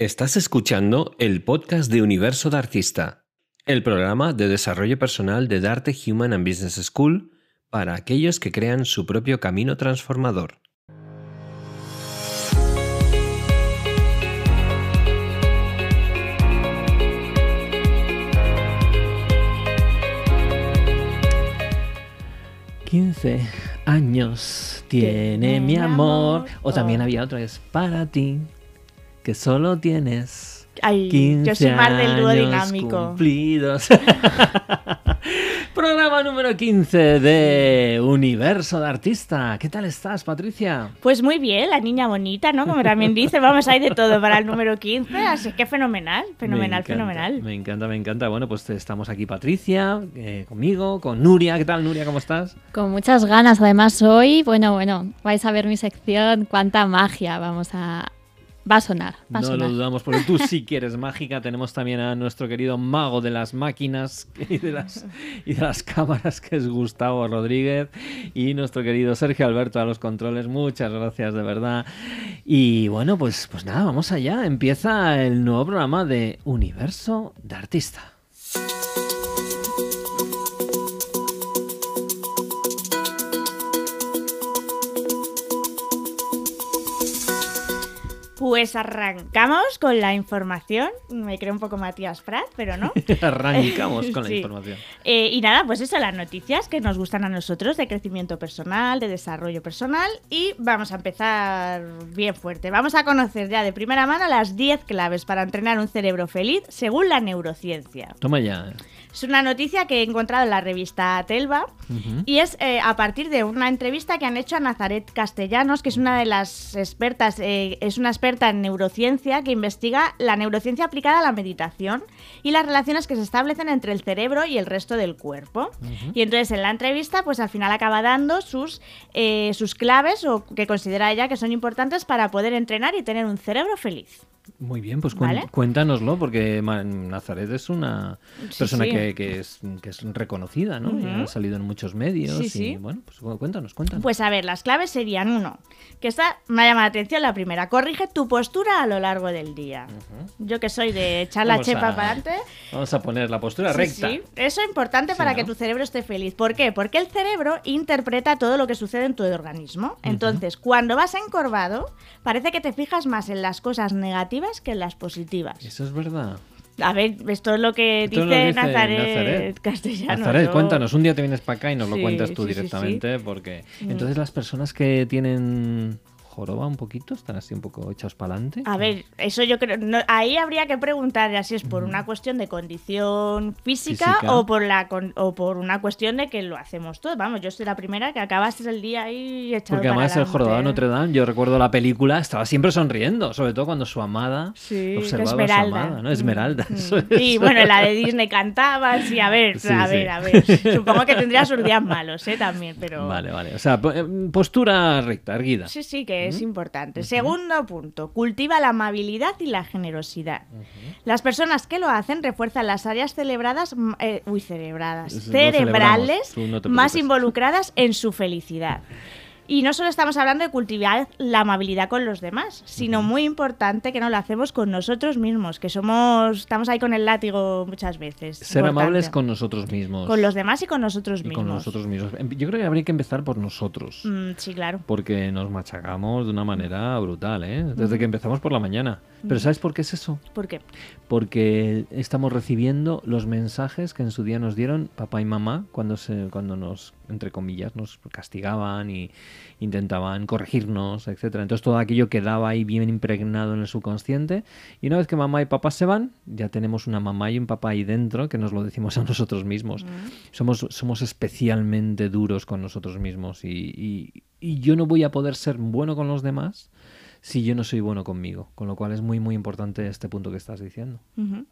Estás escuchando el podcast de Universo de Artista, el programa de desarrollo personal de Darte Human and Business School para aquellos que crean su propio camino transformador. «15 años tiene mi amor. O también había otro, es para ti, que solo tienes Ay, 15 yo soy más del dúo años dinámico. cumplidos. Programa número 15 de Universo de Artista. ¿Qué tal estás, Patricia? Pues muy bien, la niña bonita, ¿no? Como también dice, vamos a ir de todo para el número 15, así que fenomenal, fenomenal, Me encanta, fenomenal. Me encanta, me encanta. Bueno, pues estamos aquí Patricia, eh, conmigo, con Nuria. ¿Qué tal, Nuria? ¿Cómo estás? Con muchas ganas, además hoy, bueno, bueno, vais a ver mi sección, cuánta magia vamos a... Va a sonar, va a No lo sonar. dudamos, porque tú sí que eres mágica. Tenemos también a nuestro querido mago de las máquinas y de las, y de las cámaras, que es Gustavo Rodríguez, y nuestro querido Sergio Alberto a los controles. Muchas gracias, de verdad. Y bueno, pues, pues nada, vamos allá. Empieza el nuevo programa de Universo de Artista. Pues arrancamos con la información. Me creo un poco Matías Prat, pero no. Arrancamos con la Sí. información. Eh, y nada, pues eso, las noticias que nos gustan a nosotros de crecimiento personal, de desarrollo personal. Y vamos a empezar bien fuerte. Vamos a conocer ya de primera mano las 10 claves para entrenar un cerebro feliz según la neurociencia. Toma ya. Es una noticia que he encontrado en la revista Telva y es eh, a partir de una entrevista que han hecho a Nazaret Castellanos, que es una de las expertas, eh, es una experta en neurociencia que investiga la neurociencia aplicada a la meditación y las relaciones que se establecen entre el cerebro y el resto del cuerpo. Y entonces en la entrevista, pues al final acaba dando sus, eh, sus claves o que considera ella que son importantes para poder entrenar y tener un cerebro feliz. Muy bien, pues cuéntanoslo, porque Nazaret es una Sí, persona sí. Que, que es, que es reconocida, ¿no? Ha salido en muchos medios. Sí, y sí. bueno, pues cu- cuéntanos, cuéntanos. Pues a ver, las claves serían uno, que esta me ha llamado la atención la primera, corrige tu postura a lo largo del día. Yo que soy de echar la Vamos chepa a- para adelante. Vamos a poner la postura recta. sí. Eso es importante para ¿no? que tu cerebro esté feliz. ¿Por qué? Porque el cerebro interpreta todo lo que sucede en tu organismo. Entonces, cuando vas encorvado, parece que te fijas más en las cosas negativas que en las positivas. Eso es verdad. A ver, esto es lo que Esto dice, lo dice Nazaret, Nazaret. Castellano. Nazaret, yo- cuéntanos. Un día te vienes para acá y nos lo cuentas tú sí, sí, sí. directamente, porque entonces las personas que tienen joroba un poquito están así un poco echados para adelante. A ver, eso yo creo. no- ahí habría que preguntar si es por una cuestión de condición física, Física. O, por la con- o por una cuestión de que lo hacemos todos. Vamos, yo soy la primera que acabas el día ahí echado Porque para además el adelante. jorobado de Notre Dame, yo recuerdo la película, estaba siempre sonriendo, sobre todo cuando su amada Sí, observaba Esmeralda. a su amada, ¿no? Esmeralda. Mm, eso mm. Y bueno, la de Disney cantaba, sí, a ver, Sí, a sí. ver, a ver. Supongo que tendría sus días malos, ¿eh? También, pero... Vale, vale. O sea, eh, postura recta, erguida. Sí, sí, que es importante. Segundo punto, cultiva la amabilidad y la generosidad. Las personas que lo hacen refuerzan las áreas celebradas, eh, uy, lo cerebrales no más involucradas en su felicidad. Y no solo estamos hablando de cultivar la amabilidad con los demás, sino muy importante que no lo hacemos con nosotros mismos, que somos, estamos ahí con el látigo muchas veces. Ser Importante. amables con nosotros mismos. Con los demás y con nosotros y mismos. con nosotros mismos. Em- Yo creo que habría que empezar por nosotros. Mm, sí, claro. Porque nos machacamos de una manera brutal, ¿eh? Desde que empezamos por la mañana. Pero ¿sabes por qué es eso? ¿Por qué? Porque estamos recibiendo los mensajes que en su día nos dieron papá y mamá cuando, se, cuando nos, entre comillas, nos castigaban y intentaban corregirnos, etcétera. Entonces todo aquello quedaba ahí bien impregnado en el subconsciente y una vez que mamá y papá se van, ya tenemos una mamá y un papá ahí dentro que nos lo decimos a nosotros mismos. Somos, somos especialmente duros con nosotros mismos y, y- y yo no voy a poder ser bueno con los demás si yo no soy bueno conmigo. Con lo cual es muy, muy importante este punto que estás diciendo. Ujú.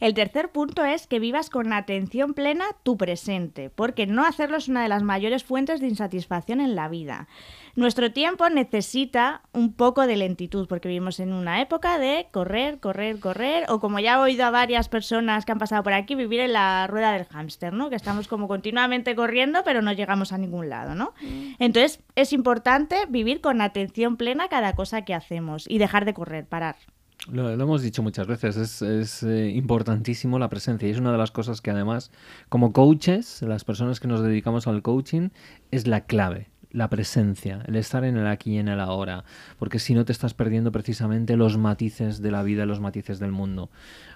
El tercer punto es que vivas con atención plena tu presente, porque no hacerlo es una de las mayores fuentes de insatisfacción en la vida. Nuestro tiempo necesita un poco de lentitud, porque vivimos en una época de correr, correr, correr, o como ya he oído a varias personas que han pasado por aquí, vivir en la rueda del hámster, ¿no? Que estamos como continuamente corriendo, pero no llegamos a ningún lado, ¿no? Entonces, es importante vivir con atención plena cada cosa que hacemos y dejar de correr, parar. Lo, hemos dicho muchas veces, es, es, eh, importantísimo la presencia y es una de las cosas que además, como coaches, las personas que nos dedicamos al coaching, es la clave la presencia, el estar en el aquí y en el ahora, porque si no te estás perdiendo precisamente los matices de la vida, los matices del mundo.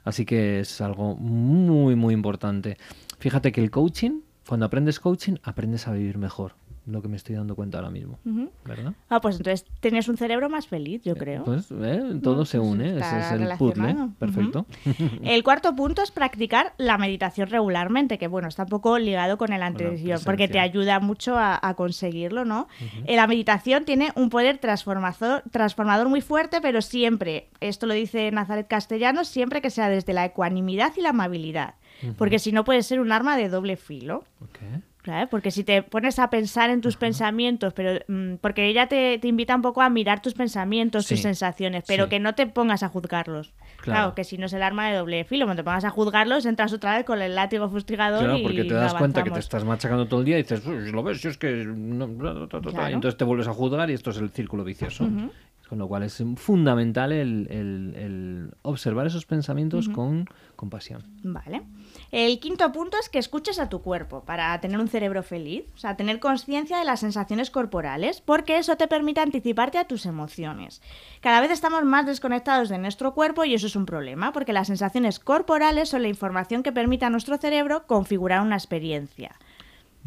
Así que es algo muy, muy importante. Fíjate que el coaching, cuando aprendes coaching, aprendes a vivir mejor lo que me estoy dando cuenta ahora mismo. ¿Verdad? Ah, pues entonces tienes un cerebro más feliz, yo creo. Pues eh, todo No, se pues une, ese es el puzzle. Perfecto. El cuarto punto es practicar la meditación regularmente, que bueno, está un poco ligado con el anterior, porque te ayuda mucho a, a conseguirlo, ¿no? Eh, La meditación tiene un poder transformador, transformador muy fuerte, pero siempre, esto lo dice Nazaret Castellanos, siempre que sea desde la ecuanimidad y la amabilidad, porque si no puede ser un arma de doble filo. Ok. ¿Sabes? Porque si te pones a pensar en tus pensamientos, pero mm, porque ella te, te invita un poco a mirar tus pensamientos, tus Sí, sensaciones, pero sí. que no te pongas a juzgarlos. Claro. Claro. que si no es el arma de doble filo, cuando te pongas a juzgarlos, entras otra vez con el látigo fustigador Claro, y porque te das cuenta que te estás machacando todo el día y dices, "Uy, lo ves, si es que... no, ta, ta, ta, ta", Claro. y entonces te vuelves a juzgar y esto es el círculo vicioso. Con lo cual es fundamental el, el- el observar esos pensamientos con compasión. Vale. El quinto punto es que escuches a tu cuerpo para tener un cerebro feliz, o sea, tener conciencia de las sensaciones corporales, porque eso te permite anticiparte a tus emociones. Cada vez estamos más desconectados de nuestro cuerpo y eso es un problema, porque las sensaciones corporales son la información que permite a nuestro cerebro configurar una experiencia.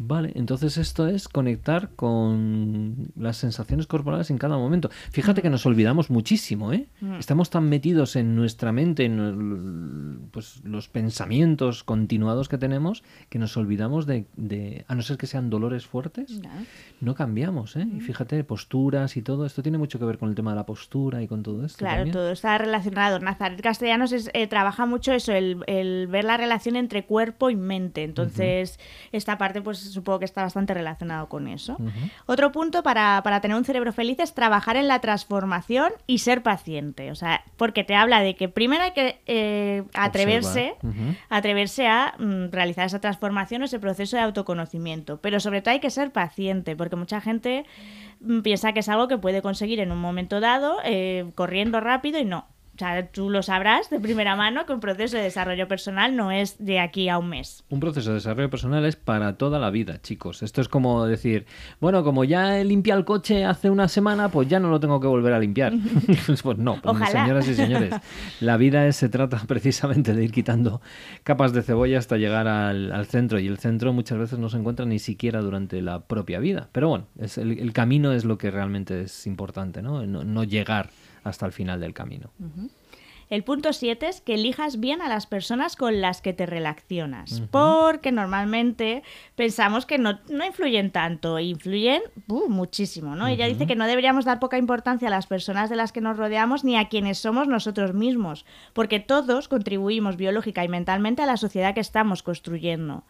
Vale, entonces esto es conectar con las sensaciones corporales en cada momento. Fíjate que nos olvidamos muchísimo, ¿eh? Estamos tan metidos en nuestra mente, en pues, los pensamientos continuados que tenemos, que nos olvidamos de, de- a no ser que sean dolores fuertes, no cambiamos, ¿eh? Y fíjate, posturas y todo, esto tiene mucho que ver con el tema de la postura y con todo esto. Claro, también. todo está relacionado. Nazaret Castellanos es- eh, trabaja mucho eso, el, el ver la relación entre cuerpo y mente. Entonces, esta parte, pues supongo que está bastante relacionado con eso. Otro punto para, para tener un cerebro feliz es trabajar en la transformación y ser paciente. O sea, porque te habla de que primero hay que eh, atreverse, atreverse a mm, realizar esa transformación o ese proceso de autoconocimiento. Pero sobre todo hay que ser paciente, porque mucha gente mm, piensa que es algo que puede conseguir en un momento dado, eh, corriendo rápido y no. O sea, tú lo sabrás de primera mano que un proceso de desarrollo personal no es de aquí a un mes. Un proceso de desarrollo personal es para toda la vida, chicos. Esto es como decir, bueno, como ya he limpiado el coche hace una semana, pues ya no lo tengo que volver a limpiar. pues no, pues, Ojalá. señoras y señores. La vida es- se trata precisamente de ir quitando capas de cebolla hasta llegar al, al centro. Y el centro muchas veces no se encuentra ni siquiera durante la propia vida. Pero bueno, es el, el camino es lo que realmente es importante, ¿no? No, no llegar hasta el final del camino. El punto 7 es que elijas bien a las personas con las que te relacionas, porque normalmente pensamos que no, no influyen tanto, influyen uh, muchísimo, ¿no? Ella dice que no deberíamos dar poca importancia a las personas de las que nos rodeamos ni a quienes somos nosotros mismos, porque todos contribuimos biológica y mentalmente a la sociedad que estamos construyendo.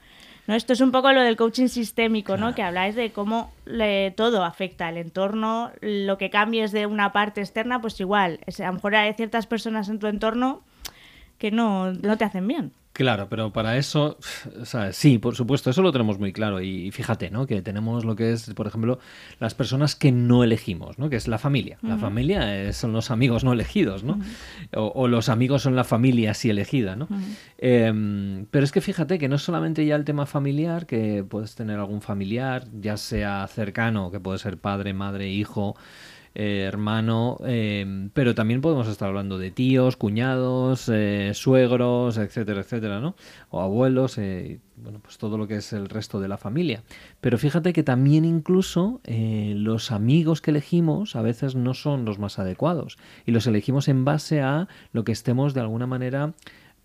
¿No? Esto es un poco lo del coaching sistémico, ¿no? Que habláis de cómo le- todo afecta al entorno, lo que cambies de una parte externa, pues igual. Es- a lo mejor hay ciertas personas en tu entorno que no, no te hacen bien. Claro, pero para eso, sí, por supuesto, eso lo tenemos muy claro. Y fíjate, ¿no? Que tenemos lo que es, por ejemplo, las personas que no elegimos, ¿no? Que es la familia. La familia es- son los amigos no elegidos, ¿no? o, o los amigos son la familia sí elegida, ¿no? Em, pero es que fíjate que no es solamente ya el tema familiar, que puedes tener algún familiar, ya sea cercano, que puede ser padre, madre, hijo, eh, hermano, eh, pero también podemos estar hablando de tíos, cuñados, eh, suegros, etcétera, etcétera, ¿no? O abuelos, bueno, pues todo lo que es el resto de la familia. Pero fíjate que también incluso los amigos que elegimos a veces no son los más adecuados y los elegimos en base a lo que estemos de alguna manera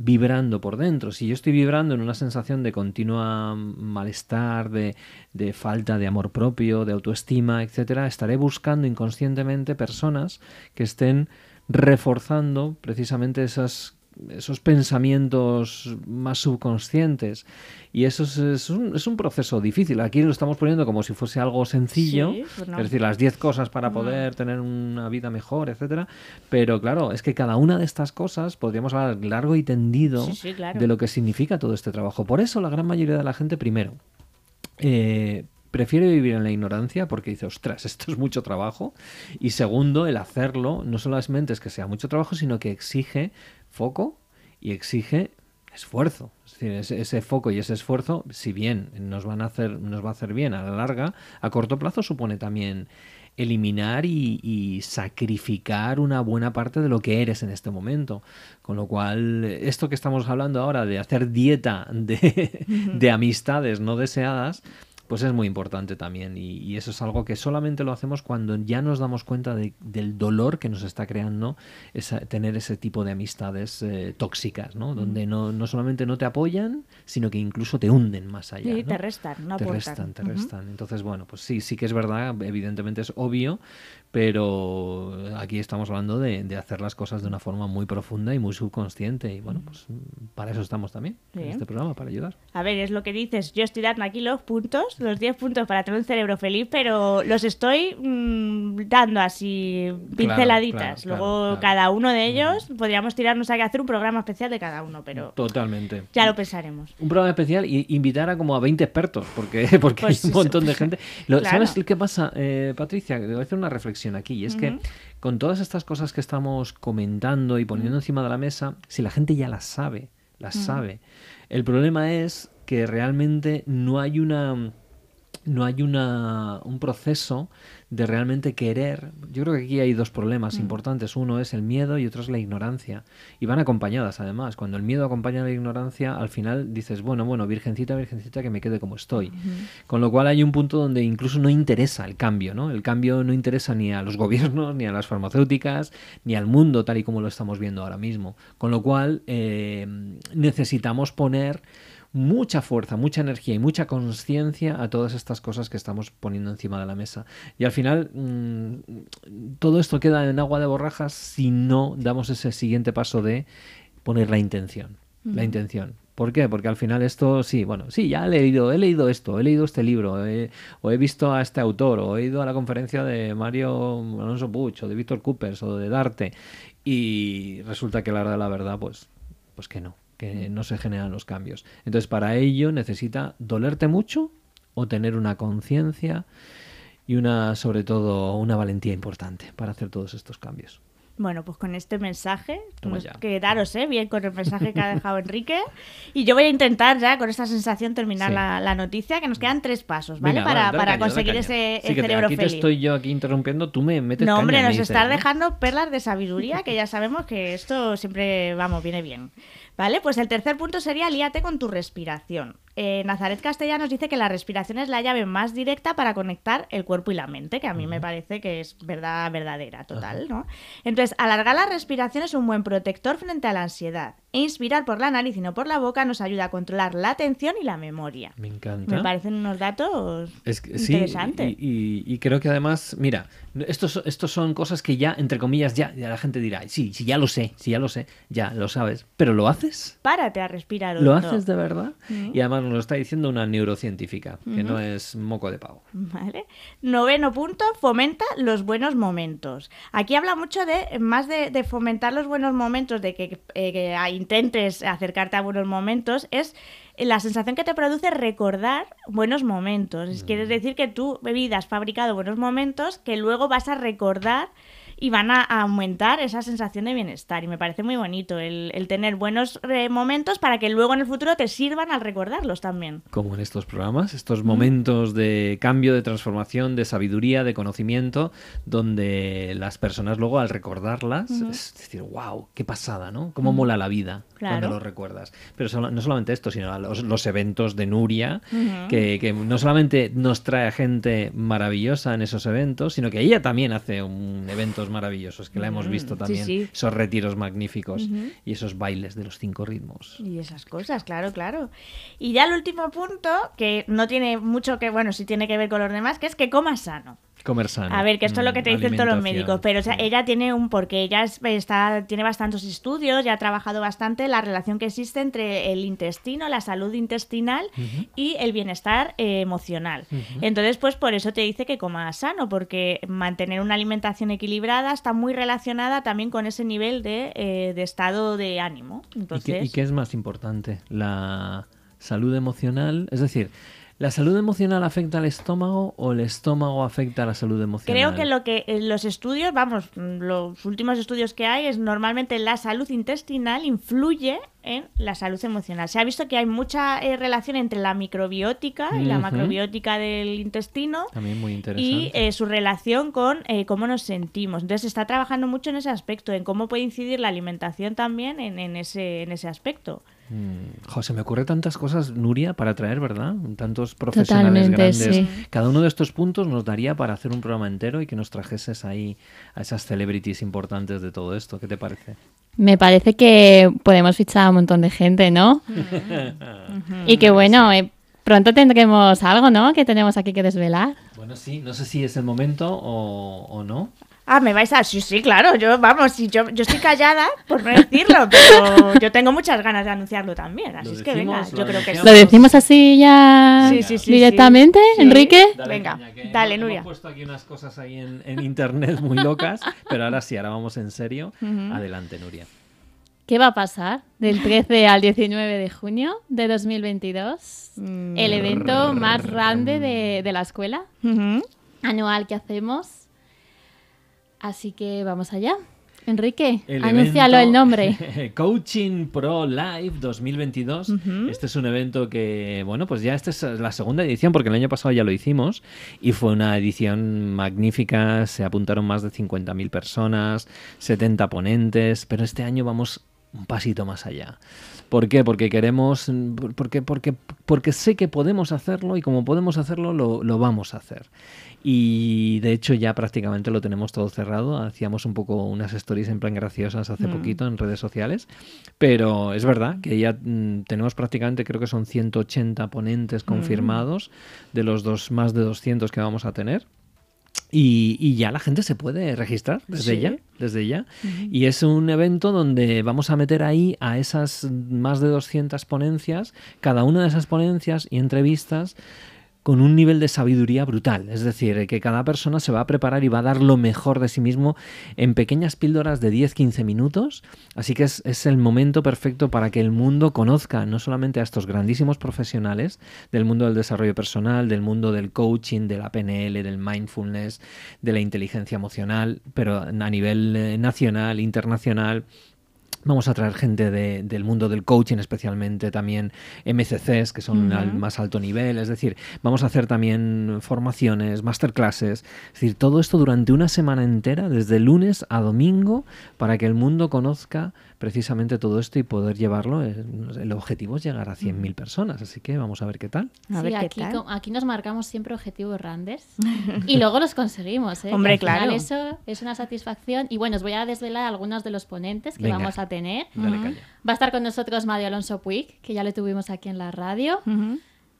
vibrando por dentro. Si yo estoy vibrando en una sensación de continua malestar, de, de falta de amor propio, de autoestima, etcétera, estaré buscando inconscientemente personas que estén reforzando precisamente esas esos pensamientos más subconscientes y eso es, es un, es un proceso difícil aquí lo estamos poniendo como si fuese algo sencillo Sí, pues no. es decir las 10 cosas para poder tener una vida mejor etcétera pero claro es que cada una de estas cosas podríamos hablar largo y tendido Sí, sí, claro. de lo que significa todo este trabajo por eso la gran mayoría de la gente primero eh, prefiere vivir en la ignorancia porque dice, ostras, esto es mucho trabajo. Y segundo, el hacerlo no solamente es que sea mucho trabajo, sino que exige foco y exige esfuerzo. Es decir, ese, ese, foco y ese esfuerzo, si bien nos van a hacer, nos va a hacer bien a la larga, a corto plazo supone también eliminar y, y, sacrificar una buena parte de lo que eres en este momento. Con lo cual, esto que estamos hablando ahora de hacer dieta de, de amistades no deseadas, pues es muy importante también y, y, eso es algo que solamente lo hacemos cuando ya nos damos cuenta de, del dolor que nos está creando esa, tener ese tipo de amistades eh, tóxicas, ¿no? Donde no, no, solamente no te apoyan, sino que incluso te hunden más allá. Sí, ¿no? te restan, no Te aportan. restan, te restan. Entonces, bueno, pues sí, sí que es verdad, evidentemente es obvio, pero aquí estamos hablando de, de, hacer las cosas de una forma muy profunda y muy subconsciente. Y bueno, pues para eso estamos también en este programa, para ayudar. A ver, es lo que dices. Yo estoy dando aquí los puntos, los 10 puntos para tener un cerebro feliz, pero los estoy mmm, dando así pinceladitas. Claro, claro, Luego, claro, cada uno de ellos mm. podríamos tirarnos a que hacer un programa especial de cada uno, pero. Totalmente. Ya lo pensaremos. Un programa especial y invitar a como a 20 expertos, porque, porque pues, hay un montón de gente. Lo. ¿Sabes qué pasa, eh, Patricia? Voy a hacer una reflexión aquí, y es uh -huh. que con todas estas cosas que estamos comentando y poniendo uh -huh. encima de la mesa, si la gente ya las sabe, las uh -huh. sabe. El problema es que realmente no hay una no hay una, un proceso de realmente querer. Yo creo que aquí hay dos problemas mm. importantes. Uno es el miedo y otro es la ignorancia. Y van acompañadas además. Cuando el miedo acompaña a la ignorancia, al final dices, bueno, bueno, virgencita, virgencita, que me quede como estoy. Mm -hmm. Con lo cual hay un punto donde incluso no interesa el cambio, ¿no? El cambio no interesa ni a los gobiernos, ni a las farmacéuticas, ni al mundo tal y como lo estamos viendo ahora mismo. Con lo cual eh, necesitamos poner mucha fuerza, mucha energía y mucha conciencia a todas estas cosas que estamos poniendo encima de la mesa. Y al final mmm, todo esto queda en agua de borrajas si no damos ese siguiente paso de poner la intención. La intención. ¿Por qué? Porque al final esto, sí, bueno, sí, ya he leído, he leído esto, he leído este libro, he, o he visto a este autor, o he ido a la conferencia de Mario Alonso Puch, o de Víctor Coopers, o de Darte, y resulta que a la hora de la verdad, pues, pues que no que no se generan los cambios. Entonces, para ello necesita dolerte mucho o tener una conciencia y una, sobre todo, una valentía importante para hacer todos estos cambios. Bueno, pues con este mensaje, pues quedaros ¿eh? bien con el mensaje que ha dejado Enrique. Y yo voy a intentar ya con esta sensación terminar sí. la, la, noticia, que nos quedan tres pasos, ¿vale? Venga, para, para conseguir ese sí, cerebro aquí feliz. te estoy yo aquí interrumpiendo, tú me metes No, hombre, caña, nos me estás ¿no? dejando perlas de sabiduría, que ya sabemos que esto siempre, vamos, viene bien. ¿Vale? Pues el tercer punto sería líate con tu respiración. Eh, Nazaret Castellanos dice que la respiración es la llave más directa para conectar el cuerpo y la mente, que a mí uh -huh. me parece que es verdad verdadera, total, uh -huh. ¿no? Entonces, alargar la respiración es un buen protector frente a la ansiedad. E inspirar por la nariz y no por la boca nos ayuda a controlar la atención y la memoria. Me encanta. Me parecen unos datos es que, interesantes. Y, y, y, creo que además, mira, estos, estos son cosas que ya, entre comillas, ya, ya la gente dirá, sí, sí, ya lo sé, sí, ya lo sé, ya lo sabes, pero ¿lo haces? Párate a respirar. ¿Lo haces de verdad? Uh -huh. Y además nos lo está diciendo una neurocientífica, que uh -huh. no es moco de pavo. Vale. Noveno punto, fomenta los buenos momentos. Aquí habla mucho de, más de, de fomentar los buenos momentos, de que, eh, que intentes acercarte a buenos momentos, es la sensación que te produce recordar buenos momentos. Es, quiere decir que tú, bebida, has fabricado buenos momentos que luego vas a recordar y van a, aumentar esa sensación de bienestar. Y me parece muy bonito el, el tener buenos eh, momentos para que luego en el futuro te sirvan al recordarlos también. Como en estos programas, estos momentos de cambio, de transformación, de sabiduría, de conocimiento, donde las personas luego al recordarlas, uh -huh. es decir, wow, qué pasada, ¿no? Cómo uh -huh. mola la vida claro. cuando lo recuerdas. Pero no solamente esto, sino los, los eventos de Nuria, uh -huh. que, que, no solamente nos trae gente maravillosa en esos eventos, sino que ella también hace un maravillosos, que la hemos visto también, sí, sí. esos retiros magníficos y esos bailes de los cinco ritmos. Y esas cosas, claro, claro. Y ya el último punto, que no tiene mucho que, bueno, sí tiene que ver con los demás, que es que comas sano. Comer sano. A ver, que esto es lo que te dicen todos los médicos, pero o sea, ella tiene un porque ella está tiene bastantes estudios, ya ha trabajado bastante la relación que existe entre el intestino, la salud intestinal uh -huh. y el bienestar eh, emocional. Uh -huh. Entonces, pues por eso te dice que comas sano, porque mantener una alimentación equilibrada está muy relacionada también con ese nivel de, eh, de estado de ánimo. Entonces... ¿Y qué, ¿Y qué es más importante? La salud emocional, es decir, ¿La salud emocional afecta al estómago o el estómago afecta a la salud emocional? Creo que lo que en los estudios, vamos, los últimos estudios que hay es normalmente la salud intestinal influye en la salud emocional. Se ha visto que hay mucha eh, relación entre la microbiótica y la macrobiótica del intestino También muy y interesante. eh, su relación con eh, cómo nos sentimos. Entonces se está trabajando mucho en ese aspecto, en cómo puede incidir la alimentación también en, en ese, en ese aspecto. Mm, jo, se me ocurre tantas cosas, Nuria, para traer, ¿verdad? Tantos profesionales Totalmente, grandes. sí. Cada uno de estos puntos nos daría para hacer un programa entero y que nos trajeses ahí a esas celebrities importantes de todo esto. ¿Qué te parece? Me parece que podemos fichar a un montón de gente, ¿no? y que bueno, eh, pronto tendremos algo, ¿no? Que tenemos aquí que desvelar. Bueno, sí, no sé si es el momento o, o no. Ah, me vais a... Sí, sí, claro, yo, vamos, sí, yo, yo estoy callada por no decirlo, pero yo tengo muchas ganas de anunciarlo también, así Lo es que venga, decimos, yo lo creo que anunciamos. ¿Lo decimos así ya Sí, sí, sí, directamente, sí. Enrique? Sí. Venga, dale, Nuria. Hemos puesto aquí unas cosas ahí en, en internet muy locas, pero ahora sí, ahora vamos en serio. Adelante, Nuria. ¿Qué va a pasar del 13 al 19 de junio de 2022? Mm. El evento más grande de, de la escuela anual que hacemos. Así que vamos allá. Enrique, El anúncialo evento el nombre. Coaching Pro Live 2022. Ujú. Este es un evento que, bueno, pues ya esta es la segunda edición, porque el año pasado ya lo hicimos y fue una edición magnífica. Se apuntaron más de 50.000 personas, 70 ponentes, pero este año vamos un pasito más allá. ¿Por qué? Porque queremos, porque, porque, porque sé que podemos hacerlo y como podemos hacerlo, lo, lo vamos a hacer. Y de hecho ya prácticamente lo tenemos todo cerrado. Hacíamos un poco unas stories en plan graciosas hace Mm. poquito en redes sociales. Pero es verdad que ya mm, tenemos prácticamente, creo que son 180 ponentes confirmados de los dos, más de 200 que vamos a tener. Y, y ya la gente se puede registrar desde Sí. ya, desde ya. Y es un evento donde vamos a meter ahí a esas más de 200 ponencias, cada una de esas ponencias y entrevistas con un nivel de sabiduría brutal. Es decir, que cada persona se va a preparar y va a dar lo mejor de sí mismo en pequeñas píldoras de 10-15 minutos. Así que es, es el momento perfecto para que el mundo conozca no solamente a estos grandísimos profesionales del mundo del desarrollo personal, del mundo del coaching, de la PNL, del mindfulness, de la inteligencia emocional, pero a nivel eh, nacional, internacional. Vamos a traer gente de- del mundo del coaching, especialmente también MCCs, que son al más alto nivel. Es decir, vamos a hacer también formaciones, masterclasses. Es decir, todo esto durante una semana entera, desde lunes a domingo, para que el mundo conozca precisamente todo esto y poder llevarlo. Eh, El objetivo es llegar a 100.000 personas, así que vamos a ver qué tal. A Sí, ver qué aquí, tal. aquí nos marcamos siempre objetivos grandes y luego los conseguimos. ¿eh? Hombre, Que al final claro. Eso es una satisfacción. Y bueno, os voy a desvelar algunos de los ponentes que Venga. vamos a tener. Dale. Va a estar con nosotros Mario Alonso Puig, que ya le tuvimos aquí en la radio.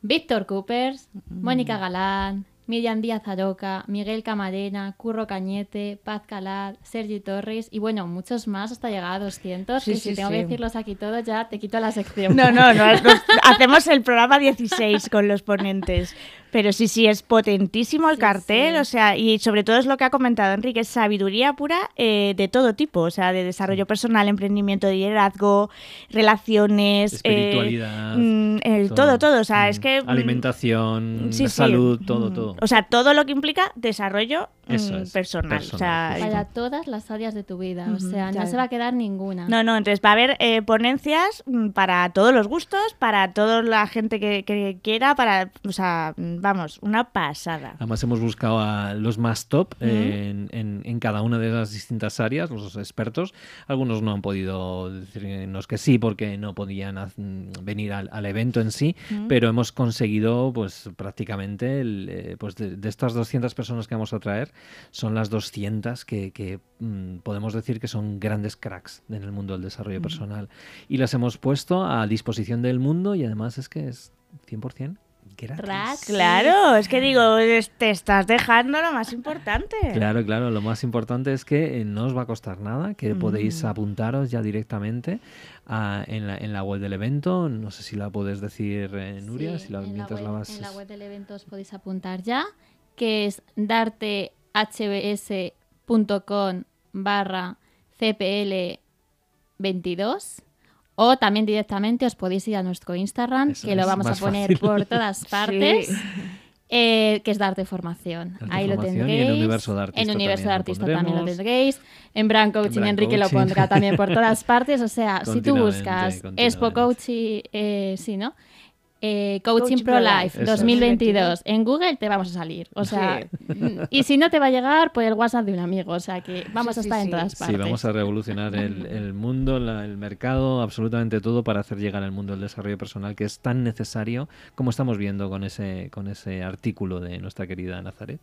Víctor Coopers, Mónica Galán, Miriam Díaz Aroca, Miguel Camarena, Curro Cañete, Paz Calat, Sergi Torres y bueno, muchos más hasta llegar a 200. Sí, que sí, si tengo sí. que decirlos aquí todos, ya te quito la sección. No, no, no, hacemos el programa 16 con los ponentes. Pero sí, sí, es potentísimo el Sí, cartel, sí. o sea, y sobre todo es lo que ha comentado Enrique, es sabiduría pura eh, de todo tipo, o sea, de desarrollo personal, emprendimiento, de liderazgo, relaciones, eh, Espiritualidad. mm, el todo, todo, o sea, Mm. es que... mm, Alimentación, sí, sí. salud, todo, Mm, todo. O sea, todo lo que implica desarrollo mm, Eso es, personal. personal, o sea. Para todas las áreas de tu vida, o sea, ya. no se va a quedar ninguna. No, no, entonces va a haber eh, ponencias mm, para todos los gustos, para toda la gente que, que quiera, para, o sea, mm, vamos, una pasada. Además hemos buscado a los más top en, en- en cada una de las distintas áreas, los expertos. Algunos no han podido decirnos que sí porque no podían mm, venir al, al evento en sí, pero hemos conseguido pues prácticamente, el, eh, pues de, de estas 200 personas que vamos a traer, son las 200 que, que, mm, podemos decir que son grandes cracks en el mundo del desarrollo personal. Y las hemos puesto a disposición del mundo y además es que es 100% gratis. Claro, es que digo, te estás dejando lo más importante. Claro, claro. Lo más importante es que eh, no os va a costar nada, que podéis apuntaros ya directamente a- en, la, en la web del evento. No sé si la puedes decir, eh, Nuria, Sí, si la, en, la mientras web, la vas... en la web del evento os podéis apuntar ya, que es dartehbs.com barra cpl22 O también directamente os podéis ir a nuestro Instagram, Eso que lo vamos a poner fácil. por todas partes. Sí. eh, que es Darte Formación. Darte Ahí lo en tendréis. Universo de Artista En Universo de también lo Artista también lo pondremos. tendréis. En Brand Coaching, Brand Enrique lo pondrá también por todas partes. O sea, si tú buscas. Expo Coaching, eh, sí, ¿no? Eh, Coaching, Coaching Pro Life Life, Eso es. 2022 en Google te vamos a salir. O sea, y si no te va a llegar, por el WhatsApp de un amigo. O sea que vamos Sí, a sí, estar en sí. todas Sí, partes. vamos a revolucionar el, el mundo, la- el mercado, absolutamente todo para hacer llegar al mundo del desarrollo personal que es tan necesario como estamos viendo con ese, con ese artículo de nuestra querida Nazaret.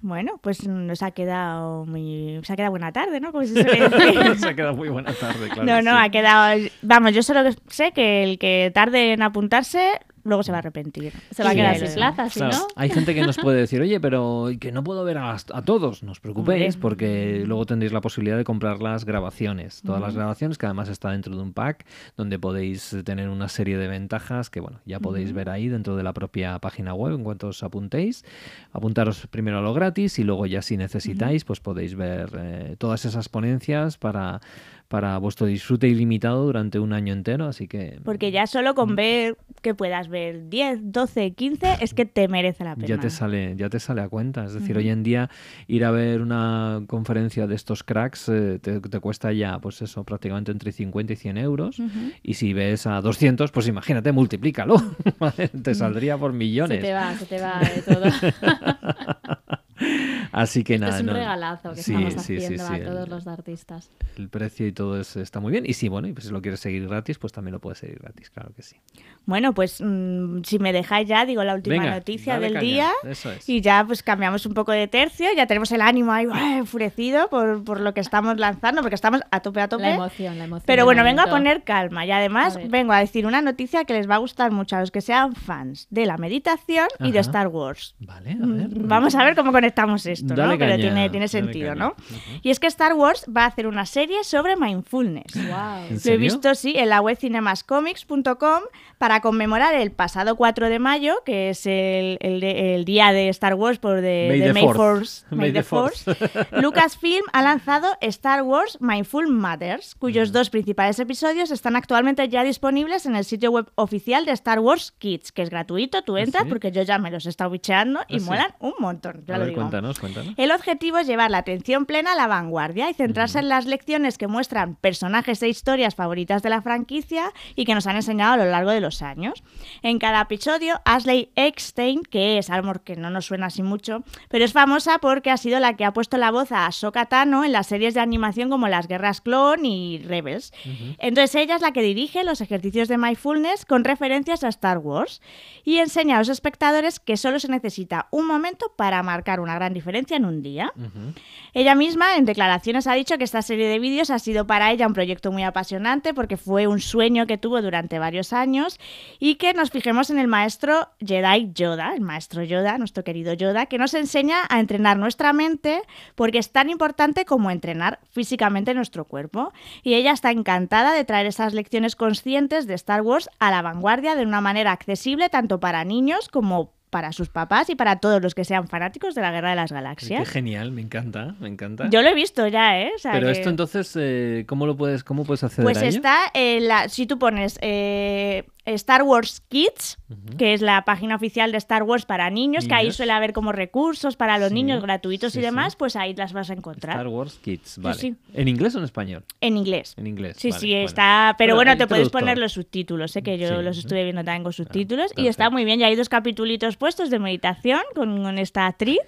Bueno, pues nos ha quedado muy... Se ha quedado buena tarde, ¿no? Como se suele decir. Se ha quedado muy buena tarde, claro. no, no, sí. ha quedado... Vamos, yo solo sé que el que tarde en apuntarse, luego se va a arrepentir. Se va a quedar el- sin plaza, si Claro, no. Hay gente que nos puede decir, oye, pero que no puedo ver a, a todos. No os preocupéis, Hombre. porque luego tendréis la posibilidad de comprar las grabaciones. Todas las grabaciones, que además está dentro de un pack, donde podéis tener una serie de ventajas que, bueno, ya podéis ver ahí dentro de la propia página web en cuanto os apuntéis. Apuntaros primero a lo gratis y luego ya si necesitáis, pues podéis ver eh, todas esas ponencias para, para vuestro disfrute ilimitado durante un año entero. Así que Porque ya solo con ver que puedas ver 10, 12, 15, es que te merece la pena. ya te sale ya te sale a cuenta es decir hoy en día ir a ver una conferencia de estos cracks eh, te, te cuesta ya pues eso prácticamente entre 50 y 100 euros y si ves a 200 pues imagínate multiplícalo te saldría por Se millones te va, se te va de todo. así que Esto nada es un no- regalazo que Sí, estamos sí, sí, haciendo sí, a el- todos los artistas. el precio y todo es- está muy bien y si bueno y pues si lo quieres seguir gratis pues también lo puedes seguir gratis claro que sí Bueno, pues mm, si me dejáis ya, digo la última Venga, noticia del caña, día. eso es. Y ya pues cambiamos un poco de tercio, ya tenemos el ánimo ahí ¡buah! enfurecido por, por lo que estamos lanzando, porque estamos a tope, a tope. La emoción, la emoción. Pero bueno, vengo a poner calma y además A vengo a decir una noticia que les va a gustar mucho a los que sean fans de la meditación y de. Star Wars. vale a ver Mm, Vamos a ver cómo conectamos esto, Dale ¿no? Pero tiene, sentido. ¿no? Y es que Star Wars va a hacer una serie sobre mindfulness. ¿En Lo he visto, sí, en la web cinemascomics.com para conmemorar el pasado 4 de mayo, que es el, el de- el día de Star Wars por de, May de the May. Force. May May the the Force. Lucasfilm ha lanzado Star Wars Mindful Matters, cuyos dos principales episodios están actualmente ya disponibles en el sitio web oficial de Star Wars Kids, que es gratuito, tú entras sí? porque yo ya me los he estado bicheando y ¿Ah, sí? molan un montón, ya a lo ver digo. cuéntanos cuéntanos El objetivo es llevar la atención plena a la vanguardia y centrarse en las lecciones que muestran personajes e historias favoritas de la franquicia y que nos han enseñado a lo largo de los años. En cada episodio, Ashley Eckstein, que es algo que no nos suena así mucho, pero es famosa porque ha sido la que ha puesto la voz a Ahsoka Tano en las series de animación como Las Guerras Clon y Rebels. Entonces ella es la que dirige los ejercicios de mindfulness con referencias a Star Wars y enseña a los espectadores que solo se necesita un momento para marcar una gran diferencia en un día. Ella misma en declaraciones ha dicho que esta serie de vídeos ha sido para ella un proyecto muy apasionante porque fue un sueño que tuvo durante varios años y que nos fijemos en el maestro Jedi Yoda, el maestro Yoda, nuestro querido Yoda, que nos enseña a entrenar nuestra mente porque es tan importante como entrenar físicamente nuestro cuerpo. Y ella está encantada de traer esas lecciones conscientes de Star Wars a la vanguardia de una manera accesible tanto para niños como para sus papás y para todos los que sean fanáticos de la Guerra de las Qué Galaxias. genial me encanta me encanta Yo lo he visto ya, ¿eh? O sea Pero que- esto entonces, eh, ¿cómo lo puedes, cómo puedes acceder Pues a ello? está en la. Si tú pones eh, Star Wars Kids, que es la página oficial de Star Wars para niños, que ahí suele haber como recursos para los Sí, niños gratuitos sí, y demás, sí. pues ahí las vas a encontrar. Star Wars Kids, vale. sí. ¿En inglés o en español? En inglés. En inglés. Sí, vale, sí, bueno. está. Pero Bueno, te puedes poner los subtítulos, sé que yo los estuve viendo también con subtítulos. y está muy bien, ya hay dos capitulitos puestos de meditación con, con esta actriz.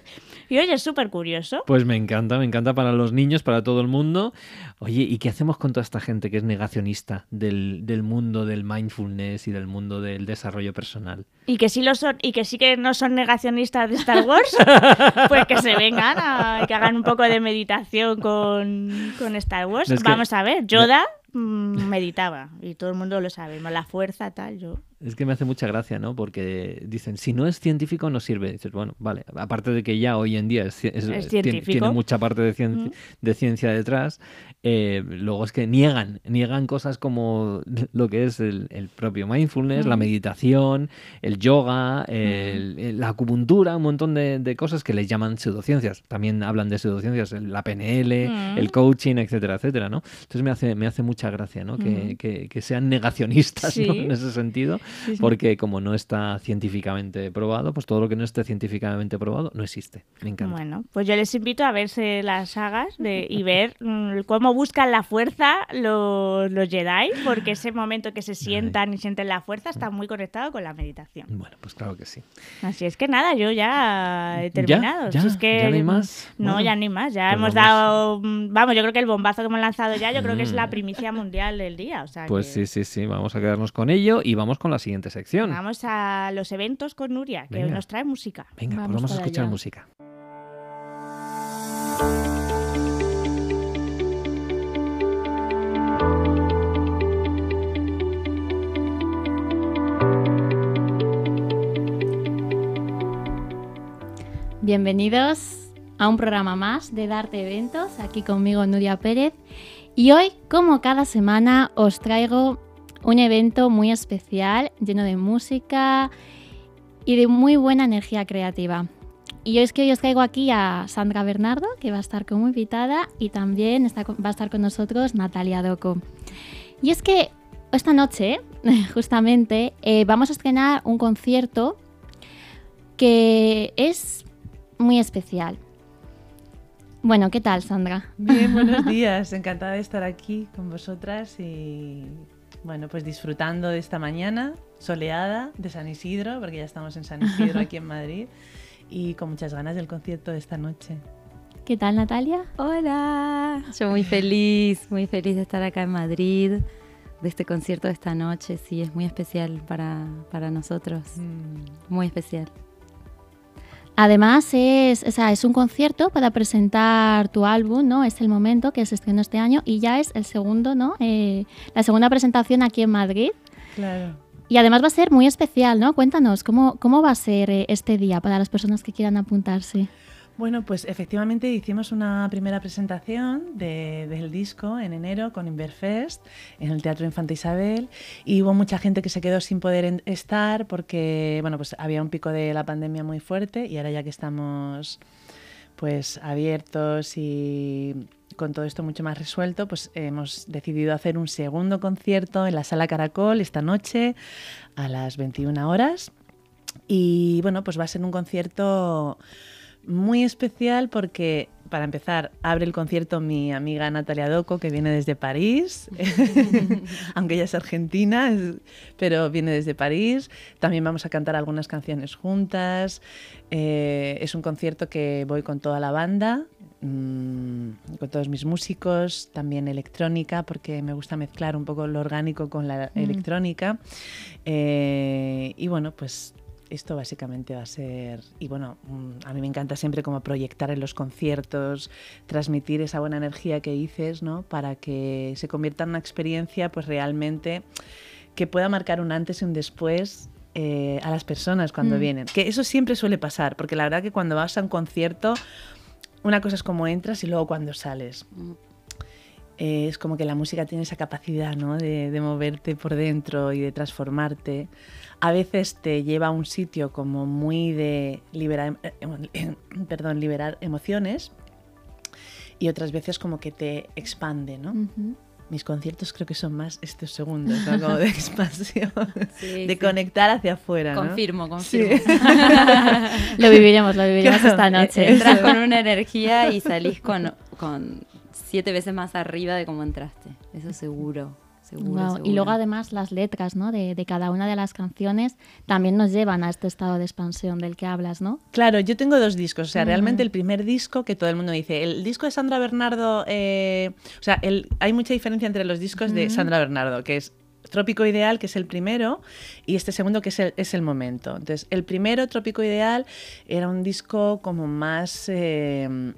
Y oye, es súper curioso. Pues me encanta, me encanta para los niños, para todo el mundo. Oye, ¿y qué hacemos con toda esta gente que es negacionista del, del mundo del mindfulness y del mundo del desarrollo personal? Y que sí lo son, y que sí que no son negacionistas de Star Wars, pues que se vengan a que hagan un poco de meditación con, con Star Wars. Que- Vamos a ver, Yoda mm, meditaba, y todo el mundo lo sabe, la fuerza, tal, yo. Es que me hace mucha gracia, ¿no? Porque dicen, si no es científico no sirve. Dices, bueno, vale, aparte de que ya hoy en día es, es- Es tiene, científico. tiene mucha parte de, cien- Mm. de ciencia detrás, eh, luego es que niegan, niegan cosas como lo que es el, el propio mindfulness, la Mm. meditación, el yoga, el- el- la acupuntura, un montón de, de cosas que les llaman pseudociencias. También hablan de pseudociencias, el- la PNL, Mm. el coaching, etcétera, etcétera, ¿no? Entonces me hace, me hace mucha gracia, ¿no? Que, Mm. que- que sean negacionistas. En ese sentido, Sí, sí. porque como no está científicamente probado, pues todo lo que no esté científicamente probado no existe. Me encanta. Bueno, pues yo les invito a verse las sagas de, y ver mm, cómo buscan la fuerza los, los Jedi, porque ese momento que se sientan y sienten la fuerza está muy conectado con la meditación. Bueno, pues claro que sí. Así es que nada, yo ya he ¿Ya? terminado. ¿Ya? Si es que, ¿Ya no hay más? No, Bueno, ya no hay más. Ya pues hemos vamos. dado. mm, Vamos, yo creo que el bombazo que hemos lanzado ya, yo creo que es la Mm. primicia mundial del día. O sea Pues que sí, sí, sí, vamos a quedarnos con ello y vamos con la siguiente sección. Vamos a los eventos con Nuria, que Venga. nos trae música. Venga, pues Vamos vamos a escuchar allá. música. Bienvenidos a un programa más de Darte Eventos, aquí conmigo Nuria Pérez. Y hoy, como cada semana, os traigo un evento muy especial, lleno de música y de muy buena energía creativa. Y hoy es que hoy os traigo aquí a Sandra Bernardo, que va a estar como invitada, y también está va a estar con nosotros Natalia Doco. Y es que esta noche, justamente, eh, vamos a estrenar un concierto que es muy especial. Bueno, ¿qué tal, Sandra? Bien, buenos días. Encantada de estar aquí con vosotras y bueno, pues disfrutando de esta mañana soleada de San Isidro, porque ya estamos en San Isidro aquí en Madrid y con muchas ganas del concierto de esta noche. ¿Qué tal, Natalia? Hola, yo muy feliz, muy feliz de estar acá en Madrid, de este concierto de esta noche, sí, es muy especial para, para nosotros, Mm, muy especial. Además, es, o sea, es un concierto para presentar tu álbum, ¿no? Es el momento que se estrenó este año y ya es el segundo, ¿no? Eh, la segunda presentación aquí en Madrid. Claro. Y además va a ser muy especial, ¿no? Cuéntanos, ¿cómo, cómo va a ser eh, este día para las personas que quieran apuntarse? Bueno, pues efectivamente hicimos una primera presentación de- del disco en enero con Inverfest en el Teatro Infanta Isabel y hubo mucha gente que se quedó sin poder estar porque bueno, pues había un pico de la pandemia muy fuerte y ahora ya que estamos pues abiertos y con todo esto mucho más resuelto, pues hemos decidido hacer un segundo concierto en la Sala Caracol esta noche a las 21 horas. Y bueno, pues va a ser un concierto muy especial porque, para empezar, abre el concierto mi amiga Natalia Doco, que viene desde París, aunque ella es argentina, pero viene desde París. También vamos a cantar algunas canciones juntas. Eh, es un concierto que voy con toda la banda, mm, con todos mis músicos, también electrónica, porque me gusta mezclar un poco lo orgánico con la Mm. electrónica. Eh, y bueno, pues esto básicamente va a ser, y bueno, mm, a mí me encanta siempre como proyectar en los conciertos, transmitir esa buena energía que dices, ¿no? Para que se convierta en una experiencia pues realmente que pueda marcar un antes y un después eh, a las personas cuando Mm. vienen. Que eso siempre suele pasar, porque la verdad que cuando vas a un concierto, una cosa es cómo entras y luego cuando sales. Eh, es como que la música tiene esa capacidad ¿no? de, de moverte por dentro y de transformarte. A veces te lleva a un sitio como muy de liberar, eh, eh, perdón, liberar emociones y otras veces como que te expande. ¿no? Ujú. Mis conciertos creo que son más estos segundos, ¿no? como de expansión, Sí, de sí. conectar hacia afuera. ¿no? Confirmo, Sí. confirmo. Lo viviremos, lo viviremos Claro, esta Eh, noche. Entras con una energía y salís con, con siete veces más arriba de cómo entraste, eso seguro. Seguro, Y luego además las letras ¿no? de, de cada una de las canciones también nos llevan a este estado de expansión del que hablas, ¿no? Claro, yo tengo dos discos. O sea, realmente el primer disco que todo el mundo dice, el disco de Sandra Bernardo, eh, o sea, el- hay mucha diferencia entre los discos de. Sandra Bernardo, que es Trópico Ideal, que es el primero, y este segundo, que es el, es el momento. Entonces, el primero, Trópico Ideal, era un disco como más... eh,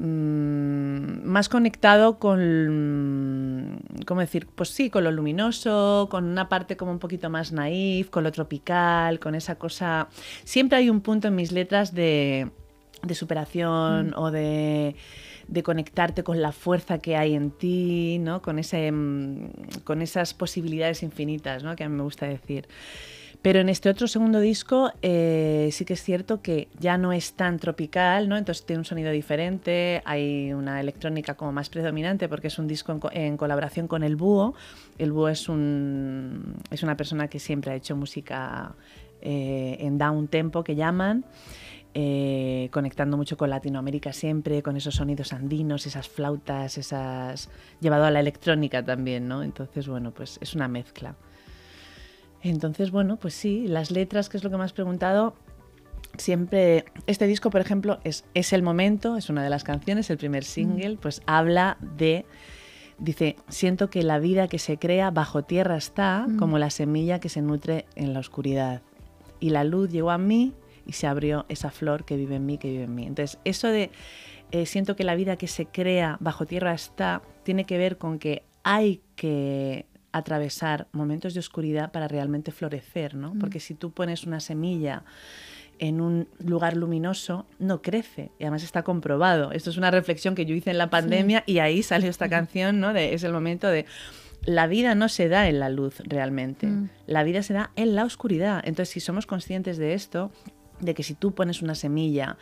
mm, más conectado con, ¿cómo decir? Pues sí, con lo luminoso, con una parte como un poquito más naif, con lo tropical, con esa cosa... Siempre hay un punto en mis letras de, de superación o de de conectarte con la fuerza que hay en ti, ¿no? con, ese, mm, con esas posibilidades infinitas ¿no? que a mí me gusta decir. Pero en este otro segundo disco eh, sí que es cierto que ya no es tan tropical, ¿no? Entonces tiene un sonido diferente, hay una electrónica como más predominante porque es un disco en, colaboración con el Búho. El Búho es, un, es una persona que siempre ha hecho música eh, en down tempo que llaman. Eh, conectando mucho con Latinoamérica siempre, con esos sonidos andinos, esas flautas, esas llevado a la electrónica también, ¿no? Entonces, bueno, pues es una mezcla. Entonces, bueno, pues sí, las letras, que es lo que me has preguntado, siempre, este disco, por ejemplo, es, es el momento, es una de las canciones, el primer single, pues habla de, dice, siento que la vida que se crea bajo tierra está como la semilla que se nutre en la oscuridad. Y la luz llegó a mí y se abrió esa flor que vive en mí, que vive en mí. Entonces, eso de eh, siento que la vida que se crea bajo tierra está, tiene que ver con que hay que atravesar momentos de oscuridad para realmente florecer, ¿no? Mm. Porque si tú pones una semilla en un lugar luminoso, no crece. Y además está comprobado. Esto es una reflexión que yo hice en la pandemia y ahí salió esta canción, ¿no? De, es el momento de la vida no se da en la luz realmente. Mm. La vida se da en la oscuridad. Entonces, si somos conscientes de esto, de que si tú pones una semilla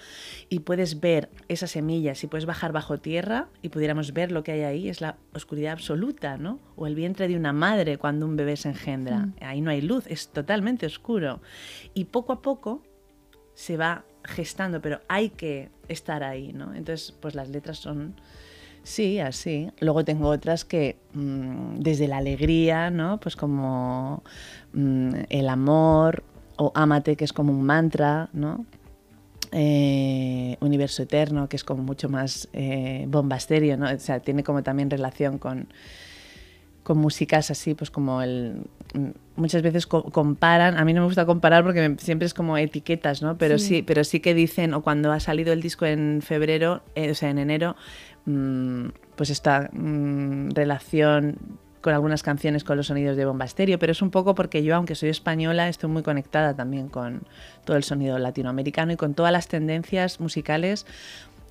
y puedes ver esa semilla, si puedes bajar bajo tierra y pudiéramos ver lo que hay ahí, es la oscuridad absoluta, ¿no? O el vientre de una madre cuando un bebé se engendra. Mm. Ahí no hay luz, es totalmente oscuro. Y poco a poco se va gestando, pero hay que estar ahí, ¿no? Entonces, pues las letras son... Sí, así. Luego tengo otras que mm, desde la alegría, ¿no? Pues como mm, el amor, o Amate, que es como un mantra, ¿no? Eh, universo Eterno, que es como mucho más eh, bombasterio, ¿no? O sea, tiene como también relación con, con músicas así, pues como el... Muchas veces comparan, a mí no me gusta comparar porque siempre es como etiquetas, ¿no? Pero sí. pero sí que dicen, o cuando ha salido el disco en febrero, eh, o sea, en enero, mm, pues esta mm, relación con algunas canciones con los sonidos de bomba estéreo, pero es un poco porque yo, aunque soy española, estoy muy conectada también con todo el sonido latinoamericano y con todas las tendencias musicales,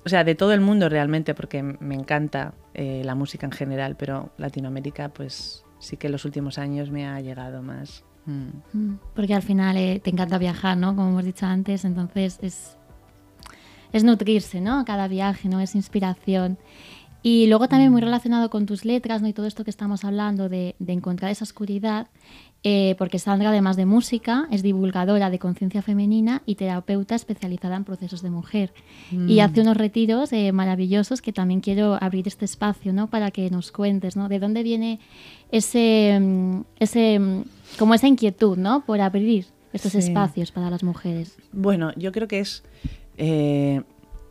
o sea, de todo el mundo realmente, porque me encanta eh, la música en general, pero Latinoamérica, pues sí que en los últimos años me ha llegado más. Mm. Mm, porque al final eh, te encanta viajar, ¿no? Como hemos dicho antes, entonces es, es nutrirse, ¿no? Cada viaje, ¿no? Es inspiración. Y luego también muy mm. relacionado con tus letras ¿no? y todo esto que estamos hablando de, encontrar esa oscuridad, eh, porque Sandra, además de música, es divulgadora de conciencia femenina y terapeuta especializada en procesos de mujer. Y mm. hace unos retiros eh, maravillosos que también quiero abrir este espacio ¿no? para que nos cuentes ¿no? de dónde viene ese, mm, ese, como esa inquietud ¿no? por abrir estos espacios para las mujeres. Bueno, yo creo que es... Eh,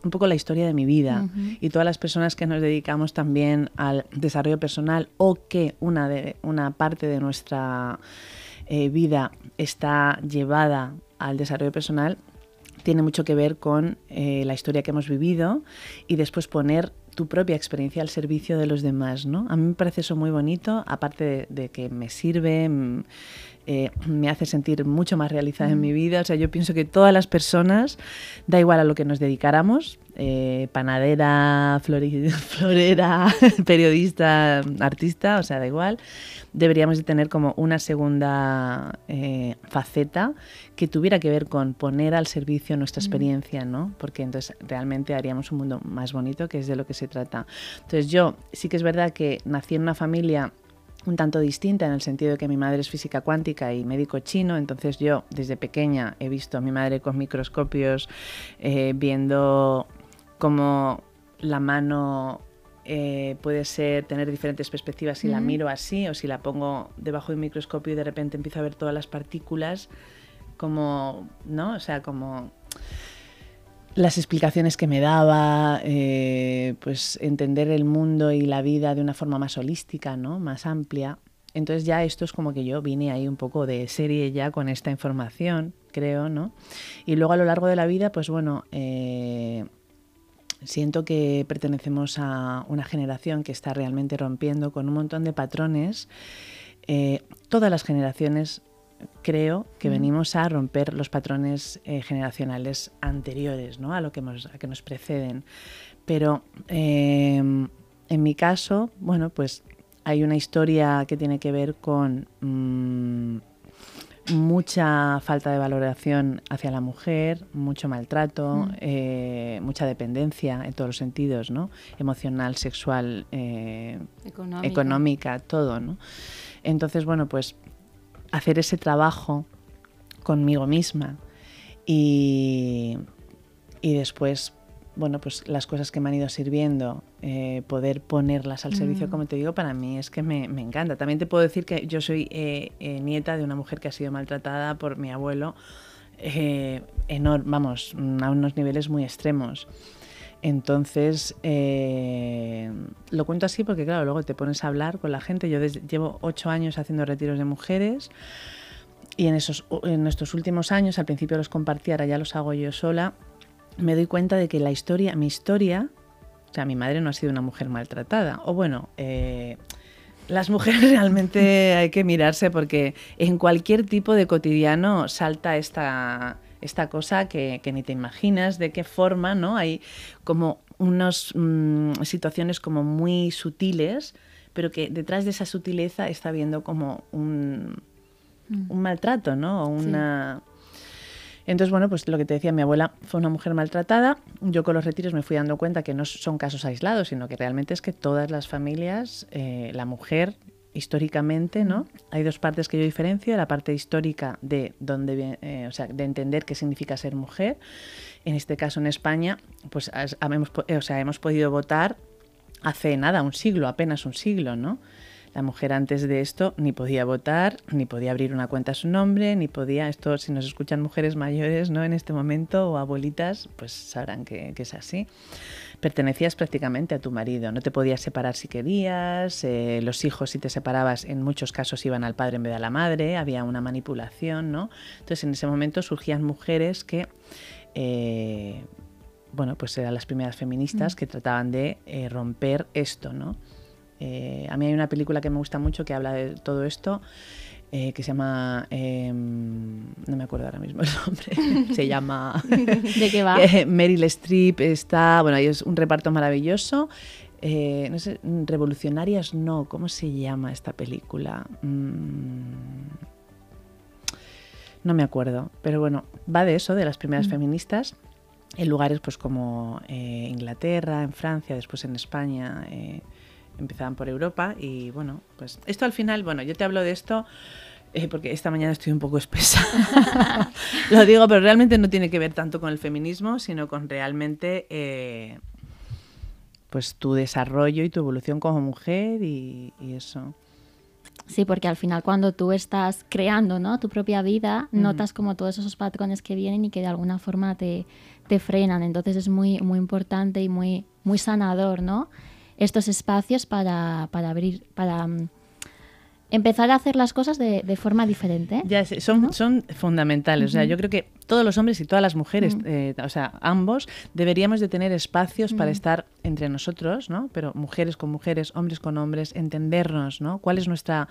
un poco la historia de mi vida y todas las personas que nos dedicamos también al desarrollo personal o que una, de, una parte de nuestra eh, vida está llevada al desarrollo personal, tiene mucho que ver con eh, la historia que hemos vivido y después poner tu propia experiencia al servicio de los demás, ¿no? A mí me parece eso muy bonito, aparte de, que me sirve, mm, eh, me hace sentir mucho más realizada en mi vida. O sea, yo pienso que todas las personas, da igual a lo que nos dedicáramos, eh, panadera, florera, periodista, artista, o sea, da igual, deberíamos de tener como una segunda eh, faceta que tuviera que ver con poner al servicio nuestra experiencia, ¿no? Porque entonces realmente haríamos un mundo más bonito, que es de lo que se trata. Entonces yo sí que es verdad que nací en una familia un tanto distinta en el sentido de que mi madre es física cuántica y médico chino, entonces yo desde pequeña he visto a mi madre con microscopios eh, viendo cómo la mano eh, puede ser tener diferentes perspectivas si la miro así o si la pongo debajo de un microscopio y de repente empiezo a ver todas las partículas como, ¿no? O sea, como las explicaciones que me daba, eh, pues entender el mundo y la vida de una forma más holística, ¿no? Más amplia. Entonces ya esto es como que yo vine ahí un poco de serie ya con esta información, creo, ¿no? Y luego a lo largo de la vida, pues bueno, eh, siento que pertenecemos a una generación que está realmente rompiendo con un montón de patrones. Eh, todas las generaciones creo que venimos a romper los patrones eh, generacionales anteriores ¿no? a lo que, a que nos preceden. Pero em, en mi caso, bueno, pues hay una historia que tiene que ver con mm, mucha falta de valoración hacia la mujer, mucho maltrato, mm. eh, mucha dependencia en todos los sentidos, ¿no? Emocional, sexual, eh, económica. todo, ¿no? Entonces, bueno, pues hacer ese trabajo conmigo misma y, y después bueno, pues las cosas que me han ido sirviendo, eh, poder ponerlas al servicio, mm. como te digo, para mí es que me, encanta. También te puedo decir que yo soy eh, eh, nieta de una mujer que ha sido maltratada por mi abuelo, vamos, a unos niveles muy extremos. Entonces, lo cuento así porque, claro, luego te pones a hablar con la gente. Yo llevo ocho años haciendo retiros de mujeres. Y en, esos, en últimos años, al principio los compartía, ahora ya los hago yo sola me doy cuenta de que la historia, mi historia, o sea, mi madre no ha sido una mujer maltratada. O bueno, eh, las mujeres realmente hay que mirarse porque en cualquier tipo de cotidiano salta esta, esta cosa que, ni te imaginas de qué forma, ¿no? Hay como unas mm, situaciones como muy sutiles, pero que detrás de esa sutileza está viendo como un, mm. un maltrato, ¿no? O una... Entonces, bueno, pues lo que te decía, mi abuela fue una mujer maltratada. Yo con los retiros me fui dando cuenta que no son casos aislados, sino que realmente es que todas las familias, eh, la mujer históricamente, ¿no? Hay dos partes que yo diferencio, la parte histórica de donde, eh, o sea, de entender qué significa ser mujer. En este caso, en España, pues hemos, o sea, hemos podido votar hace nada, un siglo, apenas un siglo, ¿no? La mujer antes de esto ni podía votar, ni podía abrir una cuenta a su nombre, ni podía, esto si nos escuchan mujeres mayores ¿no? en este momento o abuelitas, pues sabrán que, es así. Pertenecías prácticamente a tu marido, no te podías separar si querías, eh, los hijos si te separabas en muchos casos iban al padre en vez de a la madre, había una manipulación, ¿no? Entonces en ese momento surgían mujeres que... Eh, bueno, pues eran las primeras feministas mm. que trataban de eh, romper esto, ¿no? Eh, a mí hay una película que me gusta mucho que habla de todo esto. Eh, que se llama. Em, no me acuerdo ahora mismo el nombre. se llama. ¿De qué va? Eh, Meryl Streep está. Bueno, es un reparto maravilloso. no sé, Revolucionarias no. ¿Cómo se llama esta película? Mm, no me acuerdo. Pero bueno, va de eso, de las primeras mm. feministas. En lugares pues como Inglaterra, en Francia, después en España empezaban por Europa y bueno, pues esto al final, bueno, yo te hablo de esto eh, porque esta mañana estoy un poco espesa. Lo digo, pero realmente no tiene que ver tanto con el feminismo, sino con realmente eh, pues tu desarrollo y tu evolución como mujer y, eso. Sí, porque al final cuando tú estás creando ¿no? tu propia vida, notas como todos esos patrones que vienen y que de alguna forma te, te frenan. Entonces es muy, muy importante y muy, muy sanador, ¿no? Estos espacios para, para abrir, para mm, empezar a hacer las cosas de, de forma diferente. Ya, son, son fundamentales. O sea, yo creo que todos los hombres y todas las mujeres, mm. eh, o sea, ambos, deberíamos de tener espacios para mm. estar entre nosotros, ¿no? Pero mujeres con mujeres, hombres con hombres, entendernos, ¿no? ¿Cuál es nuestra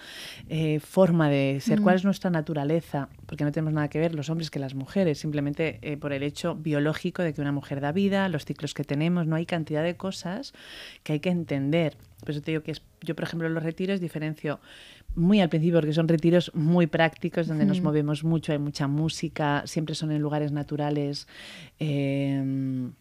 eh, forma de ser? ¿Cuál es nuestra naturaleza? Porque no tenemos nada que ver los hombres que las mujeres, simplemente eh, por el hecho biológico de que una mujer da vida, los ciclos que tenemos, no hay cantidad de cosas que hay que entender. Por eso te digo que yo, por ejemplo, en los retiros diferencio muy al principio porque son retiros muy prácticos donde nos movemos mucho, hay mucha música, siempre son en lugares naturales. Em,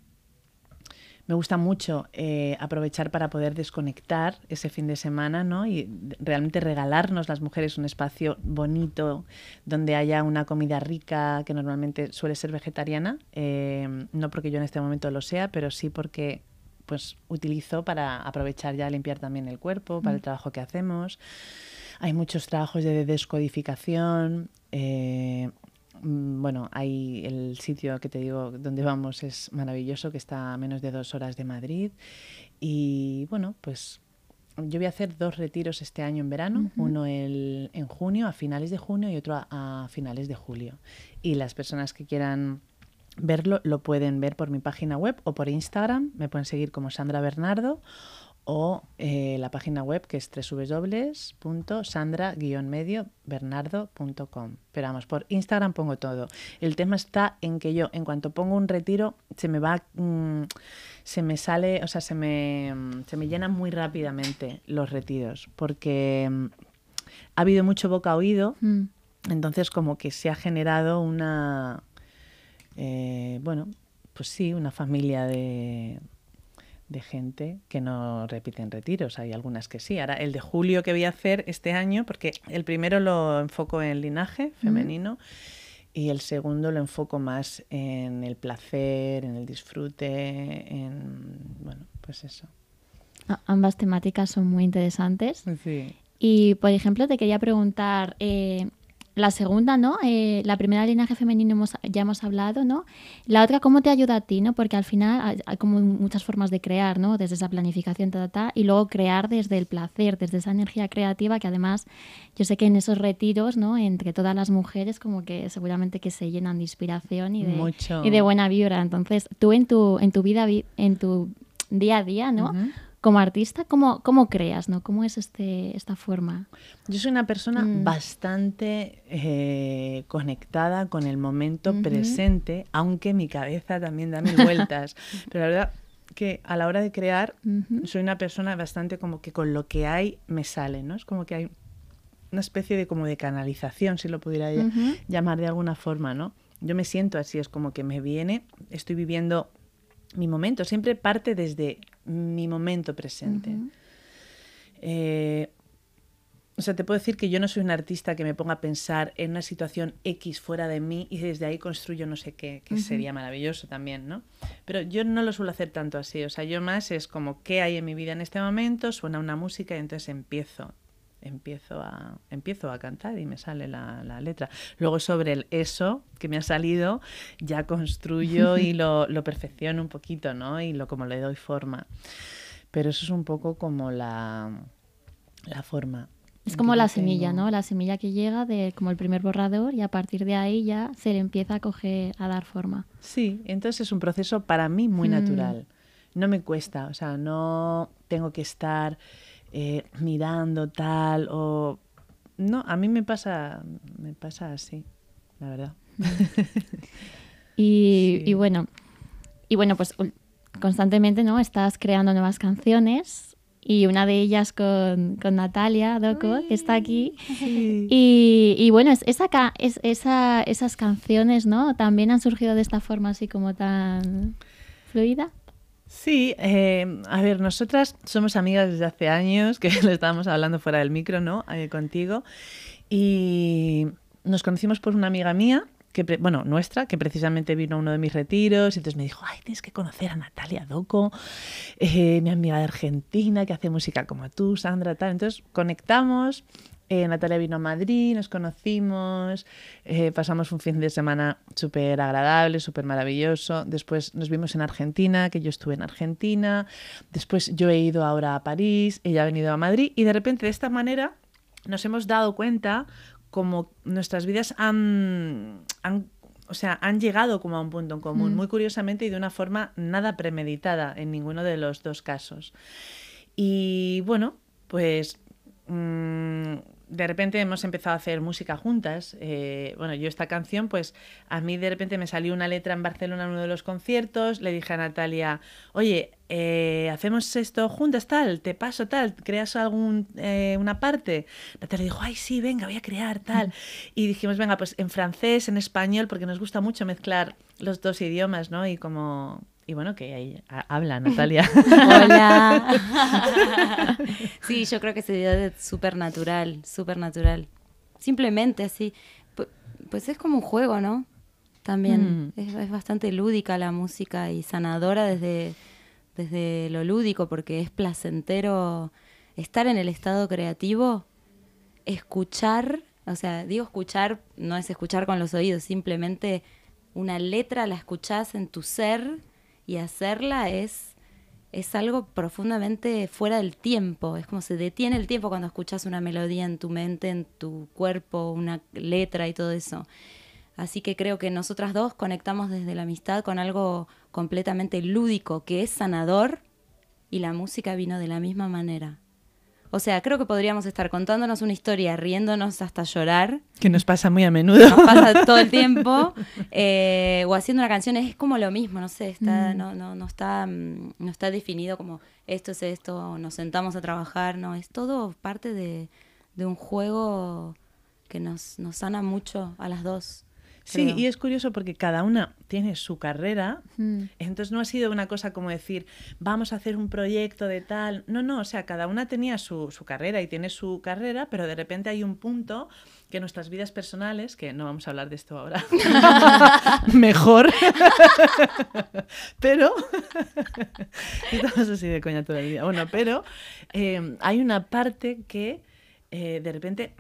me gusta mucho eh, aprovechar para poder desconectar ese fin de semana ¿no? y realmente regalarnos las mujeres un espacio bonito donde haya una comida rica que normalmente suele ser vegetariana, em, no porque yo en este momento lo sea, pero sí porque pues utilizo para aprovechar ya limpiar también el cuerpo, para el trabajo que hacemos. Hay muchos trabajos de descodificación. Eh, mm, bueno, hay el sitio que te digo donde vamos es maravilloso, que está a menos de dos horas de Madrid. Y bueno, pues yo voy a hacer dos retiros este año en verano, uno el, en junio, a finales de junio, y otro a, finales de julio. Y las personas que quieran verlo, lo pueden ver por mi página web o por Instagram. Me pueden seguir como Sandra Bernardo o eh, la página web que es www.sandra-medio-bernardo.com. Pero vamos, por Instagram pongo todo. El tema está en que yo, en cuanto pongo un retiro, se me va, mm, se me sale, o sea, se me, mm, se me llenan muy rápidamente los retiros, porque mm, ha habido mucho boca a oído, Mm. entonces como que se ha generado una, eh, bueno, pues sí, una familia de, de gente que no repiten retiros. Hay algunas que sí. Ahora, el de julio que voy a hacer este año, porque el primero lo enfoco en linaje femenino y el segundo lo enfoco más en el placer, en el disfrute, en, bueno, pues eso. Ambas temáticas son muy interesantes. Sí. Y, por ejemplo, te quería preguntar, eh, la segunda, ¿no? Eh, la primera linaje femenino hemos- ya hemos hablado, ¿no? La otra, ¿cómo te ayuda a ti, no? Porque al final hay, como muchas formas de crear, ¿no? Desde esa planificación, ta, ta, ta, y luego crear desde el placer, desde esa energía creativa que además yo sé que en esos retiros, ¿no? Entre todas las mujeres como que seguramente que se llenan de inspiración y de, Mucho. y de buena vibra. Entonces, tú en tu, en tu vida, vi- en tu día a día, ¿no? Como artista, ¿cómo, cómo creas, no? ¿Cómo es este, esta forma? Yo soy una persona Mm. bastante eh, conectada con el momento presente, aunque mi cabeza también da mil vueltas. Pero la verdad que a la hora de crear soy una persona bastante como que con lo que hay me sale, ¿no? Es como que hay una especie de como de canalización, si lo pudiera llamar de alguna forma, ¿no? Yo me siento así, es como que me viene, estoy viviendo mi momento, siempre parte desde mi momento presente. Eh, o sea, te puedo decir que yo no soy un artista que me ponga a pensar en una situación X fuera de mí y desde ahí construyo no sé qué, que sería maravilloso también, ¿no? Pero yo no lo suelo hacer tanto así, o sea, yo más es como qué hay en mi vida en este momento, suena una música y entonces empiezo, empiezo a, empiezo a cantar y me sale la, la letra. Luego sobre el eso que me ha salido ya construyo y lo, lo perfecciono un poquito, ¿no? Y lo como le doy forma. Pero eso es un poco como la, la forma. Es como la semilla, ¿no? La semilla que llega de como el primer borrador y a partir de ahí ya se le empieza a coger, a dar forma. Sí, entonces es un proceso para mí muy Mm. natural. No me cuesta, o sea, no tengo que estar eh, mirando tal o... No, a mí me pasa, me pasa así, la verdad. Y, Sí. y bueno, y bueno, pues constantemente, ¿no? Estás creando nuevas canciones y una de ellas con, con Natalia Doco, que está aquí. Y, y bueno, es, esa, es, esa, esas canciones, ¿no? También han surgido de esta forma así como tan fluida. Sí, eh, a ver, nosotras somos amigas desde hace años, que lo estábamos hablando fuera del micro, ¿no? Eh, contigo. Y nos conocimos por una amiga mía, que bueno, nuestra, que precisamente vino a uno de mis retiros, y entonces me dijo, ay, tienes que conocer a Natalia Doco, eh, mi amiga de Argentina, que hace música como tú, Sandra, tal. Entonces conectamos, eh, Natalia vino a Madrid, nos conocimos, eh, pasamos un fin de semana súper agradable, súper maravilloso. Después nos vimos en Argentina, que yo estuve en Argentina. Después yo he ido ahora a París, ella ha venido a Madrid y de repente de esta manera nos hemos dado cuenta como nuestras vidas han, han o sea, han llegado como a un punto en común, Mm. muy curiosamente y de una forma nada premeditada en ninguno de los dos casos. Y bueno, pues mm, de repente hemos empezado a hacer música juntas. Eh, bueno, yo esta canción, pues a mí de repente me salió una letra en Barcelona en uno de los conciertos. Le dije a Natalia, oye, eh, hacemos esto juntas, tal, te paso tal, creas algún eh, una parte. Natalia dijo, ay, sí, venga, voy a crear tal. Y dijimos, venga, pues en francés, en español, porque nos gusta mucho mezclar los dos idiomas, ¿no? Y como. Y bueno, que ahí ha- habla Natalia. Hola. sí, yo creo que se dio de súper natural, súper natural. Simplemente así. Pu- Pues es como un juego, ¿no? También Mm. es, es bastante lúdica la música y sanadora desde, desde lo lúdico, porque es placentero estar en el estado creativo, escuchar, o sea, digo escuchar, no es escuchar con los oídos, simplemente una letra la escuchás en tu ser y hacerla es es algo profundamente fuera del tiempo. Es como se detiene el tiempo cuando escuchas una melodía en tu mente, en tu cuerpo, una letra y todo eso. Así que creo que nosotras dos conectamos desde la amistad con algo completamente lúdico, que es sanador, y la música vino de la misma manera. O sea, creo que podríamos estar contándonos una historia, riéndonos hasta llorar. Que nos pasa muy a menudo. Nos pasa todo el tiempo. eh, o haciendo una canción, es como lo mismo, no sé, está, Mm. no, no, no, está, mm, no está definido como esto es esto, o nos sentamos a trabajar, no, es todo parte de, de un juego que nos, nos sana mucho a las dos. Sí, creo. y es curioso porque cada una tiene su carrera, Mm. entonces no ha sido una cosa como decir, vamos a hacer un proyecto de tal. No, no, o sea, cada una tenía su, su carrera y tiene su carrera, pero de repente hay un punto que nuestras vidas personales, que no vamos a hablar de esto ahora, mejor, pero, estamos así de coña todo el día, bueno, pero eh, hay una parte que eh, de repente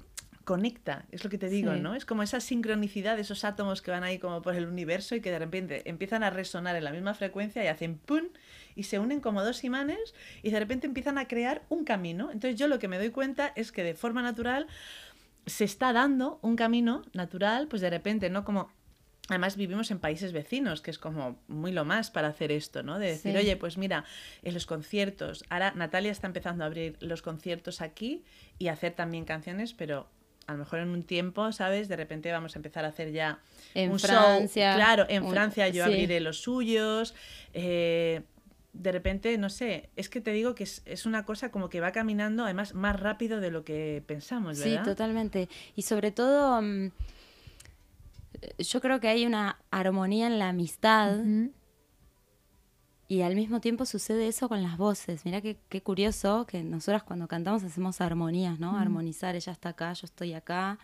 conecta, es lo que te digo, Sí. ¿no? Es como esa sincronicidad de esos átomos que van ahí como por el universo y que de repente empiezan a resonar en la misma frecuencia y hacen ¡pum! y se unen como dos imanes y de repente empiezan a crear un camino. Entonces yo lo que me doy cuenta es que de forma natural se está dando un camino natural, pues de repente, ¿no? Como Además vivimos en países vecinos, que es como muy lo más para hacer esto, ¿no? De decir, Sí. oye, pues mira, en los conciertos, ahora Natalia está empezando a abrir los conciertos aquí y hacer también canciones, pero a lo mejor en un tiempo, ¿sabes? De repente vamos a empezar a hacer ya En un Francia, show. Claro, en un- Francia yo sí. abriré los suyos. eh, de repente, no sé, es que te digo que es, es una cosa como que va caminando, además, más rápido de lo que pensamos, Sí, ¿verdad? totalmente. Y sobre todo, mm, yo creo que hay una armonía en la amistad. Y al mismo tiempo sucede eso con las voces. Mira qué, qué curioso que nosotras cuando cantamos hacemos armonías, ¿no? Armonizar, ella está acá, yo estoy acá.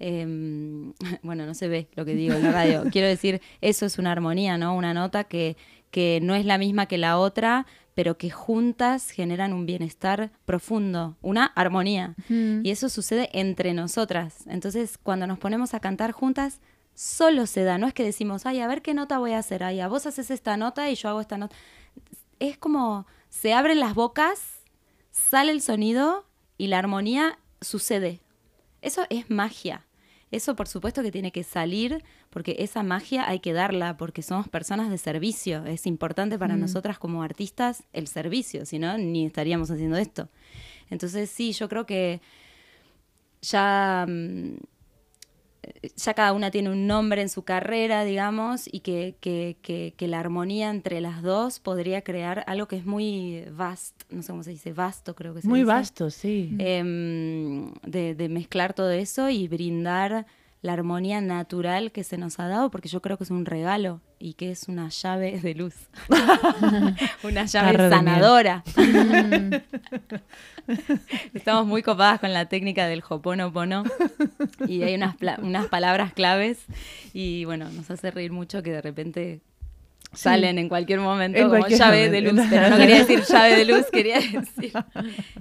Em, bueno, no se ve lo que digo en la radio. Quiero decir, eso es una armonía, ¿no? Una nota que, que no es la misma que la otra, pero que juntas generan un bienestar profundo, una armonía. Y eso sucede entre nosotras. Entonces, cuando nos ponemos a cantar juntas, solo se da. No es que decimos, ay, a ver qué nota voy a hacer. Ay, a vos haces esta nota y yo hago esta nota. Es como se abren las bocas, sale el sonido y la armonía sucede. Eso es magia. Eso por supuesto que tiene que salir porque esa magia hay que darla porque somos personas de servicio. Es importante para nosotras como artistas el servicio, si no, ni estaríamos haciendo esto. Entonces sí, yo creo que ya, mm, ya cada una tiene un nombre en su carrera, digamos, y que, que- que- que la armonía entre las dos podría crear algo que es muy vasto, no sé cómo se dice, vasto creo que se Muy dice vasto, sí. em, de, de mezclar todo eso y brindar la armonía natural que se nos ha dado, porque yo creo que es un regalo y que es una llave de luz, una llave sanadora. Estamos muy copadas con la técnica del Hoponopono y hay unas, unas palabras claves y bueno, nos hace reír mucho que de repente salen en cualquier momento En como cualquier llave de luz, pero no quería decir llave de luz, quería decir.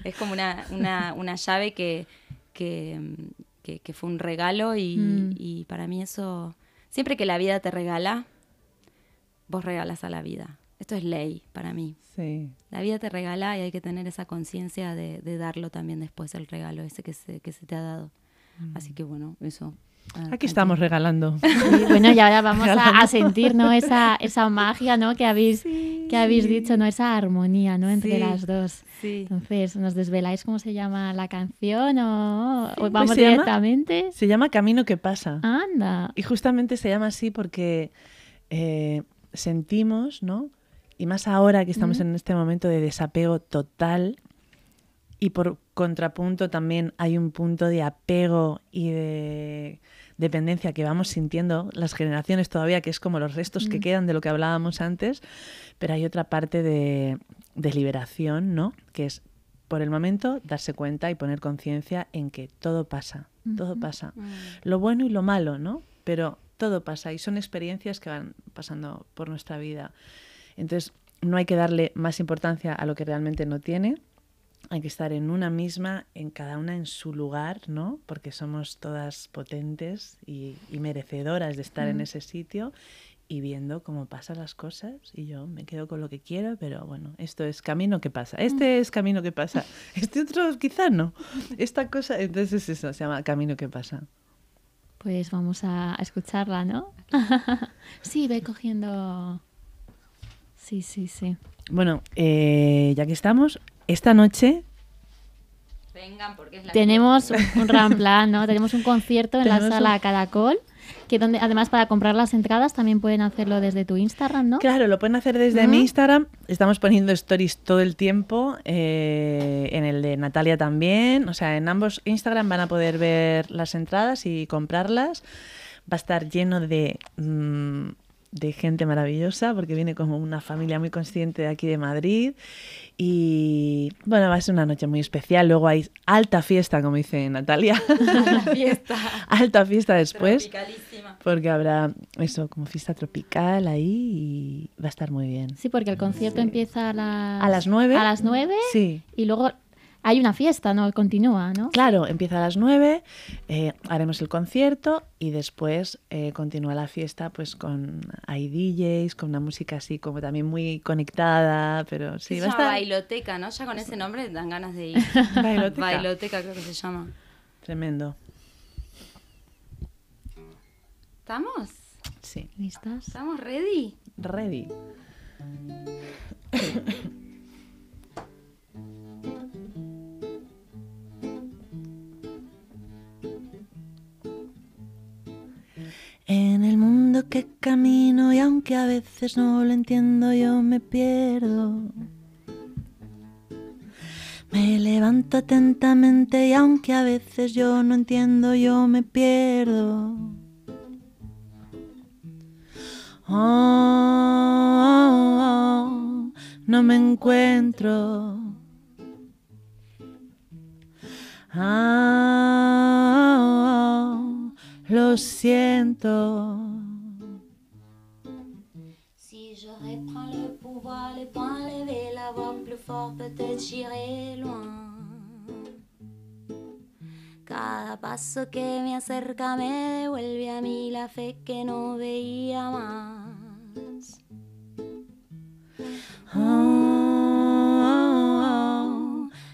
Es como una, una, una llave que, que, que- que fue un regalo y, Mm. y para mí eso, siempre que la vida te regala, vos regalas a la vida. Esto es ley para mí. Sí. La vida te regala y hay que tener esa conciencia de, de darlo también después el regalo ese que se, que se te ha dado. Así que bueno, eso. Ah, Aquí estamos regalando. Sí, bueno, y ahora vamos a, a sentir ¿no? esa, esa magia ¿no? que, habéis, que habéis dicho, ¿no? esa armonía ¿no? entre Sí. las dos. Sí. Entonces, ¿nos desveláis cómo se llama la canción o, o vamos Pues se llama- directamente? Se llama Camino que pasa. Anda. Y justamente se llama así porque eh, sentimos, ¿no? Y más ahora que estamos en este momento de desapego total y por contrapunto también hay un punto de apego y de dependencia que vamos sintiendo las generaciones todavía, que es como los restos que quedan de lo que hablábamos antes, pero hay otra parte de, de liberación, ¿no? Que es por el momento darse cuenta y poner conciencia en que todo pasa, todo pasa. Lo bueno y lo malo, ¿no? Pero todo pasa y son experiencias que van pasando por nuestra vida. Entonces, no hay que darle más importancia a lo que realmente no tiene. Hay que estar en una misma, en cada una en su lugar, ¿no? Porque somos todas potentes y, y merecedoras de estar en ese sitio y viendo cómo pasan las cosas. Y yo me quedo con lo que quiero, pero bueno, esto es camino que pasa. Este es camino que pasa. Este otro quizá no. Esta cosa, entonces es eso, se llama camino que pasa. Pues vamos a a escucharla, ¿no? sí, ve cogiendo... Sí, sí, sí. Bueno, eh, ya que estamos, esta noche Vengan, porque es la Tenemos un, un gran plan, ¿no? Tenemos un concierto en la sala un- Caracol, que donde además para comprar las entradas también pueden hacerlo desde tu Instagram, ¿no? Claro, lo pueden hacer desde mi Instagram. Estamos poniendo stories todo el tiempo. eh, en el de Natalia también. O sea, en ambos Instagram van a poder ver las entradas y comprarlas. Va a estar lleno de, mm, de gente maravillosa porque viene como una familia muy consciente de aquí de Madrid. Y bueno, va a ser una noche muy especial. Luego hay alta fiesta, como dice Natalia. la fiesta. alta fiesta después. Tropicalísima. Porque habrá eso, como fiesta tropical ahí y va a estar muy bien. Sí, porque el concierto empieza a las... ¿A las nueve? A las nueve Sí, y luego hay una fiesta, ¿no? Continúa, ¿no? claro, empieza a las nueve, eh, haremos el concierto y después eh, continúa la fiesta pues con hay DJs, con una música así como también muy conectada, pero sí, se va a estar Bailoteca, ¿no? Ya con ese nombre dan ganas de ir. Bailoteca. Bailoteca creo que se llama. tremendo. ¿Estamos? Sí, ¿Listas? ¿Estamos ready? ready. En el mundo que camino y aunque a veces no lo entiendo yo me pierdo. Me levanto atentamente y aunque a veces yo no entiendo yo me pierdo. Oh, no me encuentro. Ah, lo siento. Si je reprends le pouvoir, les poings levés, la voix plus fort, peut-être j'irai loin. Cada paso que me acerca me devuelve a mí la fe que no veía más. Oh,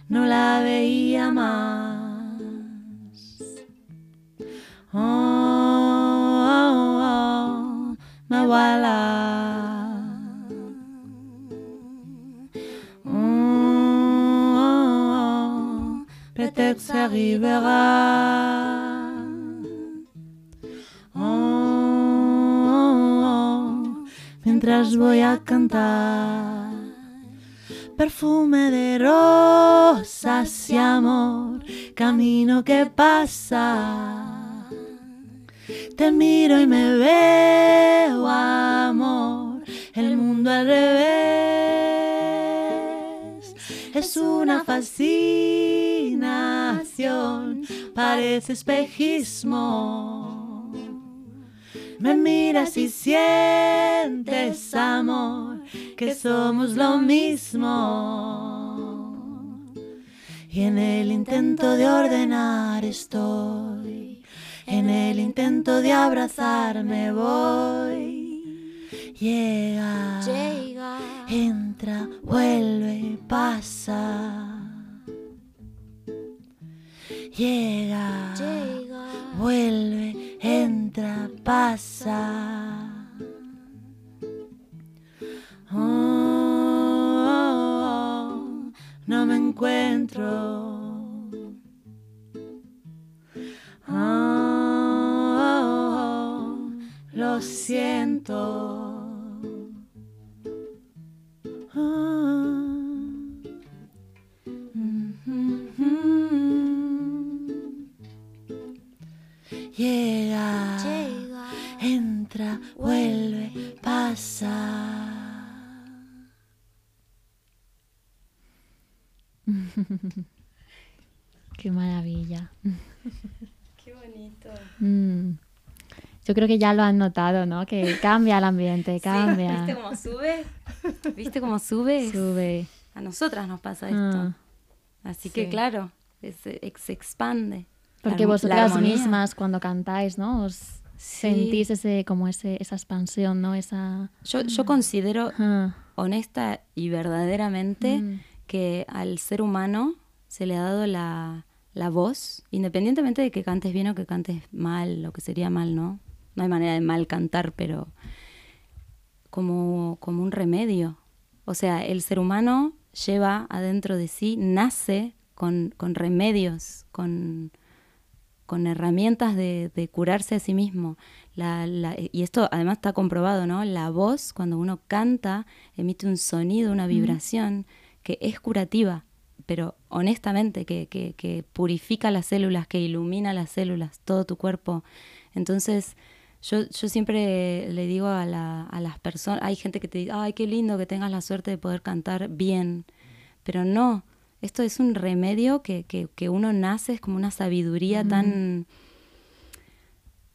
no la veía más. Arrivera. Oh, mientras voy a cantar. Perfume de rosas y amor, camino que pasa. Te miro y me veo, amor, el mundo al revés. Es una parece espejismo. Me miras y sientes amor, que somos lo mismo. Y en el intento de ordenar estoy, en el intento de abrazarme voy. Llega, Llega, entra, vuelve, pasa. Llega, llega, vuelve, entra, pasa. Oh, no me encuentro. Oh, lo siento. Llega, llega. entra, vuelve, pasa. Qué maravilla. Qué bonito. Mm. Yo creo que ya lo han notado, ¿no? Que cambia el ambiente, cambia. ¿Viste cómo sube? ¿Viste cómo sube? Sube. A nosotras nos pasa esto. Ah. Así que claro, se expande. Porque vosotras mismas cuando cantáis, ¿no? Os sentís ese, como ese, esa expansión, ¿no? Esa... Yo, yo considero Ah. honesta y verdaderamente Mm. que al ser humano se le ha dado la, la voz, independientemente de que cantes bien o que cantes mal, lo que sería mal, ¿no? No hay manera de mal cantar, pero como, como un remedio. O sea, el ser humano lleva adentro de sí, nace con, con remedios, con, con herramientas de, de, curarse a sí mismo. La, la, y esto además está comprobado, ¿no? La voz, cuando uno canta, emite un sonido, una vibración que es curativa, pero honestamente, que, que, que, purifica las células, que ilumina las células, todo tu cuerpo. Entonces, yo, yo siempre le digo a, la, a las personas, hay gente que te dice, ay, qué lindo que tengas la suerte de poder cantar bien, pero no, esto es un remedio que, que, que uno nace, es como una sabiduría mm. tan...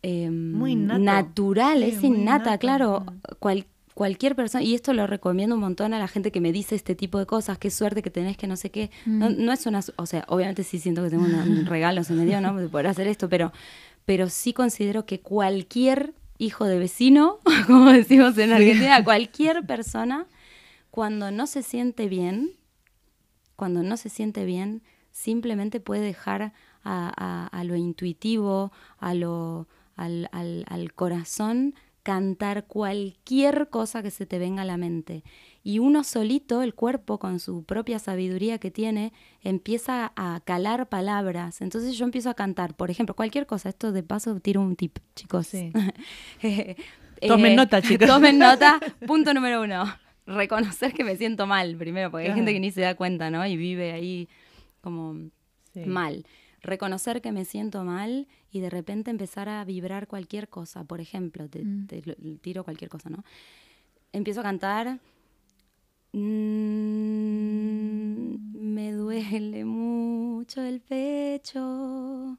Eh, muy natural, sí, es innata, claro. Mm. Cual, cualquier persona, y esto lo recomiendo un montón a la gente que me dice este tipo de cosas, qué suerte que tenés, que no sé qué. Mm. No, no, es una, o sea, obviamente sí siento que tengo una, un regalo, se me dio, ¿no? De poder hacer esto, pero, pero sí considero que cualquier hijo de vecino, como decimos en Argentina, sí. cualquier persona, cuando no se siente bien, cuando no se siente bien, simplemente puede dejar a, a, a lo intuitivo, a lo, al, al, al corazón, cantar cualquier cosa que se te venga a la mente. Y uno solito, el cuerpo, con su propia sabiduría que tiene, empieza a calar palabras. Entonces yo empiezo a cantar, por ejemplo, cualquier cosa. Esto de paso tiro un tip, chicos. Sí. eh, tomen nota, chicos. Tomen nota. Punto número uno. Reconocer que me siento mal, primero, porque Claro. hay gente que ni se da cuenta, ¿no? Y vive ahí como Sí. mal. Reconocer que me siento mal y de repente empezar a vibrar cualquier cosa. Por ejemplo, te, Mm. te tiro cualquier cosa, ¿no? Empiezo a cantar. "Mm, me duele mucho el pecho.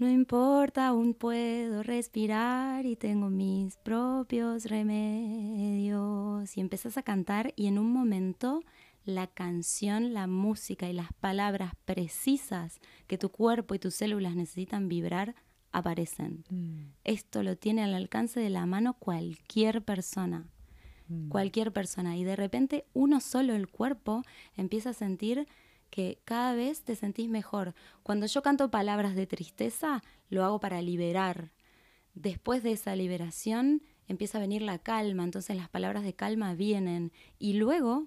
No importa, aún puedo respirar y tengo mis propios remedios. Y empezás a cantar y en un momento la canción, la música y las palabras precisas que tu cuerpo y tus células necesitan vibrar aparecen. Mm, Esto lo tiene al alcance de la mano cualquier persona, mm. cualquier persona. Y de repente uno solo, el cuerpo, empieza a sentir que cada vez te sentís mejor. Cuando yo canto palabras de tristeza, lo hago para liberar. Después de esa liberación empieza a venir la calma, entonces las palabras de calma vienen y luego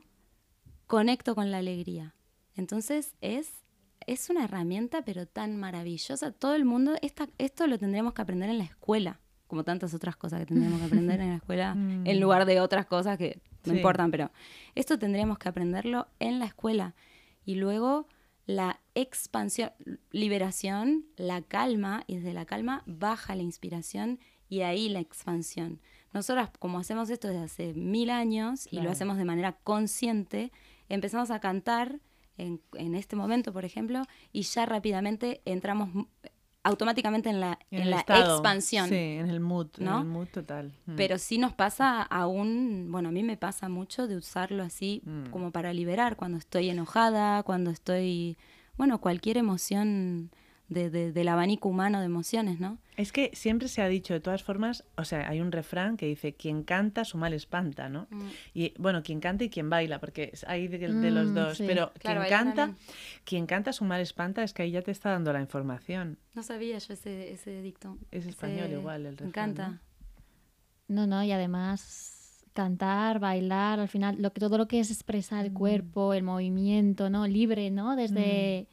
conecto con la alegría. Entonces es, es una herramienta pero tan maravillosa. Todo el mundo, esta, esto lo tendremos que aprender en la escuela, como tantas otras cosas que tendremos que aprender en la escuela, Mm. en lugar de otras cosas que no Sí. importan, pero esto tendríamos que aprenderlo en la escuela. Y luego la expansión, liberación, la calma, y desde la calma baja la inspiración y ahí la expansión. Nosotras, como hacemos esto desde hace mil años y lo hacemos de manera consciente, empezamos a cantar en, en este momento, por ejemplo, y ya rápidamente entramos automáticamente en la, en la estado, expansión. Sí, en el mood, ¿no? en el mood total. Mm. Pero sí nos pasa aún, bueno, a mí me pasa mucho de usarlo así Mm. como para liberar cuando estoy enojada, cuando estoy, bueno, cualquier emoción de, de- del abanico humano de emociones, ¿no? Es que siempre se ha dicho, de todas formas, o sea, hay un refrán que dice, quien canta su mal espanta, ¿no? Y bueno, quien canta y quien baila, porque es- hay de, de los Mm, dos, sí. pero Claro, quien canta, también. quien canta su mal espanta es que ahí ya te está dando la información. No sabía yo ese, ese dicto. Es Ese- español igual el Me refrán, encanta. ¿no? No, no, y además cantar, bailar, al final, lo que, todo lo que es expresar el Mm. cuerpo, el movimiento, ¿no? Libre, ¿no? Desde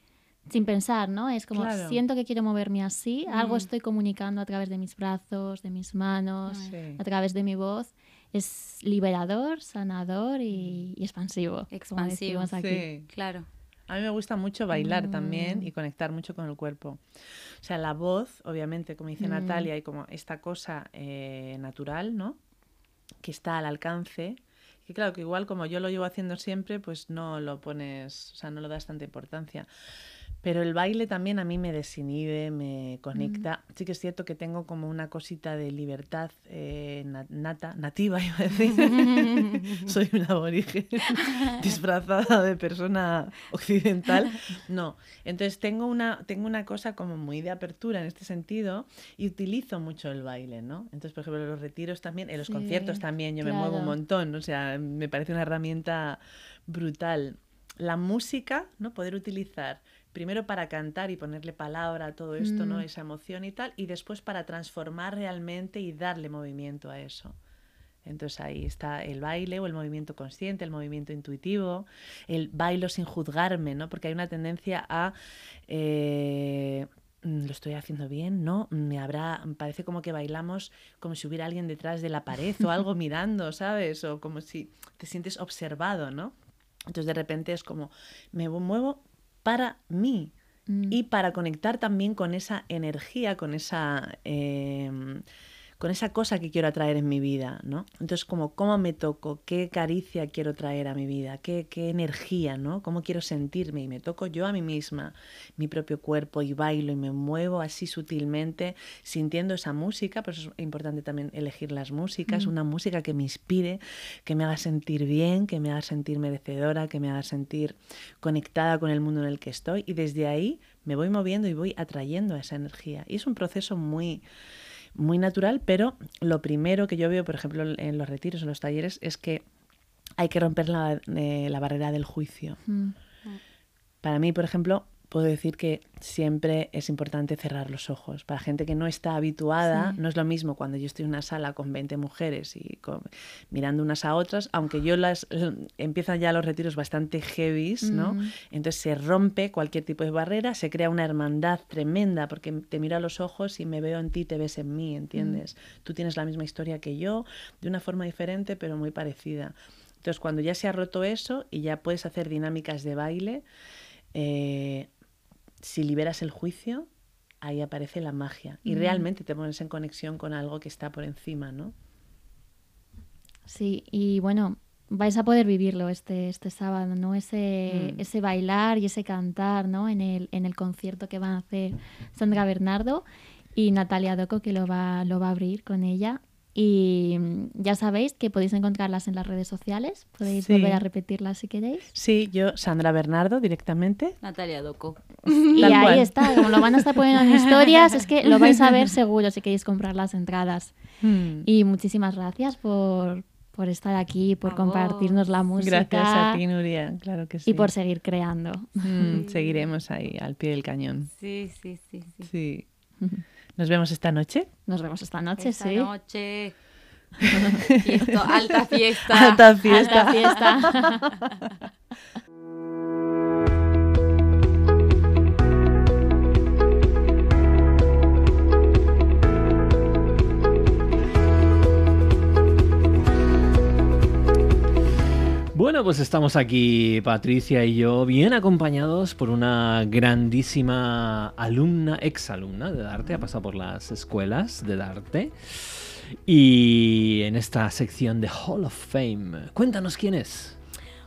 sin pensar, ¿no? Es como Claro. siento que quiero moverme así, algo Mm. estoy comunicando a través de mis brazos, de mis manos, Sí. a través de mi voz. Es liberador, sanador y, y expansivo. Expansivo, aquí. Sí. Claro. A mí me gusta mucho bailar Mm. también y conectar mucho con el cuerpo. O sea, la voz, obviamente, como dice Mm. Natalia, hay como esta cosa eh, natural, ¿no? Que está al alcance. Que claro, que igual como yo lo llevo haciendo siempre, pues no lo pones, o sea, no lo das tanta importancia. Pero el baile también a mí me desinhibe, me conecta. Sí que es cierto que tengo como una cosita de libertad eh, na- nata, nativa, iba a decir. Soy una aborigen disfrazada de persona occidental. No, entonces tengo una, tengo una cosa como muy de apertura en este sentido y utilizo mucho el baile, ¿no? Entonces, por ejemplo, en los retiros también, en los Sí, conciertos también yo me muevo un claro. montón, o sea, me parece una herramienta brutal. La música, ¿no? Poder utilizar primero para cantar y ponerle palabra a todo esto, ¿no? Mm. Esa emoción y tal, y después para transformar realmente y darle movimiento a eso. Entonces ahí está el baile o el movimiento consciente, el movimiento intuitivo, el bailo sin juzgarme, ¿no? Porque hay una tendencia a eh, mm, lo estoy haciendo bien, ¿no? Me habrá, parece como que bailamos como si hubiera alguien detrás de la pared o algo mirando, ¿sabes? O como si te sientes observado, ¿no? Entonces de repente es como, me muevo para mí Mm. y para conectar también con esa energía, con esa... em, con esa cosa que quiero atraer en mi vida, ¿no? Entonces, como cómo me toco, qué caricia quiero traer a mi vida, qué, qué energía, ¿no? Cómo quiero sentirme y me toco yo a mí misma, mi propio cuerpo y bailo y me muevo así sutilmente, sintiendo esa música, por eso es importante también elegir las músicas, una música que me inspire, que me haga sentir bien, que me haga sentir merecedora, que me haga sentir conectada con el mundo en el que estoy y desde ahí me voy moviendo y voy atrayendo esa energía. Y es un proceso muy muy natural, pero lo primero que yo veo, por ejemplo, en los retiros, en los talleres, es que hay que romper la, eh, la barrera del juicio. Mm. Para mí, por ejemplo, puedo decir que siempre es importante cerrar los ojos. Para gente que no está habituada, Sí. no es lo mismo cuando yo estoy en una sala con 20 mujeres y con- mirando unas a otras, aunque yo las empiezan ya los retiros bastante heavies, ¿no? Mm. Entonces se rompe cualquier tipo de barrera, se crea una hermandad tremenda porque te miro a los ojos y me veo en ti, te ves en mí, ¿entiendes? Tú tienes la misma historia que yo, de una forma diferente pero muy parecida. Entonces cuando ya se ha roto eso y ya puedes hacer dinámicas de baile, eh, si liberas el juicio, ahí aparece la magia y Mm. realmente te pones en conexión con algo que está por encima, ¿no? Sí, y bueno, vais a poder vivirlo este, este sábado, ¿no? Ese, Mm. ese bailar y ese cantar, ¿no? En el, en el concierto que van a hacer Sandra Bernardo y Natalia Doco, que lo va, lo va a abrir con ella. Y mm, ya sabéis que podéis encontrarlas en las redes sociales. Podéis Sí. volver a repetirlas si queréis. Sí, yo, Sandra Bernardo, directamente. Natalia Doco. Y Tal ahí cual. está, como lo van a estar poniendo en historias, es que lo vais a ver seguro si queréis comprar las entradas. Mm. Y muchísimas gracias por, por estar aquí, por A compartirnos la música. Gracias a ti, Nuria, claro que sí. y por seguir creando. Mm, seguiremos ahí, al pie del cañón. Sí, sí, sí. sí. Sí. Nos vemos esta noche. Nos vemos esta noche, Esta sí. noche. Fiesto- alta fiesta. Alta fiesta. Alta fiesta. Bueno, pues estamos aquí, Patricia y yo, bien acompañados por una grandísima alumna, exalumna de Darte, ha pasado por las escuelas de Darte. Y en esta sección de Hall of Fame, cuéntanos quién es.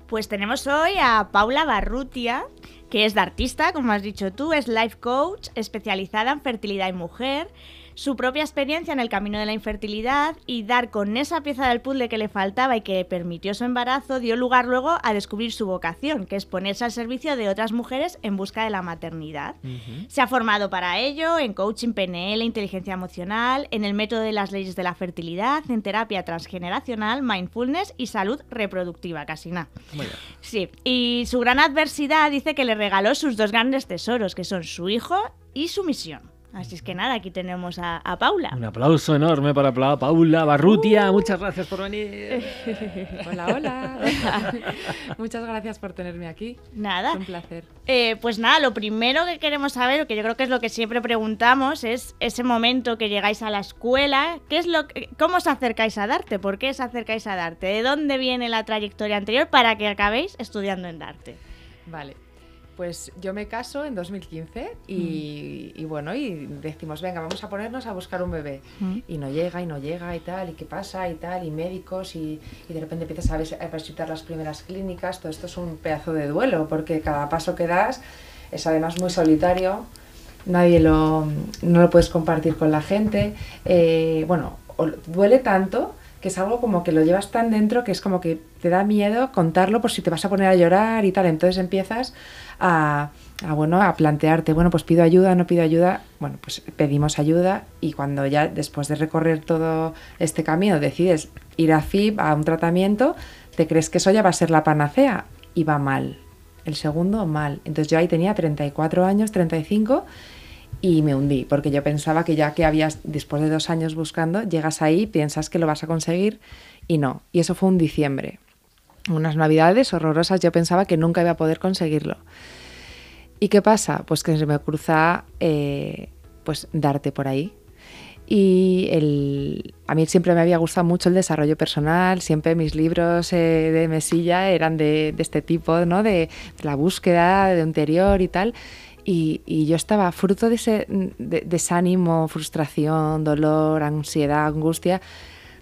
Pues tenemos hoy a Paula Barrutia, que es de artista, como has dicho tú, es life coach especializada en fertilidad y mujer, su propia experiencia en el camino de la infertilidad y dar con esa pieza del puzzle que le faltaba y que permitió su embarazo dio lugar luego a descubrir su vocación, que es ponerse al servicio de otras mujeres en busca de la maternidad. Se ha formado para ello en coaching PNL, inteligencia emocional, en el método de las leyes de la fertilidad, en terapia transgeneracional, mindfulness y salud reproductiva, casi nada. Sí, y su gran adversidad dice que le regaló sus dos grandes tesoros, que son su hijo y su misión. Así es que nada, aquí tenemos a, a Paula. Un aplauso enorme para Paula Barrutia, muchas gracias por venir. Hola, hola. Muchas gracias por tenerme aquí. Nada. Es un placer. Eh, pues nada, lo primero que queremos saber, que yo creo que es lo que siempre preguntamos, es ese momento que llegáis a la escuela, ¿qué es lo que- ¿cómo os acercáis a Darte? ¿Por qué os acercáis a Darte? ¿De dónde viene la trayectoria anterior para que acabéis estudiando en Darte? Vale. Pues yo me caso en 2015 y, y bueno, y decimos, venga, vamos a ponernos a buscar un bebé. Y no llega, y no llega, y tal, y qué pasa, y tal, y médicos, y, y de repente empiezas a, vis- a visitar las primeras clínicas. Todo esto es un pedazo de duelo, porque cada paso que das es además muy solitario. Nadie lo, no lo puedes compartir con la gente. Eh, bueno, duele tanto que es algo como que lo llevas tan dentro que es como que te da miedo contarlo por si te vas a poner a llorar y tal. Entonces empiezas a, a, bueno, a plantearte, bueno, pues pido ayuda, no pido ayuda. Bueno, pues pedimos ayuda y cuando ya después de recorrer todo este camino decides ir a FIB, a un tratamiento, te crees que eso ya va a ser la panacea y va mal. el segundo mal. Entonces yo ahí tenía 34 años, 35 y me hundí, porque yo pensaba que ya que habías, después de dos años buscando, llegas ahí, piensas que lo vas a conseguir y no. Y eso fue un diciembre. Unas navidades horrorosas, yo pensaba que nunca iba a poder conseguirlo. ¿Y qué pasa? Pues que se me cruza eh, pues darte por ahí. Y el, a mí siempre me había gustado mucho el desarrollo personal, siempre mis libros eh, de mesilla eran de, de este tipo, ¿no? de, de la búsqueda de interior y tal. Y, y, yo estaba fruto de ese de, desánimo, frustración, dolor, ansiedad, angustia.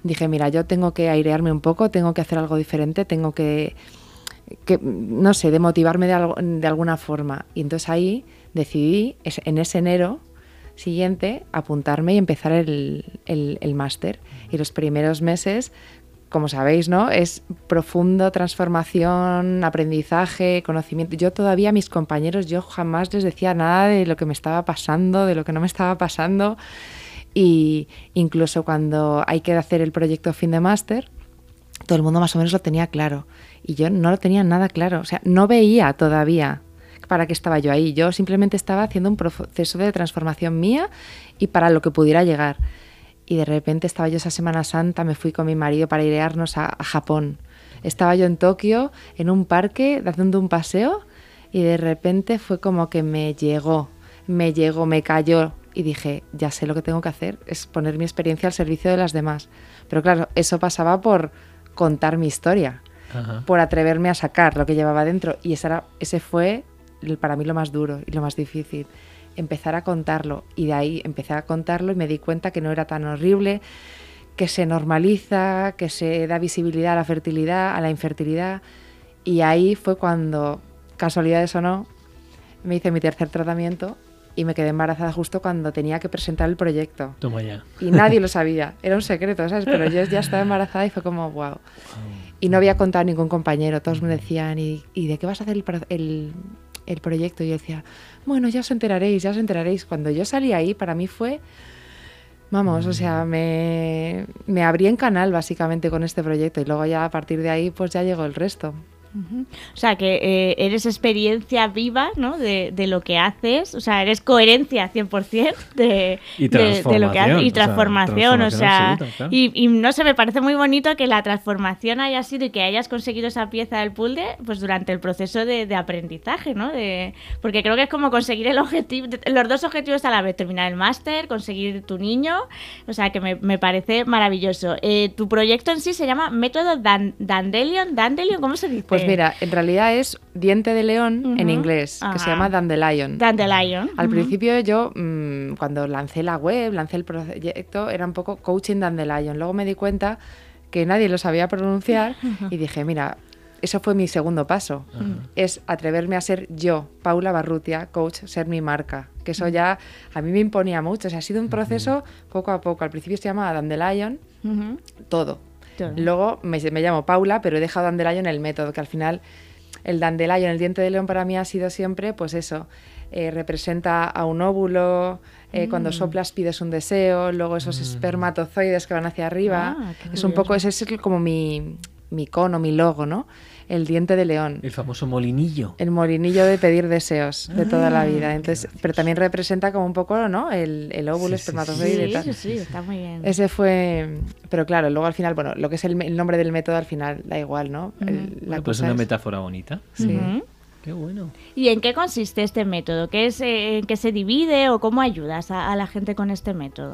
Dije, mira, yo tengo que airearme un poco, tengo que hacer algo diferente, tengo que, que no sé, de motivarme de, algo, de alguna forma. Y entonces ahí decidí, en ese enero siguiente, apuntarme y empezar el, el, el máster. Y los primeros meses como sabéis, ¿no? Es profundo, transformación, aprendizaje, conocimiento. Yo todavía a mis compañeros, yo jamás les decía nada de lo que me estaba pasando, de lo que no me estaba pasando. Y incluso cuando hay que hacer el proyecto fin de máster, todo el mundo más o menos lo tenía claro. Y yo no lo tenía nada claro. O sea, no veía todavía para qué estaba yo ahí. Yo simplemente estaba haciendo un proceso de transformación mía y para lo que pudiera llegar y de repente estaba yo esa Semana Santa, me fui con mi marido para irnos a, a Japón. Estaba yo en Tokio, en un parque, haciendo un paseo, y de repente fue como que me llegó, me llegó, me cayó, y dije, ya sé lo que tengo que hacer, es poner mi experiencia al servicio de las demás. Pero claro, eso pasaba por contar mi historia, Ajá. por atreverme a sacar lo que llevaba dentro, y ese, era, ese fue para mí lo más duro y lo más difícil empezar a contarlo. Y de ahí empecé a contarlo y me di cuenta que no era tan horrible, que se normaliza, que se da visibilidad a la fertilidad, a la infertilidad. Y ahí fue cuando, casualidades o no, me hice mi tercer tratamiento y me quedé embarazada justo cuando tenía que presentar el proyecto. Toma ya. Y nadie lo sabía, era un secreto, ¿sabes? Pero yo ya estaba embarazada y fue como, wow. Y no había contado a ningún compañero, todos me decían, ¿y, y de qué vas a hacer el, el, el proyecto? Y yo decía, bueno, ya os enteraréis, ya os enteraréis. Cuando yo salí ahí, para mí fue, vamos, o sea, me, me abrí en canal básicamente con este proyecto y luego ya a partir de ahí pues ya llegó el resto. Uh -huh. O sea, que eh, eres experiencia viva ¿no? de, de, lo que haces, o sea, eres coherencia 100% de, y de, de, lo que haces y transformación, o sea, o sea claro. y, y, no sé, me parece muy bonito que la transformación haya sido y que hayas conseguido esa pieza del puzzle pues durante el proceso de, aprendizaje, ¿no? porque creo que es como conseguir el objetivo, los dos objetivos a la vez, terminar el máster, conseguir tu niño, o sea, que me, me parece maravilloso. Eh, tu proyecto en sí se llama Método Dan, Dandelion, Dandelion, ¿cómo se dice? Pues mira, en realidad es diente de león uh -huh. en inglés, Ajá. que se llama Dandelion. Dandelion. Al uh -huh. principio yo, mmm, cuando lancé la web, lancé el proyecto, era un poco coaching Dandelion. Luego me di cuenta que nadie lo sabía pronunciar uh -huh. y dije, mira, eso fue mi segundo paso. Es atreverme a ser yo, Paula Barrutia, coach, ser mi marca. Que eso ya a mí me imponía mucho. O sea, ha sido un proceso poco a poco. Al principio se llamaba Dandelion, todo Luego me, me, llamo Paula, pero he dejado Dandelion el método, que al final el Dandelion, el diente de león para mí ha sido siempre, pues eso, eh, representa a un óvulo, eh, mm. cuando soplas pides un deseo, luego esos mm. espermatozoides que van hacia arriba. Ah, es un poco, ese es como mi, mi icono, mi logo, ¿no? El diente de león. El famoso molinillo. El molinillo de pedir deseos de toda la vida. Entonces, pero también representa como un poco, ¿no? El, el óvulo, sí, espermatozoide sí, y tal. Sí, sí, está muy bien. Ese fue. Pero claro, luego al final, bueno, lo que es el, el nombre del método al final da igual, ¿no? Uh -huh. el, la bueno, pues una es... metáfora bonita. Sí. Uh -huh. Qué bueno. ¿Y en qué consiste este método? ¿Qué es, eh, ¿En qué se divide o cómo ayudas a, a la gente con este método?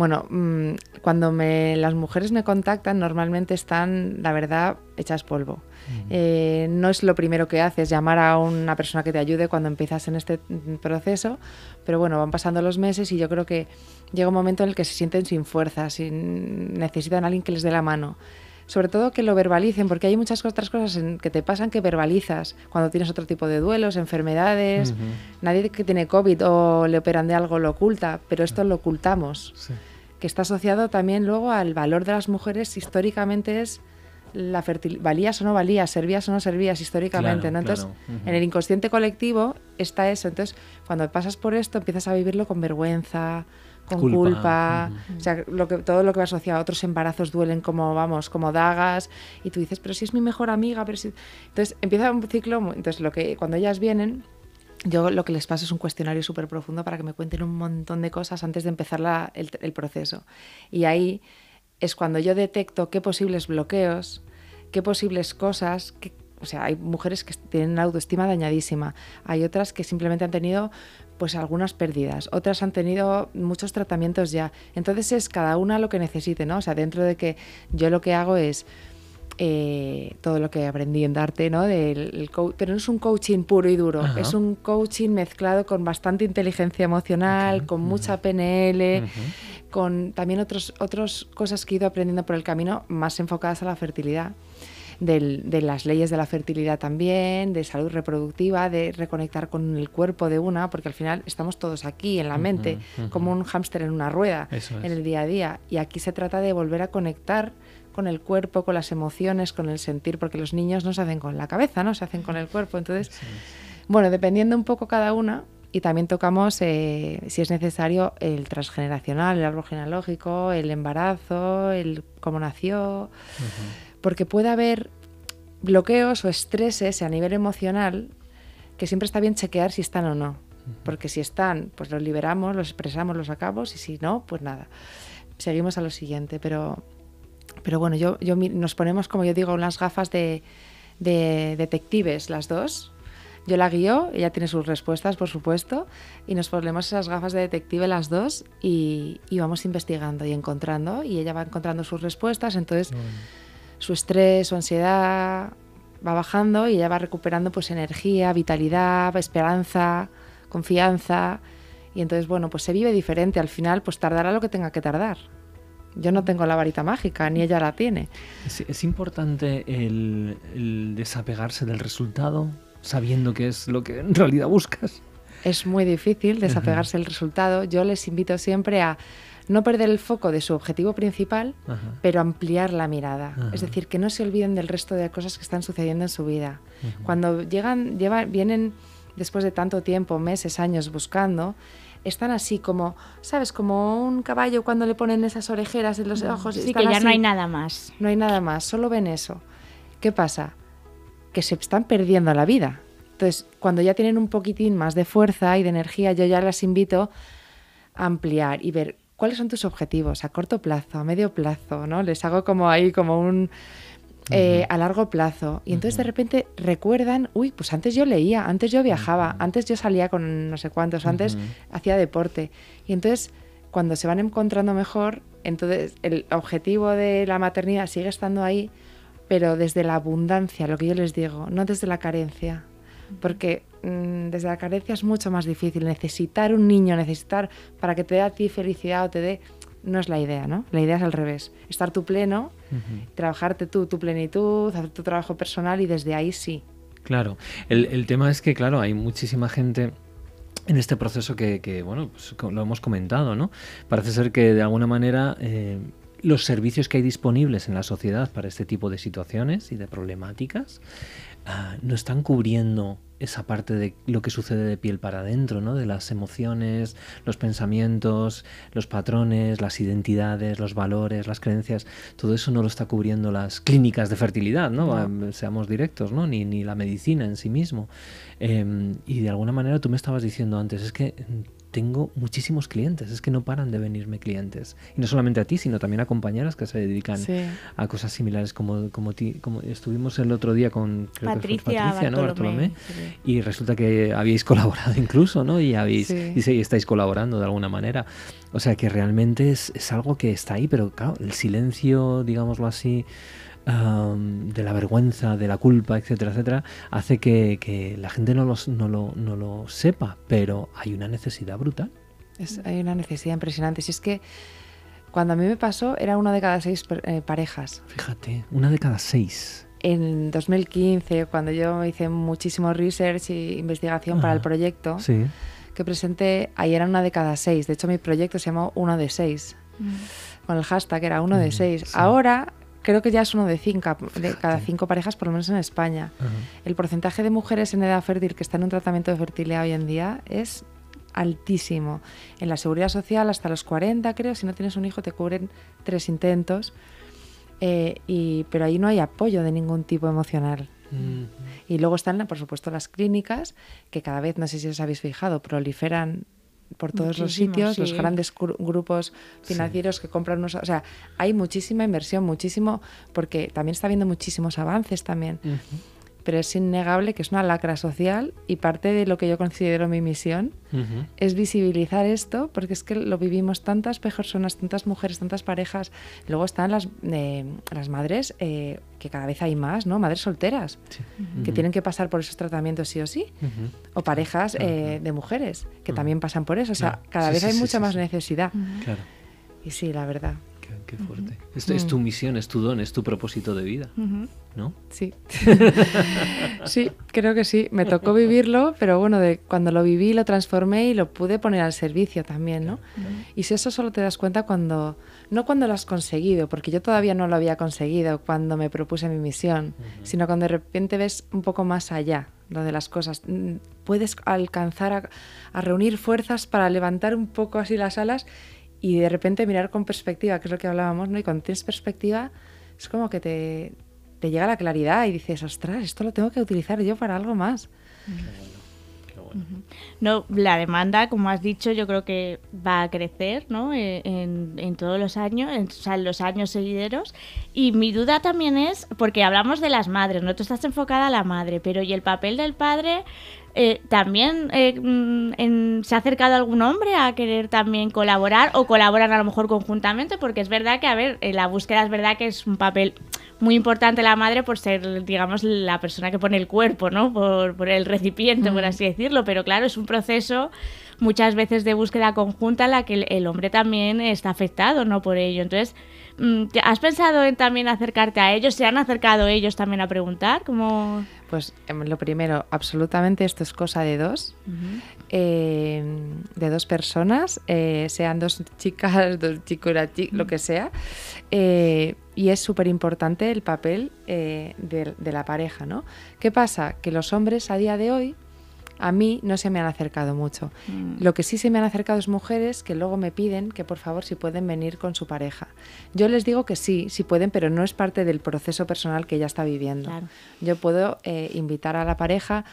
Bueno, mmm, cuando me, las mujeres me contactan, normalmente están, la verdad, hechas polvo. Mm. Eh, no es lo primero que haces llamar a una persona que te ayude cuando empiezas en este proceso, pero bueno, van pasando los meses y yo creo que llega un momento en el que se sienten sin fuerza, sin, necesitan a alguien que les dé la mano. Sobre todo que lo verbalicen, porque hay muchas otras cosas en que te pasan que verbalizas cuando tienes otro tipo de duelos, enfermedades. Uh -huh. Nadie que tiene COVID o le operan de algo lo oculta, pero esto lo ocultamos. Sí que está asociado también luego al valor de las mujeres históricamente es la fertilidad, valías o no valías, servías o no servías históricamente, claro, ¿no? Entonces, claro. uh -huh. en el inconsciente colectivo está eso. Entonces, cuando pasas por esto, empiezas a vivirlo con vergüenza, con Culpa, culpa, o sea, lo que, todo lo que va asociado a otros embarazos duelen como, vamos, como dagas, y tú dices, pero si es mi mejor amiga, pero si... Entonces empieza un ciclo, entonces lo que cuando ellas vienen, yo lo que les paso es un cuestionario súper profundo para que me cuenten un montón de cosas antes de empezar la- el, proceso. Y ahí es cuando yo detecto qué posibles bloqueos, qué posibles cosas, qué- o sea, hay mujeres que tienen una autoestima dañadísima, hay otras que simplemente han tenido pues algunas pérdidas, otras han tenido muchos tratamientos ya. Entonces es cada una lo que necesite, ¿no? O sea, dentro de que yo lo que hago es eh, todo lo que aprendí en Darte, ¿no? Del, el pero no es un coaching puro y duro, Ajá. es un coaching mezclado con bastante inteligencia emocional, con mucha PNL, con también otros otras cosas que he ido aprendiendo por el camino más enfocadas a la fertilidad. del- de las leyes de la fertilidad también, de salud reproductiva, de reconectar con el cuerpo de una, porque al final estamos todos aquí en la mente, como un hámster en una rueda, Eso es. en el día a día. Y aquí se trata de volver a conectar con el cuerpo, con las emociones, con el sentir, porque los niños no se hacen con la cabeza, ¿no? Se hacen con el cuerpo. Entonces, bueno, dependiendo un poco cada una, y también tocamos, eh, si es necesario, el transgeneracional, el árbol genealógico, el embarazo, el cómo nació, porque puede haber bloqueos o estreses a nivel emocional que siempre está bien chequear si están o no. Porque si están, pues los liberamos, los expresamos, los sacamos, y si no, pues nada. Seguimos a lo siguiente, pero, pero bueno, yo, yo nos ponemos, como yo digo, unas gafas de, de detectives, las dos. Yo la guío, ella tiene sus respuestas, por supuesto, y nos ponemos esas gafas de detective las dos y, y vamos investigando y encontrando, y ella va encontrando sus respuestas, entonces su estrés, su ansiedad va bajando y ella va recuperando pues energía, vitalidad, esperanza, confianza, y entonces bueno, pues se vive diferente, al final pues tardará lo que tenga que tardar. Yo no tengo la varita mágica, ni ella la tiene. Es, es importante el, el desapegarse del resultado, sabiendo que es lo que en realidad buscas. Es muy difícil desapegarse del resultado. Yo les invito siempre a no perder el foco de su objetivo principal, Ajá. pero ampliar la mirada. Ajá. Es decir, que no se olviden del resto de cosas que están sucediendo en su vida. Cuando llegan, llevan, vienen después de tanto tiempo, meses, años buscando, están así como, ¿sabes? Como un caballo cuando le ponen esas orejeras en los ojos. Sí, están que ya así. no hay nada más. No hay nada más, solo ven eso. ¿Qué pasa? Que se están perdiendo la vida. Entonces, cuando ya tienen un poquitín más de fuerza y de energía, yo ya las invito a ampliar y ver cuáles son tus objetivos a corto plazo, a medio plazo, ¿no? Les hago como ahí, como un... eh, a largo plazo. Y entonces de repente recuerdan, uy, pues antes yo leía, antes yo viajaba, antes yo salía con no sé cuántos, antes hacía deporte. Y entonces, cuando se van encontrando mejor, entonces el objetivo de la maternidad sigue estando ahí, pero desde la abundancia, lo que yo les digo, no desde la carencia. Porque mm, desde la carencia es mucho más difícil. Necesitar un niño, necesitar para que te dé a ti felicidad o te dé. No es la idea, ¿no? La idea es al revés. Estar tu pleno, trabajarte tú, tu plenitud, hacer tu trabajo personal y desde ahí sí. Claro, el, el tema es que, claro, hay muchísima gente en este proceso que, que, bueno, pues lo hemos comentado, ¿no? Parece ser que de alguna manera eh, los servicios que hay disponibles en la sociedad para este tipo de situaciones y de problemáticas ah, no están cubriendo esa parte de lo que sucede de piel para adentro, ¿no? De las emociones, los pensamientos, los patrones, las identidades, los valores, las creencias, todo eso no lo está cubriendo las clínicas de fertilidad, ¿no? Ah, Seamos directos, ¿no? Ni, ni la medicina en sí mismo. Eh, y de alguna manera tú me estabas diciendo antes, es que tengo muchísimos clientes, es que no paran de venirme clientes. Y no solamente a ti, sino también a compañeras que se dedican Sí. a cosas similares como, como, ti, como estuvimos el otro día con creo que fue Patricia Patricia, ¿no? Bartolomé, Bartolomé. sí. Y resulta que habíais colaborado incluso, ¿no? Y habéis Sí. y estáis colaborando de alguna manera. O sea que realmente es, es algo que está ahí, pero claro, el silencio, digámoslo así, de la vergüenza, de la culpa, etcétera, etcétera, hace que, que la gente no, los- no, lo, no lo sepa, pero hay una necesidad brutal. Es- hay una necesidad impresionante. Si es que cuando a mí me pasó, era una de cada seis eh, parejas. Fíjate, una de cada seis. En 2015, cuando yo hice muchísimo research e investigación para el Ajá. proyecto Sí. que presenté, ahí era una de cada seis. De hecho, mi proyecto se llamó Uno de Seis, con el hashtag era Uno de Mm, Seis. sí. Ahora creo que ya es uno de, cinco, de cada cinco parejas, por lo menos en España. El porcentaje de mujeres en edad fértil que están en un tratamiento de fertilidad hoy en día es altísimo. En la seguridad social hasta los 40, creo, si no tienes un hijo te cubren tres intentos. Eh, y, pero ahí no hay apoyo de ningún tipo emocional. Y luego están, por supuesto, las clínicas, que cada vez, no sé si os habéis fijado, proliferan por todos los sitios, los grandes grupos financieros que compran unos... O sea, hay muchísima inversión, muchísimo, porque también está habiendo muchísimos avances también. Pero es innegable que es una lacra social y parte de lo que yo considero mi misión es visibilizar esto, porque es que lo vivimos tantas personas, tantas mujeres, tantas parejas. Luego están las, eh, las madres, eh, que cada vez hay más, ¿no? Madres solteras, que tienen que pasar por esos tratamientos sí o sí. O parejas eh, de mujeres, que también pasan por eso. O sea, Claro. cada Sí, vez sí, hay sí, mucha sí, más sí. necesidad. Claro. Y sí, la verdad. Qué, fuerte. Esto es tu misión, es tu don, es tu propósito de vida. ¿no? Sí. sí, creo que sí. Me tocó vivirlo, pero bueno, de cuando lo viví, lo transformé y lo pude poner al servicio también, ¿no? Y si eso solo te das cuenta cuando, no cuando lo has conseguido, porque yo todavía no lo había conseguido cuando me propuse mi misión, sino cuando de repente ves un poco más allá lo de las cosas. Mm, Puedes alcanzar a, a reunir fuerzas para levantar un poco así las alas y de repente mirar con perspectiva, que es lo que hablábamos, ¿no? Y cuando tienes perspectiva, es como que te, te llega la claridad y dices, ostras, esto lo tengo que utilizar yo para algo más. No, la demanda, como has dicho, yo creo que va a crecer, ¿no? Eh, En, en todos los años, en, o sea, en los años seguideros. Y mi duda también es, porque hablamos de las madres, ¿no? Tú estás enfocada a la madre, pero ¿y el papel del padre? Eh, ¿También eh, mm, en- se ha acercado algún hombre a querer también colaborar o colaboran a lo mejor conjuntamente? Porque es verdad que, a ver, en la búsqueda es verdad que es un papel muy importante la madre por ser, digamos, la persona que pone el cuerpo, ¿no? Por, por el recipiente, por así decirlo. Pero claro, es un proceso muchas veces de búsqueda conjunta en la que el, el hombre también está afectado, ¿no? Por ello. Entonces, mm, ¿te- ¿has pensado en también acercarte a ellos? ¿Se han acercado ellos también a preguntar? Como... Pues em, lo primero, absolutamente esto es cosa de dos, eh, de dos personas, eh, sean dos chicas, dos chicos, una lo que sea. eh, y es súper importante el papel eh, de, de la pareja, ¿no? ¿Qué pasa? Que los hombres a día de hoy a mí no se me han acercado mucho. Lo que sí se me han acercado es mujeres que luego me piden que por favor si pueden venir con su pareja. Yo les digo que sí, sí pueden, pero no es parte del proceso personal que ella está viviendo. Claro. Yo puedo eh, invitar a la pareja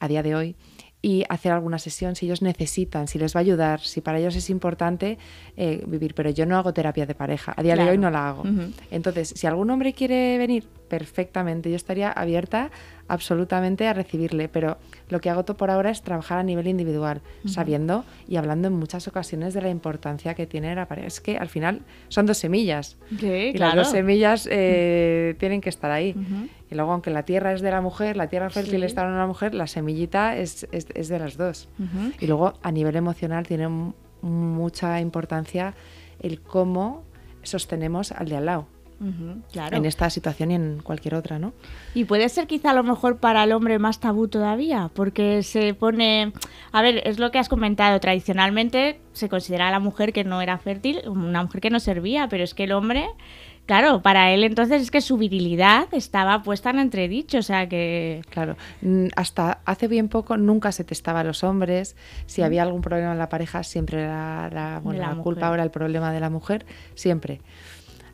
a día de hoy y hacer alguna sesión si ellos necesitan, si les va a ayudar, si para ellos es importante eh, vivir, pero yo no hago terapia de pareja, a día de hoy no la hago. Entonces, si algún hombre quiere venir, perfectamente, yo estaría abierta absolutamente a recibirle, pero lo que hago to- por ahora es trabajar a nivel individual, sabiendo y hablando en muchas ocasiones de la importancia que tiene la pareja. Es que al final son dos semillas. Sí, Y claro. las dos semillas eh, tienen que estar ahí. Ujú. Y luego, aunque la tierra es de la mujer, la tierra fértil Sí. está en una mujer, la semillita es, es- es de las dos. Y luego, a nivel emocional, tiene mu- mucha importancia el cómo sostenemos al de al lado. Claro. En esta situación y en cualquier otra, ¿no? Y puede ser quizá a lo mejor para el hombre más tabú todavía, porque se pone, a ver, es lo que has comentado, tradicionalmente se considera a la mujer que no era fértil, una mujer que no servía, pero es que el hombre, claro, para él entonces es que su virilidad estaba puesta en entredicho, o sea que... Claro, mm, hasta hace bien poco nunca se testaba a los hombres. Si había algún problema en la pareja, siempre era la, bueno, la culpa ahora el problema de la mujer, siempre.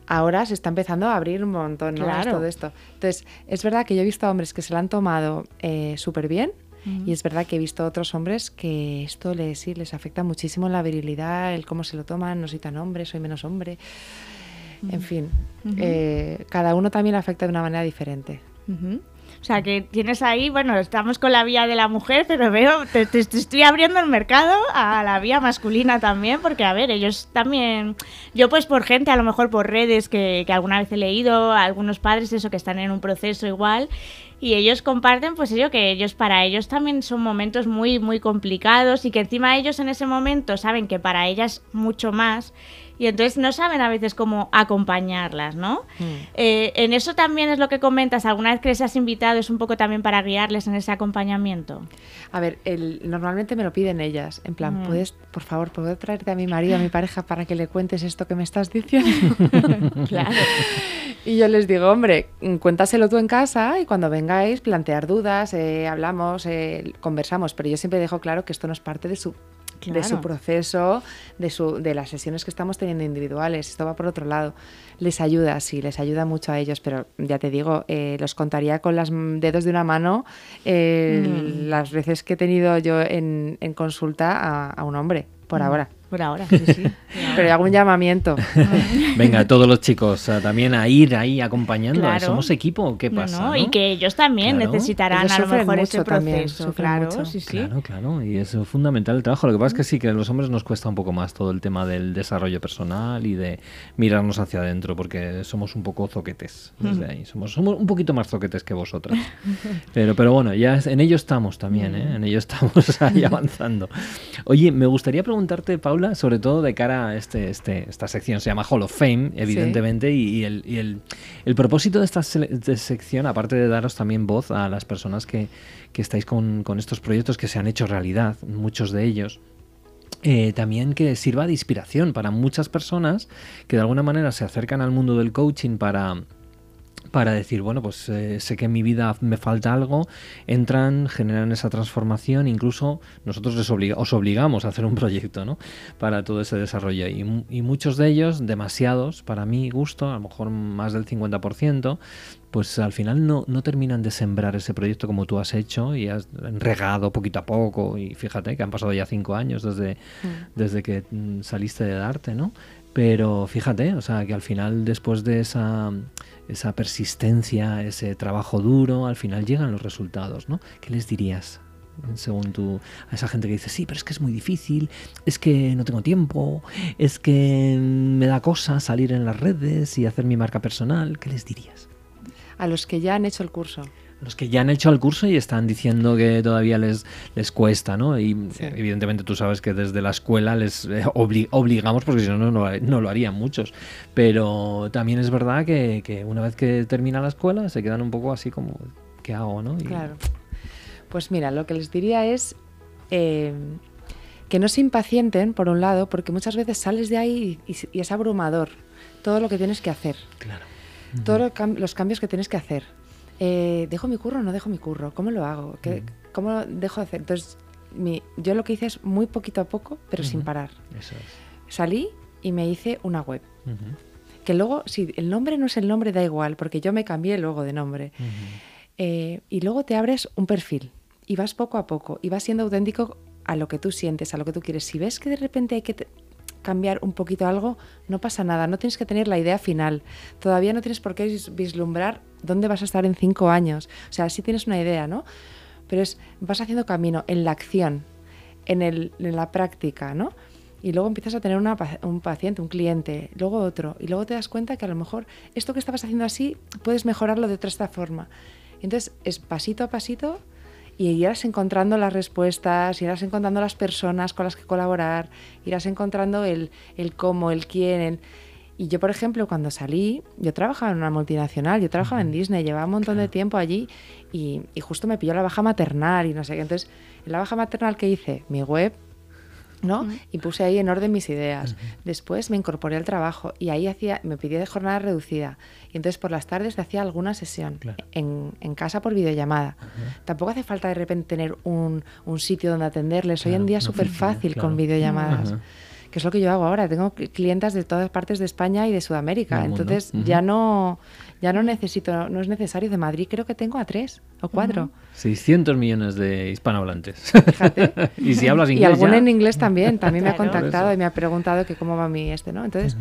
Ahora se está empezando a abrir un montón, ¿no? Claro. Todo esto. Entonces, es verdad que yo he visto a hombres que se lo han tomado eh, súper bien. Y es verdad que he visto otros hombres que esto les, sí, les afecta muchísimo la virilidad, el cómo se lo toman, no soy tan hombre, soy menos hombre. En fin, eh, cada uno también afecta de una manera diferente. O sea, que tienes ahí, bueno, estamos con la vía de la mujer, pero veo, te estoy abriendo el mercado a la vía masculina también, porque, a ver, ellos también, yo pues por gente, a lo mejor por redes que, que alguna vez he leído, algunos padres, eso, que están en un proceso igual, y ellos comparten, pues ello, que ellos, para ellos también son momentos muy, muy complicados, y que encima ellos en ese momento saben que para ellas mucho más, y entonces no saben a veces cómo acompañarlas, ¿no? Eh, en eso también es lo que comentas, alguna vez que les has invitado es un poco también para guiarles en ese acompañamiento. A ver, el- normalmente me lo piden ellas. En plan, Mm. ¿puedes, por favor, puedo traerte a mi marido, a mi pareja, para que le cuentes esto que me estás diciendo? Claro. y yo les digo, hombre, mm, cuéntaselo tú en casa y cuando vengáis, plantear dudas, eh, hablamos, eh, conversamos. Pero yo siempre dejo claro que esto no es parte de su de su proceso, de, su, de las sesiones que estamos teniendo individuales. Esto va por otro lado. Les ayuda, sí, les ayuda mucho a ellos, pero ya te digo, eh, los contaría con los dedos de una mano eh, Mm. las veces que he tenido yo en, en consulta a, a un hombre, por Mm. ahora. Por ahora, sí, sí. Pero hago un llamamiento. Venga, todos los chicos eh, también a ir ahí acompañando. Claro. Somos equipo, ¿qué pasa? no, no? Y que ellos también Claro. necesitarán Ellos a lo mejor mucho ese también, proceso. sufren claro, mucho. sí, sí. Claro, claro, y es fundamental el trabajo. Lo que pasa es que sí, que a los hombres nos cuesta un poco más todo el tema del desarrollo personal y de mirarnos hacia adentro, porque somos un poco zoquetes desde ahí. Somos, somos un poquito más zoquetes que vosotras. Pero, pero bueno, ya es- en ello estamos también, ¿eh? En ello estamos ahí avanzando. Oye, me gustaría preguntarte, Sobre todo de cara a este, este, esta sección, se llama Hall of Fame, evidentemente, y, y el, y el- el propósito de esta de sección, aparte de daros también voz a las personas que, que estáis con, con estos proyectos que se han hecho realidad, muchos de ellos, eh, también que sirva de inspiración para muchas personas que de alguna manera se acercan al mundo del coaching para para decir, bueno, pues eh, sé que en mi vida me falta algo, entran, generan esa transformación, incluso nosotros les obliga- os obligamos a hacer un proyecto, ¿no? Para todo ese desarrollo. Y, mu- y muchos de ellos, demasiados, para mi gusto, a lo mejor más del 50%, pues al final no, no terminan de sembrar ese proyecto como tú has hecho y has regado poquito a poco. Y fíjate que han pasado ya cinco años desde, desde que mm, saliste de Darte, ¿no? Pero fíjate, o sea, que al final después de esa, esa persistencia, ese trabajo duro, al final llegan los resultados, ¿no? ¿Qué les dirías? Según tú, a esa gente que dice, sí, pero es que es muy difícil, es que no tengo tiempo, es que me da cosa salir en las redes y hacer mi marca personal, ¿qué les dirías? A los que ya han hecho el curso. Los que ya han hecho el curso y están diciendo que todavía les, les cuesta, ¿no? Y Sí. evidentemente tú sabes que desde la escuela les eh, obli- obligamos, porque si no, no, lo- no lo harían muchos. Pero también es verdad que, que una vez que termina la escuela se quedan un poco así como, ¿qué hago, no? Y- Claro. Pues mira, lo que les diría es eh, que no se impacienten, por un lado, porque muchas veces sales de ahí y, y es abrumador todo lo que tienes que hacer, Claro. todos los cambios que tienes que hacer. Eh, ¿Dejo mi curro o no dejo mi curro? ¿Cómo lo hago? ¿Qué- ¿Cómo lo dejo de hacer? Entonces, mi- yo lo que hice es muy poquito a poco, pero sin parar. Eso es. Salí y me hice una web. Que luego, si el nombre no es el nombre, da igual, porque yo me cambié luego de nombre. Eh, y luego te abres un perfil y vas poco a poco y vas siendo auténtico a lo que tú sientes, a lo que tú quieres. Si ves que de repente hay que cambiar un poquito algo, no pasa nada, no tienes que tener la idea final. Todavía no tienes por qué vis- vislumbrar dónde vas a estar en cinco años. O sea, sí tienes una idea, ¿no? Pero es, vas haciendo camino en la acción, en, el, en la práctica, ¿no? Y luego empiezas a tener un paciente, un cliente, luego otro, y luego te das cuenta que a lo mejor esto que estabas haciendo así puedes mejorarlo de otra forma. Entonces es pasito a pasito y irás encontrando las respuestas, irás encontrando las personas con las que colaborar, irás encontrando el, el cómo, el quién. el- Y yo, por ejemplo, cuando salí, yo trabajaba en una multinacional, yo trabajaba en Disney, llevaba un montón de tiempo allí y, y justo me pilló la baja maternal y no sé qué. Entonces, en la baja maternal que hice, mi web, ¿no? Y puse ahí en orden mis ideas. Después me incorporé al trabajo y ahí hacía, me pedí de jornada reducida. Y entonces por las tardes hacía alguna sesión Claro. en, en casa por videollamada. Tampoco hace falta de repente tener un, un sitio donde atenderles. Hoy en día es súper fácil claro. con videollamadas. Ajá. Que es lo que yo hago ahora. Tengo cl- clientas de todas partes de España y de Sudamérica. Entonces ya no ya no necesito, no es necesario. De Madrid creo que tengo a tres o cuatro. 600 millones de hispanohablantes. Fíjate. y si hablas Y inglés alguna ya- en inglés también, también me ha contactado y me ha preguntado que cómo va mi este, ¿no? Entonces,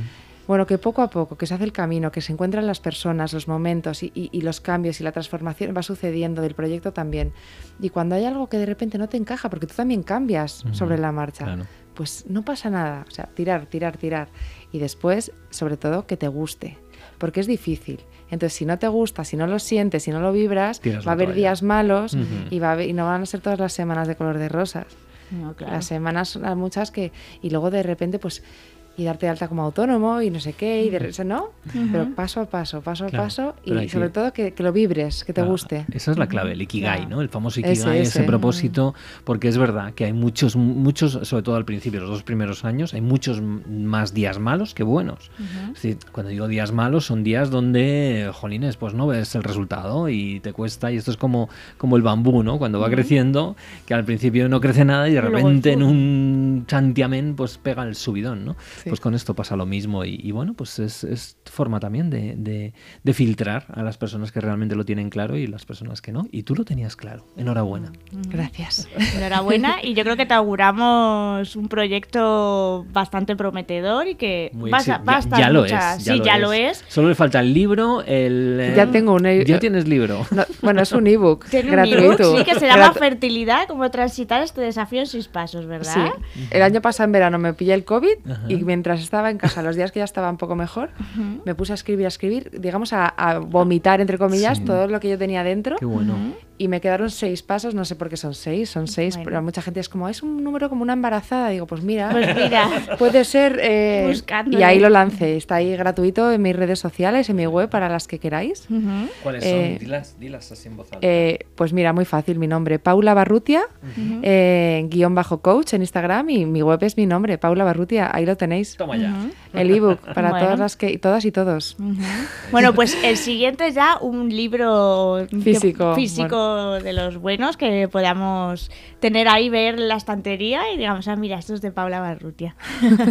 bueno, que poco a poco, que se hace el camino, que se encuentran las personas, los momentos y, y- y los cambios y la transformación va sucediendo del proyecto también. Y cuando hay algo que de repente no te encaja, porque tú también cambias sobre la marcha, Claro. pues no pasa nada. O sea, tirar, tirar, tirar. Y después, sobre todo, que te guste, porque es difícil. Entonces, si no te gusta, si no lo sientes, si no lo vibras, Tiras va a haber toalla. días malos y, va a haber- y no van a ser todas las semanas de color de rosas. No, claro. Las semanas, muchas que. Y luego de repente, pues y darte de alta como autónomo y no sé qué, y de, eso, ¿no? Pero Ujú. paso a paso, paso a Claro, paso pero hay y sobre que- todo que, que lo vibres, que te Claro, guste. Esa es la clave, el ikigai, Claro. ¿no? El famoso Ese, ikigai, ese, ese. propósito, porque es verdad que hay muchos, muchos, sobre todo al principio, los dos primeros años, hay muchos más días malos que buenos. Es decir, cuando digo días malos, son días donde, jolines, pues no ves el resultado y te cuesta, y esto es como, como el bambú, ¿no? Cuando va creciendo, que al principio no crece nada y de repente en un santiamén, pues pega el subidón, ¿no? Sí. Pues con esto pasa lo mismo y, y bueno, pues es, es forma también de, de- de filtrar a las personas que realmente lo tienen claro y las personas que no. Y tú lo tenías claro. Enhorabuena. Gracias. Enhorabuena y yo creo que te auguramos un proyecto bastante prometedor y que Muy vas a, a ya, lo es. Ya sí, lo ya es. lo es. Solo le falta el libro, el... eh, Ya tengo un e- Ya tienes libro. No, bueno, es un ebook Tiene un gratuito. ebook, sí, que se llama Gratu- Fertilidad, cómo transitar este desafío en seis pasos, ¿verdad? Sí. El año pasado en verano me pillé el COVID Ajá. y mientras estaba en casa, los días que ya estaba un poco mejor, me puse a escribir, a escribir, digamos, a, a vomitar, entre comillas, Sí. todo lo que yo tenía dentro. Qué bueno. Y me quedaron seis pasos, no sé por qué son seis, son seis, Bueno. pero mucha gente es como, es un número como una embarazada. Digo, pues mira, Pues mira. puede ser. eh, y ahí lo lancé. Está ahí gratuito en mis redes sociales, en mi web, para las que queráis. ¿Cuáles son? Eh, Dilas, dilas así en voz alta. Eh, pues mira, muy fácil, mi nombre, Paula Barrutia, eh, guion bajo coach en Instagram y mi web es mi nombre, Paula Barrutia, ahí lo tenéis. Toma ya. El ebook para Bueno. todas las que, todas y todos. Bueno, pues el siguiente es ya un libro que- Físico, de los buenos que podamos tener ahí, ver la estantería y digamos, ah, mira, esto es de Paula Barrutia.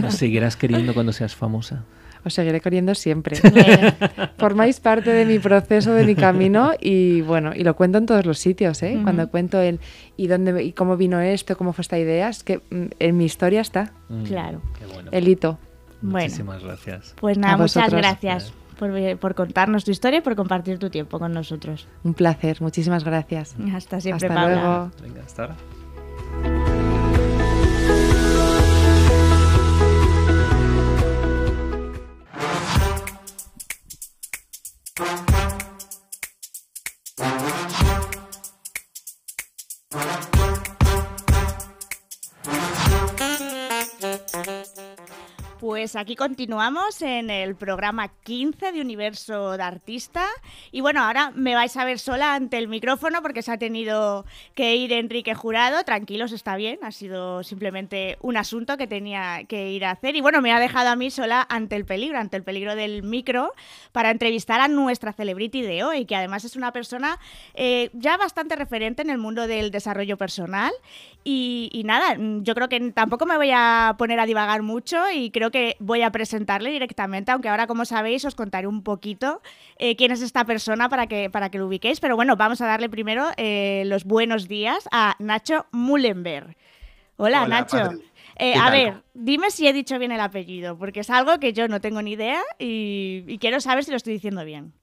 Nos seguirás queriendo cuando seas famosa. Os seguiré queriendo siempre. Formáis parte de mi proceso, de mi camino y bueno, y lo cuento en todos los sitios, ¿eh? Cuando cuento el y dónde y cómo vino esto, cómo fue esta idea, es que mm, en mi historia está Mm, Claro. Qué bueno. el hito. Bueno. Muchísimas gracias. Pues nada, A muchas vosotros. gracias por, por contarnos tu historia y por compartir tu tiempo con nosotros. Un placer, muchísimas gracias. Hasta siempre, Hasta Paula. luego. Venga, hasta ahora. Pues aquí continuamos en el programa 15 de Universo de Artista. Y bueno, ahora me vais a ver sola ante el micrófono porque se ha tenido que ir Enrique Jurado. Tranquilos, está bien. Ha sido simplemente un asunto que tenía que ir a hacer. Y bueno, me ha dejado a mí sola ante el peligro, ante el peligro del micro, para entrevistar a nuestra celebrity de hoy, que además es una persona eh, ya bastante referente en el mundo del desarrollo personal. Y, y nada, yo creo que tampoco me voy a poner a divagar mucho y creo que voy a presentarle directamente, aunque ahora, como sabéis, os contaré un poquito eh, quién es esta persona para que, para que lo ubiquéis. Pero bueno, vamos a darle primero eh, los buenos días a Nacho Mullenberg. Hola, Hola, Nacho. Eh, ¿Qué a ver, dime si he dicho bien el apellido, porque es algo que yo no tengo ni idea y, y quiero saber si lo estoy diciendo bien.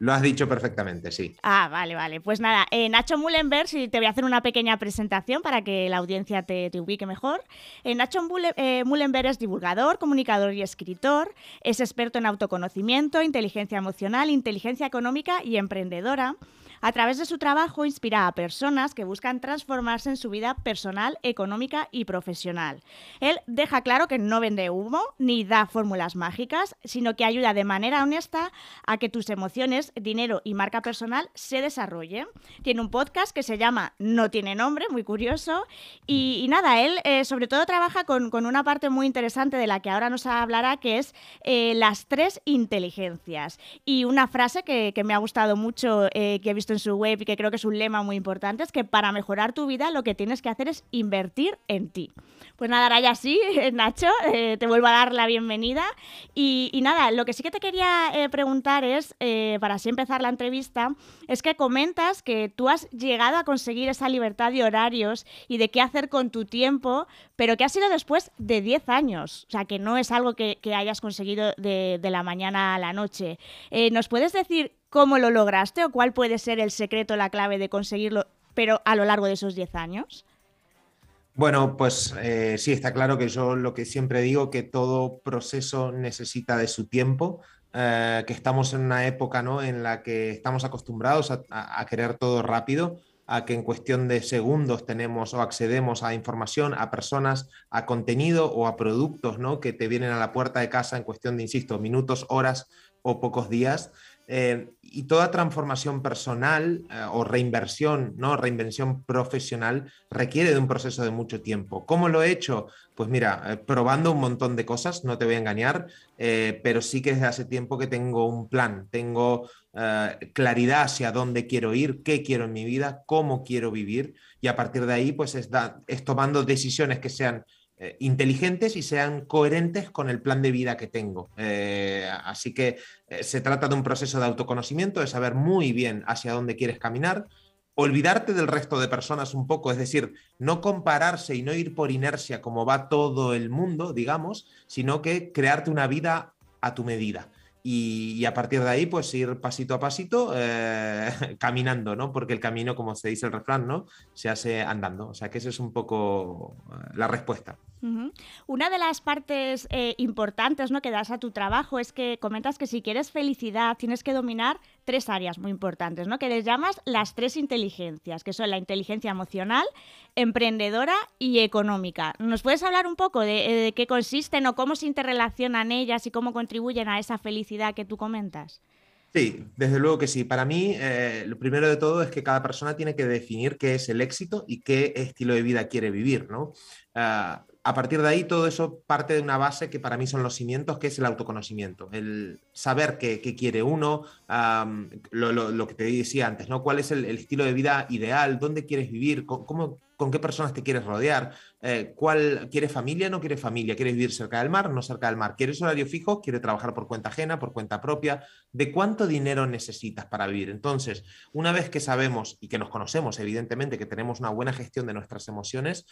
Lo has dicho perfectamente, sí. Ah, vale, vale. Pues nada, eh, Nacho Mullenberg, si te voy a hacer una pequeña presentación para que la audiencia te, te ubique mejor. Eh, Nacho eh, Mullenberg es divulgador, comunicador y escritor. Es experto en autoconocimiento, inteligencia emocional, inteligencia económica y emprendedora. A través de su trabajo inspira a personas que buscan transformarse en su vida personal, económica y profesional. Él deja claro que no vende humo ni da fórmulas mágicas, sino que ayuda de manera honesta a que tus emociones, dinero y marca personal se desarrollen. Tiene un podcast que se llama No tiene nombre, muy curioso. Y, nada, él eh, sobre todo trabaja con, una parte muy interesante de la que ahora nos hablará, que es eh, las tres inteligencias. Y una frase que, que me ha gustado mucho, eh, que he visto en su web y que creo que es un lema muy importante, es que para mejorar tu vida lo que tienes que hacer es invertir en ti. Pues nada, ahora ya sí, Nacho, eh, te vuelvo a dar la bienvenida. Y, nada, lo que sí que te quería eh, preguntar es, eh, para así empezar la entrevista, es que comentas que tú has llegado a conseguir esa libertad de horarios y de qué hacer con tu tiempo, pero que ha sido después de 10 años. O sea, que no es algo que, hayas conseguido de, la mañana a la noche. ¿Nos puedes decir cómo lo lograste o cuál puede ser el secreto, la clave de conseguirlo, pero a lo largo de esos 10 años? Bueno, pues eh, sí, está claro que yo lo que siempre digo, que todo proceso necesita de su tiempo, eh, que estamos en una época ¿no? en la que estamos acostumbrados a, querer todo rápido, a que en cuestión de segundos tenemos o accedemos a información, a personas, a contenido o a productos ¿no? que te vienen a la puerta de casa en cuestión de, insisto, minutos, horas o pocos días. Eh, y toda transformación personal eh, o reinversión, ¿no? reinvención profesional requiere de un proceso de mucho tiempo. ¿Cómo lo he hecho? Pues mira, eh, probando un montón de cosas, no te voy a engañar, pero sí que desde hace tiempo que tengo un plan, tengo claridad hacia dónde quiero ir, qué quiero en mi vida, cómo quiero vivir y a partir de ahí pues es, es tomando decisiones que sean eh, inteligentes y sean coherentes con el plan de vida que tengo. Eh, así que eh, se trata de un proceso de autoconocimiento, de saber muy bien hacia dónde quieres caminar, olvidarte del resto de personas un poco, es decir, no compararse y no ir por inercia como va todo el mundo, digamos, sino que crearte una vida a tu medida. Y, a partir de ahí, pues ir pasito a pasito caminando, ¿no? Porque el camino, como se dice el refrán, ¿no? Se hace andando. O sea que esa es un poco la respuesta. Una de las partes eh, importantes ¿no? que das a tu trabajo es que comentas que si quieres felicidad tienes que dominar tres áreas muy importantes, ¿no? que les llamas las tres inteligencias, que son la inteligencia emocional, emprendedora y económica. ¿Nos puedes hablar un poco de, qué consisten o cómo se interrelacionan ellas y cómo contribuyen a esa felicidad que tú comentas? Sí, desde luego que sí. Para mí, eh, lo primero de todo es que cada persona tiene que definir qué es el éxito y qué estilo de vida quiere vivir, ¿no? Ah, a partir de ahí todo eso parte de una base que para mí son los cimientos, que es el autoconocimiento, el saber qué, quiere uno, lo, que te decía antes, ¿no? ¿Cuál es el, estilo de vida ideal? ¿Dónde quieres vivir? ¿Cómo, con qué personas te quieres rodear? Eh, ¿Cuál quieres familia? ¿No quieres familia? ¿Quieres vivir cerca del mar? ¿No cerca del mar? ¿Quieres horario fijo? ¿Quieres trabajar por cuenta ajena, por cuenta propia? ¿De cuánto dinero necesitas para vivir? Entonces, una vez que sabemos y que nos conocemos, evidentemente, que tenemos una buena gestión de nuestras emociones,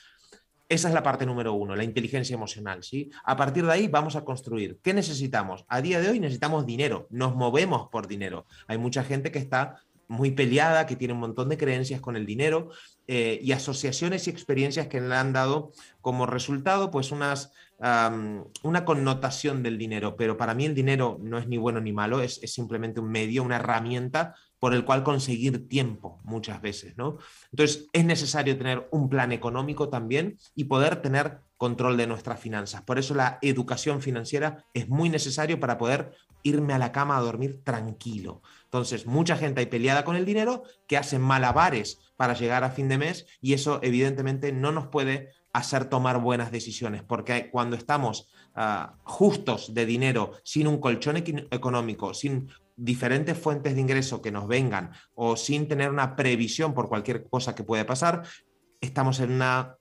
esa es la parte número uno, la inteligencia emocional. ¿sí? A partir de ahí vamos a construir. ¿Qué necesitamos? A día de hoy necesitamos dinero, nos movemos por dinero. Hay mucha gente que está muy peleada, que tiene un montón de creencias con el dinero eh, y asociaciones y experiencias que le han dado como resultado pues unas, una connotación del dinero. Pero para mí el dinero no es ni bueno ni malo, es, es simplemente un medio, una herramienta por el cual conseguir tiempo muchas veces, ¿no? Entonces es necesario tener un plan económico también y poder tener control de nuestras finanzas. Por eso la educación financiera es muy necesario para poder irme a la cama a dormir tranquilo. Entonces, mucha gente hay peleada con el dinero que hacen malabares para llegar a fin de mes y eso evidentemente no nos puede hacer tomar buenas decisiones, porque cuando estamos ah, justos de dinero, sin un colchón económico, sin diferentes fuentes de ingreso que nos vengan o sin tener una previsión por cualquier cosa que puede pasar, estamos en una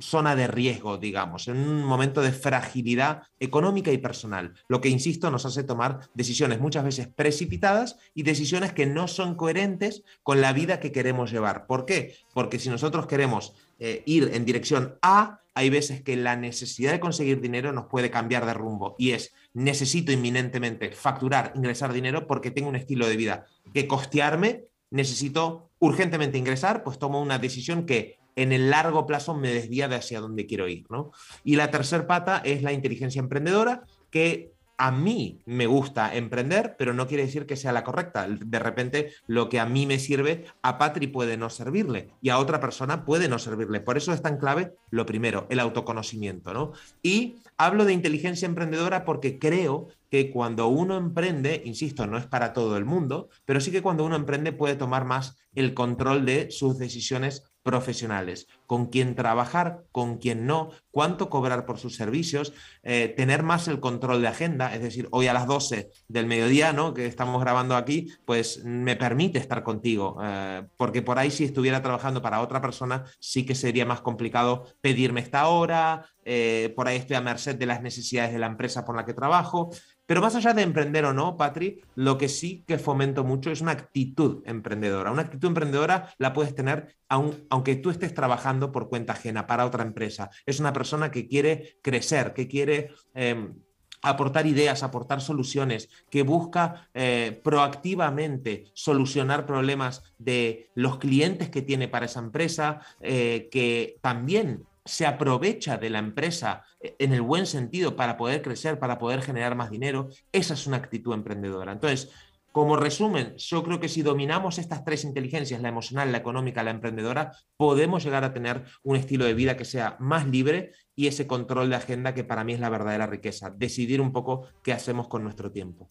zona de riesgo, digamos, en un momento de fragilidad económica y personal, lo que, insisto, nos hace tomar decisiones muchas veces precipitadas y decisiones que no son coherentes con la vida que queremos llevar. ¿Por qué? Porque si nosotros queremos eh, ir en dirección A, hay veces que la necesidad de conseguir dinero nos puede cambiar de rumbo y es necesito inminentemente facturar, ingresar dinero porque tengo un estilo de vida que costearme, necesito urgentemente ingresar, pues tomo una decisión que en el largo plazo me desvía de hacia dónde quiero ir. ¿no? Y la tercer pata es la inteligencia emprendedora, que a mí me gusta emprender, pero no quiere decir que sea la correcta. De repente, lo que a mí me sirve, a Patri puede no servirle y a otra persona puede no servirle. Por eso es tan clave lo primero, el autoconocimiento. ¿no? Y hablo de inteligencia emprendedora porque creo que cuando uno emprende, insisto, no es para todo el mundo, pero sí que cuando uno emprende puede tomar más el control de sus decisiones profesionales, con quién trabajar, con quién no, cuánto cobrar por sus servicios, eh, tener más el control de agenda, es decir, hoy a las 12 del mediodía, ¿no? que estamos grabando aquí, pues me permite estar contigo, eh, porque por ahí si estuviera trabajando para otra persona, sí que sería más complicado pedirme esta hora, eh, por ahí estoy a merced de las necesidades de la empresa por la que trabajo. Pero más allá de emprender o no, Patri, lo que sí que fomento mucho es una actitud emprendedora. Una actitud emprendedora la puedes tener aunque tú estés trabajando por cuenta ajena para otra empresa. Es una persona que quiere crecer, que quiere... Em, aportar ideas, aportar soluciones, que busca eh, proactivamente solucionar problemas de los clientes que tiene para esa empresa, eh, que también se aprovecha de la empresa eh, en el buen sentido para poder crecer, para poder generar más dinero. Esa es una actitud emprendedora. Entonces, Como resumen, yo creo que si dominamos estas tres inteligencias, la emocional, la económica, la emprendedora, podemos llegar a tener un estilo de vida que sea más libre y ese control de agenda que para mí es la verdadera riqueza, decidir un poco qué hacemos con nuestro tiempo.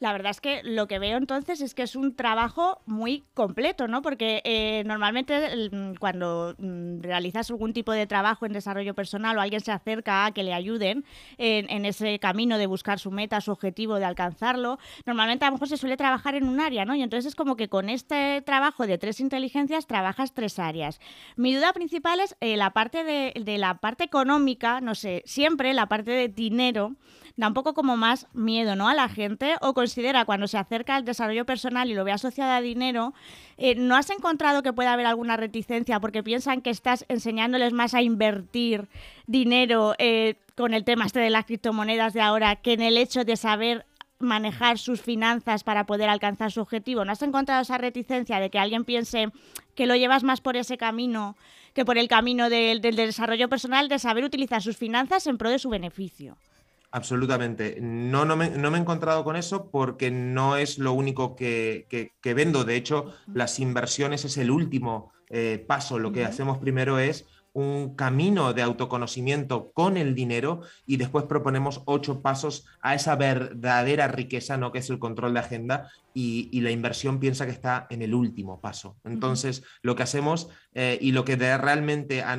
La verdad es que lo que veo entonces es que es un trabajo muy completo, ¿no? Porque eh, normalmente mm, cuando mm, realizas algún tipo de trabajo en desarrollo personal o alguien se acerca a que le ayuden en, ese camino de buscar su meta, su objetivo, de alcanzarlo, normalmente a lo mejor se suele trabajar en un área, ¿no? Y entonces es como que con este trabajo de tres inteligencias trabajas tres áreas. Mi duda principal es eh, la parte de, de la parte económica, no sé, siempre la parte de dinero da un poco como más miedo ¿no? a la gente o considera cuando se acerca al desarrollo personal y lo ve asociado a dinero, eh, ¿no has encontrado que puede haber alguna reticencia porque piensan que estás enseñándoles más a invertir dinero eh, con el tema este de las criptomonedas de ahora que en el hecho de saber manejar sus finanzas para poder alcanzar su objetivo. ¿No has encontrado esa reticencia de que alguien piense que lo llevas más por ese camino que por el camino del desarrollo personal de saber utilizar sus finanzas en pro de su beneficio? Absolutamente. No, no me, he encontrado con eso porque no es lo único que, vendo. De hecho, las inversiones es el último eh, paso. Lo que hacemos primero es un camino de autoconocimiento con el dinero y después proponemos ocho pasos a esa verdadera riqueza, ¿no? que es el control de agenda y, la inversión piensa que está en el último paso. Entonces, lo que hacemos eh, y lo que realmente ah,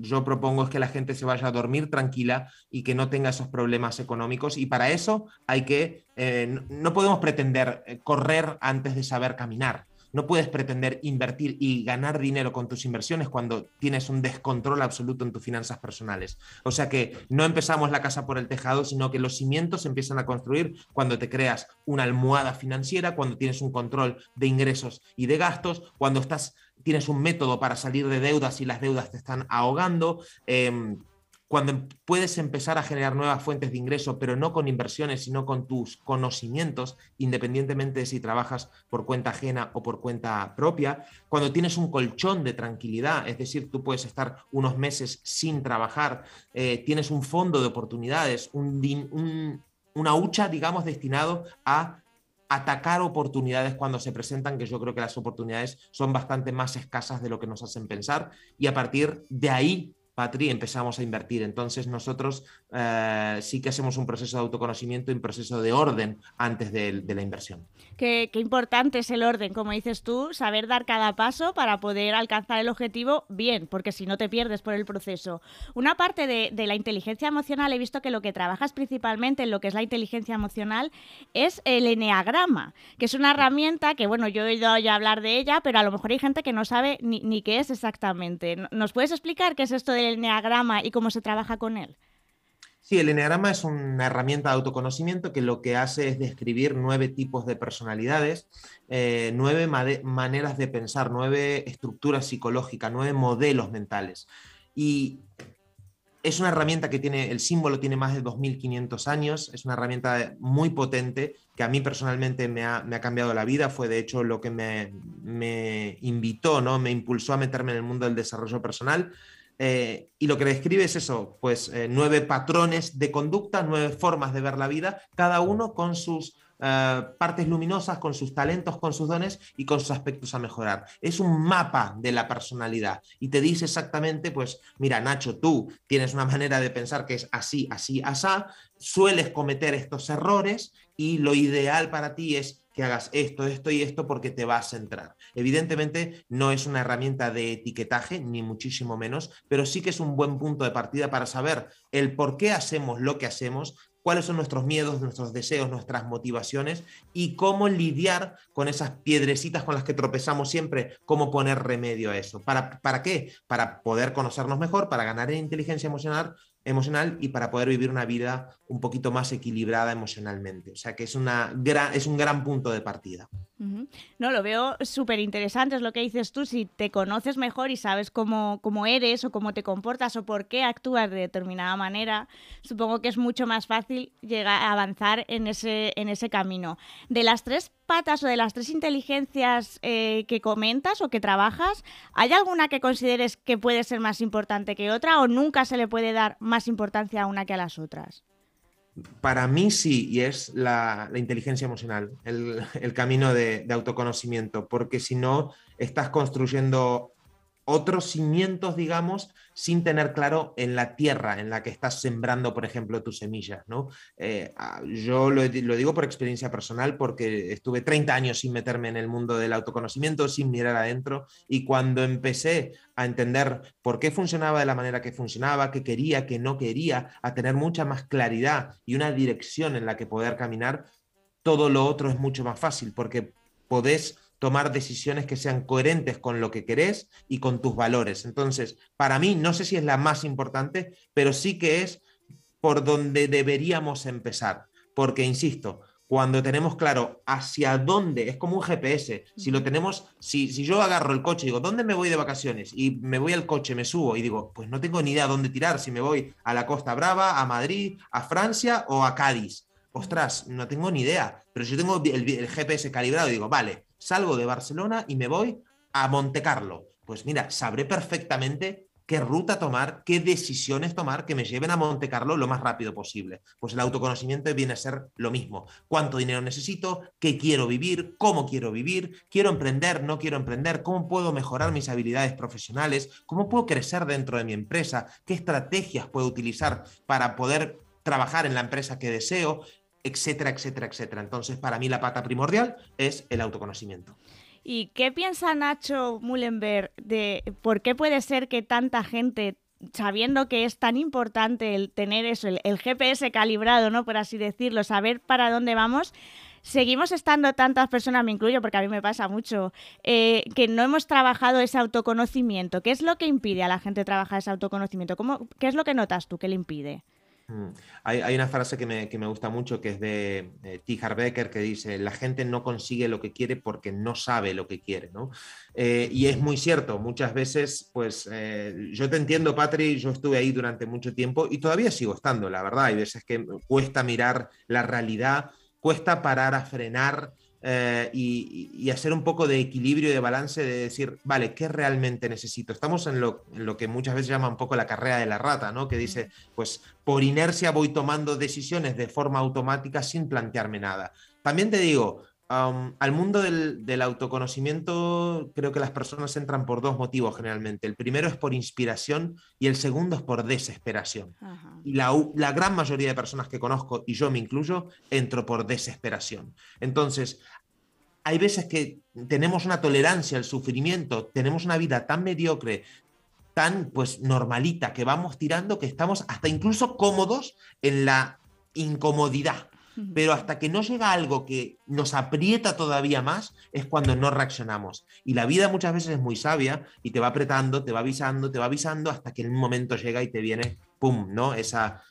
yo propongo es que la gente se vaya a dormir tranquila y que no tenga esos problemas económicos y para eso hay que, eh, no podemos pretender eh, correr antes de saber caminar. No puedes pretender invertir y ganar dinero con tus inversiones cuando tienes un descontrol absoluto en tus finanzas personales. O sea que no empezamos la casa por el tejado, sino que los cimientos se empiezan a construir cuando te creas una almohada financiera, cuando tienes un control de ingresos y de gastos, cuando estás, tienes un método para salir de deudas y las deudas te están ahogando. Em, cuando puedes empezar a generar nuevas fuentes de ingreso, pero no con inversiones, sino con tus conocimientos, independientemente de si trabajas por cuenta ajena o por cuenta propia, cuando tienes un colchón de tranquilidad, es decir, tú puedes estar unos meses sin trabajar, eh, tienes un fondo de oportunidades, una hucha, digamos, destinado a atacar oportunidades cuando se presentan, que yo creo que las oportunidades son bastante más escasas de lo que nos hacen pensar, y a partir de ahí Patri, empezamos a invertir. Entonces nosotros eh, sí que hacemos un proceso de autoconocimiento y un proceso de orden antes de, la inversión. Qué, importante es el orden, como dices tú, saber dar cada paso para poder alcanzar el objetivo bien, porque si no te pierdes por el proceso. Una parte de, la inteligencia emocional, he visto que lo que trabajas principalmente en lo que es la inteligencia emocional es el eneagrama, que es una herramienta que, bueno, yo he oído hablar de ella, pero a lo mejor hay gente que no sabe ni, ni qué es exactamente. ¿Nos puedes explicar qué es esto del eneagrama y cómo se trabaja con él? Sí, el eneagrama es una herramienta de autoconocimiento que lo que hace es describir nueve tipos de personalidades, eh, nueve maneras de pensar, nueve estructuras psicológicas, nueve modelos mentales. Y es una herramienta que tiene, el símbolo tiene más de 2.500 años, es una herramienta muy potente que a mí personalmente me ha, cambiado la vida, fue de hecho lo que me, me invitó, ¿no? me impulsó a meterme en el mundo del desarrollo personal. Eh, y lo que describe es eso, pues eh, nueve patrones de conducta, nueve formas de ver la vida, cada uno con sus eh, partes luminosas, con sus talentos, con sus dones y con sus aspectos a mejorar. Es un mapa de la personalidad y te dice exactamente, pues mira, Nacho, tú tienes una manera de pensar que es así, así, asá, sueles cometer estos errores y lo ideal para ti es que hagas esto, esto y esto porque te va a centrar. Evidentemente no es una herramienta de etiquetaje, ni muchísimo menos, pero sí que es un buen punto de partida para saber el por qué hacemos lo que hacemos, cuáles son nuestros miedos, nuestros deseos, nuestras motivaciones y cómo lidiar con esas piedrecitas con las que tropezamos siempre, cómo poner remedio a eso. ¿Para, para qué? Para poder conocernos mejor, para ganar en inteligencia emocional, emocional y para poder vivir una vida un poquito más equilibrada emocionalmente. O sea que es, una es un gran punto de partida. No, lo veo súper interesante, es lo que dices tú, si te conoces mejor y sabes cómo, cómo, eres o cómo te comportas o por qué actúas de determinada manera, supongo que es mucho más fácil llegar a avanzar en ese, en ese camino. De las tres patas o de las tres inteligencias eh, que comentas o que trabajas, ¿hay alguna que consideres que puede ser más importante que otra o nunca se le puede dar más importancia a una que a las otras? Para mí sí, y es la, inteligencia emocional, el, camino de autoconocimiento, porque si no, estás construyendo otros cimientos, digamos, sin tener claro en la tierra en la que estás sembrando, por ejemplo, tus semillas. ¿no? Eh, ah, yo lo, lo, digo por experiencia personal porque estuve 30 años sin meterme en el mundo del autoconocimiento, sin mirar adentro, y cuando empecé a entender por qué funcionaba de la manera que funcionaba, qué quería, qué no quería, a tener mucha más claridad y una dirección en la que poder caminar, todo lo otro es mucho más fácil porque podés tomar decisiones que sean coherentes con lo que querés y con tus valores. Entonces, para mí, no sé si es la más importante, pero sí que es por donde deberíamos empezar. Porque, insisto, cuando tenemos claro hacia dónde, es como un GPS, si lo tenemos, si, si yo agarro el coche y digo, ¿dónde me voy de vacaciones? Y me voy al coche, me subo y digo, pues no tengo ni idea dónde tirar, si me voy a la Costa Brava, a Madrid, a Francia o a Cádiz. Ostras, no tengo ni idea, pero si yo tengo el, el GPS calibrado y digo, vale, salgo de Barcelona y me voy a Monte Carlo. Pues mira, sabré perfectamente qué ruta tomar, qué decisiones tomar que me lleven a Monte Carlo lo más rápido posible. Pues el autoconocimiento viene a ser lo mismo. ¿Cuánto dinero necesito? ¿Qué quiero vivir? ¿Cómo quiero vivir? ¿Quiero emprender? ¿No quiero emprender? ¿Cómo puedo mejorar mis habilidades profesionales? ¿Cómo puedo crecer dentro de mi empresa? ¿Qué estrategias puedo utilizar para poder trabajar en la empresa que deseo? Etcétera, etcétera, etcétera. Entonces, para mí la pata primordial es el autoconocimiento. ¿Y qué piensa Nacho Mullenberg de por qué puede ser que tanta gente, sabiendo que es tan importante el tener eso, el, GPS calibrado, ¿no? Por así decirlo, saber para dónde vamos, seguimos estando tantas personas, me incluyo porque a mí me pasa mucho, eh, que no hemos trabajado ese autoconocimiento. ¿Qué es lo que impide a la gente trabajar ese autoconocimiento? ¿Cómo, ¿Qué es lo que notas tú que le impide? Mm. Hay, una frase que me, que me, gusta mucho que es de eh, T. Harbecker que dice, la gente no consigue lo que quiere porque no sabe lo que quiere, ¿no? Eh, y es muy cierto, muchas veces, pues eh, yo te entiendo, Patri, yo estuve ahí durante mucho tiempo y todavía sigo estando, la verdad, hay veces que cuesta mirar la realidad, cuesta parar a frenar eh, y, y, hacer un poco de equilibrio y de balance de decir, vale, ¿qué realmente necesito? Estamos en lo, en lo, que muchas veces llama un poco la carrera de la rata, ¿no? Que dice, pues por inercia voy tomando decisiones de forma automática sin plantearme nada. También te digo, Um, al mundo del, del, autoconocimiento creo que las personas entran por dos motivos generalmente. El primero es por inspiración y el segundo es por desesperación. Ajá. Y la, la, gran mayoría de personas que conozco, y yo me incluyo, entro por desesperación. Entonces, hay veces que tenemos una tolerancia al sufrimiento, tenemos una vida tan mediocre, tan pues normalita, que vamos tirando que estamos hasta incluso cómodos en la incomodidad pero hasta que no llega algo que nos aprieta todavía más, es cuando no reaccionamos. Y la vida muchas veces es muy sabia y te va apretando, te va avisando, te va avisando, hasta que en un momento llega y te viene, ¡pum!, ¿no? Esa,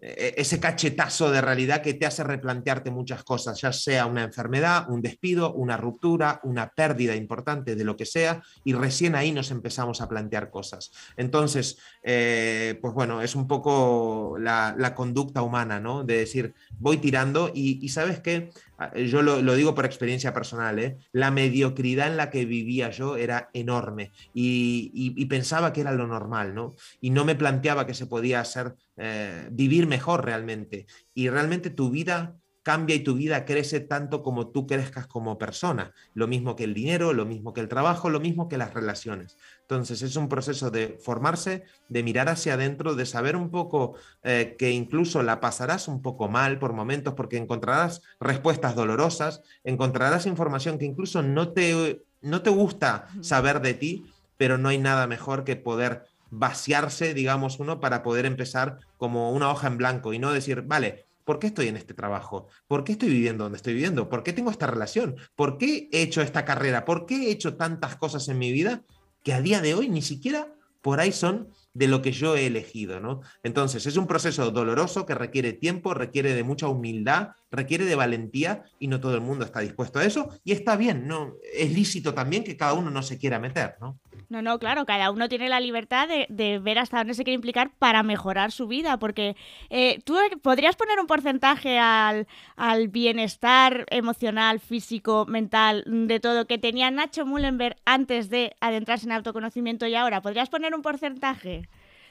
ese cachetazo de realidad que te hace replantearte muchas cosas, ya sea una enfermedad, un despido, una ruptura, una pérdida importante de lo que sea, y recién ahí nos empezamos a plantear cosas. Entonces, eh, pues bueno, es un poco la, la, conducta humana, ¿no? De decir, voy tirando y, y sabes qué, yo lo, digo por experiencia personal, ¿eh? la mediocridad en la que vivía yo era enorme y pensaba que era lo normal, ¿no? Y no me planteaba que se podía hacer eh, vivir mejor realmente. Y realmente tu vida cambia y tu vida crece tanto como tú crezcas como persona. Lo mismo que el dinero, lo mismo que el trabajo, lo mismo que las relaciones. Entonces es un proceso de formarse, de mirar hacia adentro, de saber un poco eh, que incluso la pasarás un poco mal por momentos porque encontrarás respuestas dolorosas, encontrarás información que incluso no te, no te gusta saber de ti, pero no hay nada mejor que poder vaciarse, digamos, uno para poder empezar como una hoja en blanco y no decir, vale, ¿por qué estoy en este trabajo? ¿Por qué estoy viviendo donde estoy viviendo? ¿Por qué tengo esta relación? ¿Por qué he hecho esta carrera? ¿Por qué he hecho tantas cosas en mi vida que a día de hoy ni siquiera por ahí son de lo que yo he elegido, ¿no? Entonces, es un proceso doloroso que requiere tiempo, requiere de mucha humildad, requiere de valentía y no todo el mundo está dispuesto a eso y está bien, ¿no? Es lícito también que cada uno no se quiera meter, ¿no? No, no, claro, cada uno tiene la libertad de, ver hasta dónde se quiere implicar para mejorar su vida, porque eh, tú podrías poner un porcentaje al, al, bienestar emocional, físico, mental, de todo que tenía Nacho Mullenberg antes de adentrarse en autoconocimiento y ahora. ¿Podrías poner un porcentaje?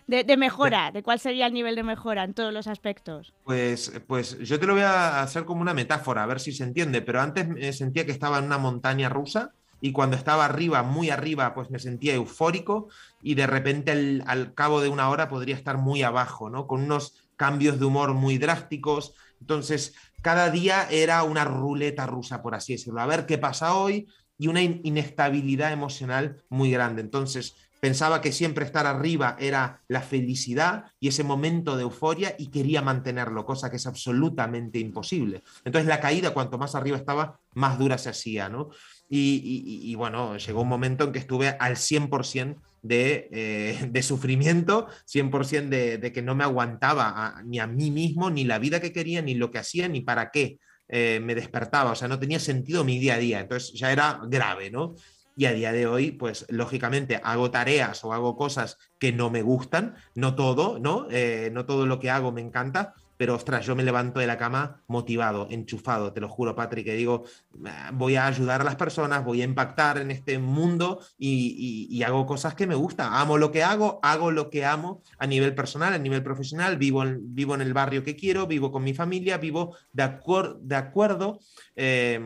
De, de mejora, de cuál sería el nivel de mejora en todos los aspectos. Pues, pues yo te lo voy a hacer como una metáfora, a ver si se entiende, pero antes me sentía que estaba en una montaña rusa y cuando estaba arriba, muy arriba, pues me sentía eufórico y de repente al, al cabo de una hora podría estar muy abajo, ¿no? Con unos cambios de humor muy drásticos. Entonces, cada día era una ruleta rusa, por así decirlo. A ver qué pasa hoy y una in- inestabilidad emocional muy grande. Entonces, pensaba que siempre estar arriba era la felicidad y ese momento de euforia y quería mantenerlo, cosa que es absolutamente imposible. Entonces, la caída, cuanto más arriba estaba, más dura se hacía, ¿no? Y, y- y, bueno, llegó un momento en que estuve al 100% de, eh, de sufrimiento, 100% de, de que no me aguantaba ni a mí mismo, ni la vida que quería, ni lo que hacía, ni para qué eh, me despertaba. O sea, no tenía sentido mi día a día. Entonces ya era grave, ¿no? Y a día de hoy, pues lógicamente hago tareas o hago cosas que no me gustan, no todo, ¿no? Eh, no todo lo que hago me encanta, pero ostras, yo me levanto de la cama motivado, enchufado, te lo juro, Patrick, que digo, "Ah, voy a ayudar a las personas, voy a impactar en este mundo y, hago cosas que me gustan. Amo lo que hago, hago lo que amo a nivel personal, a nivel profesional, vivo en, vivo en el barrio que quiero, vivo con mi familia, vivo de, acuer- de acuerdo. eh,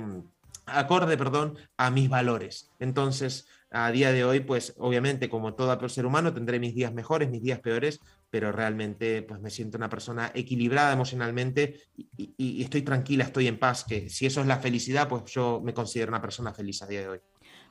acorde, perdón, a mis valores. Entonces, a día de hoy, pues obviamente, como todo ser humano, tendré mis días mejores, mis días peores, pero realmente pues me siento una persona equilibrada emocionalmente y, estoy tranquila, estoy en paz, que si eso es la felicidad, pues yo me considero una persona feliz a día de hoy.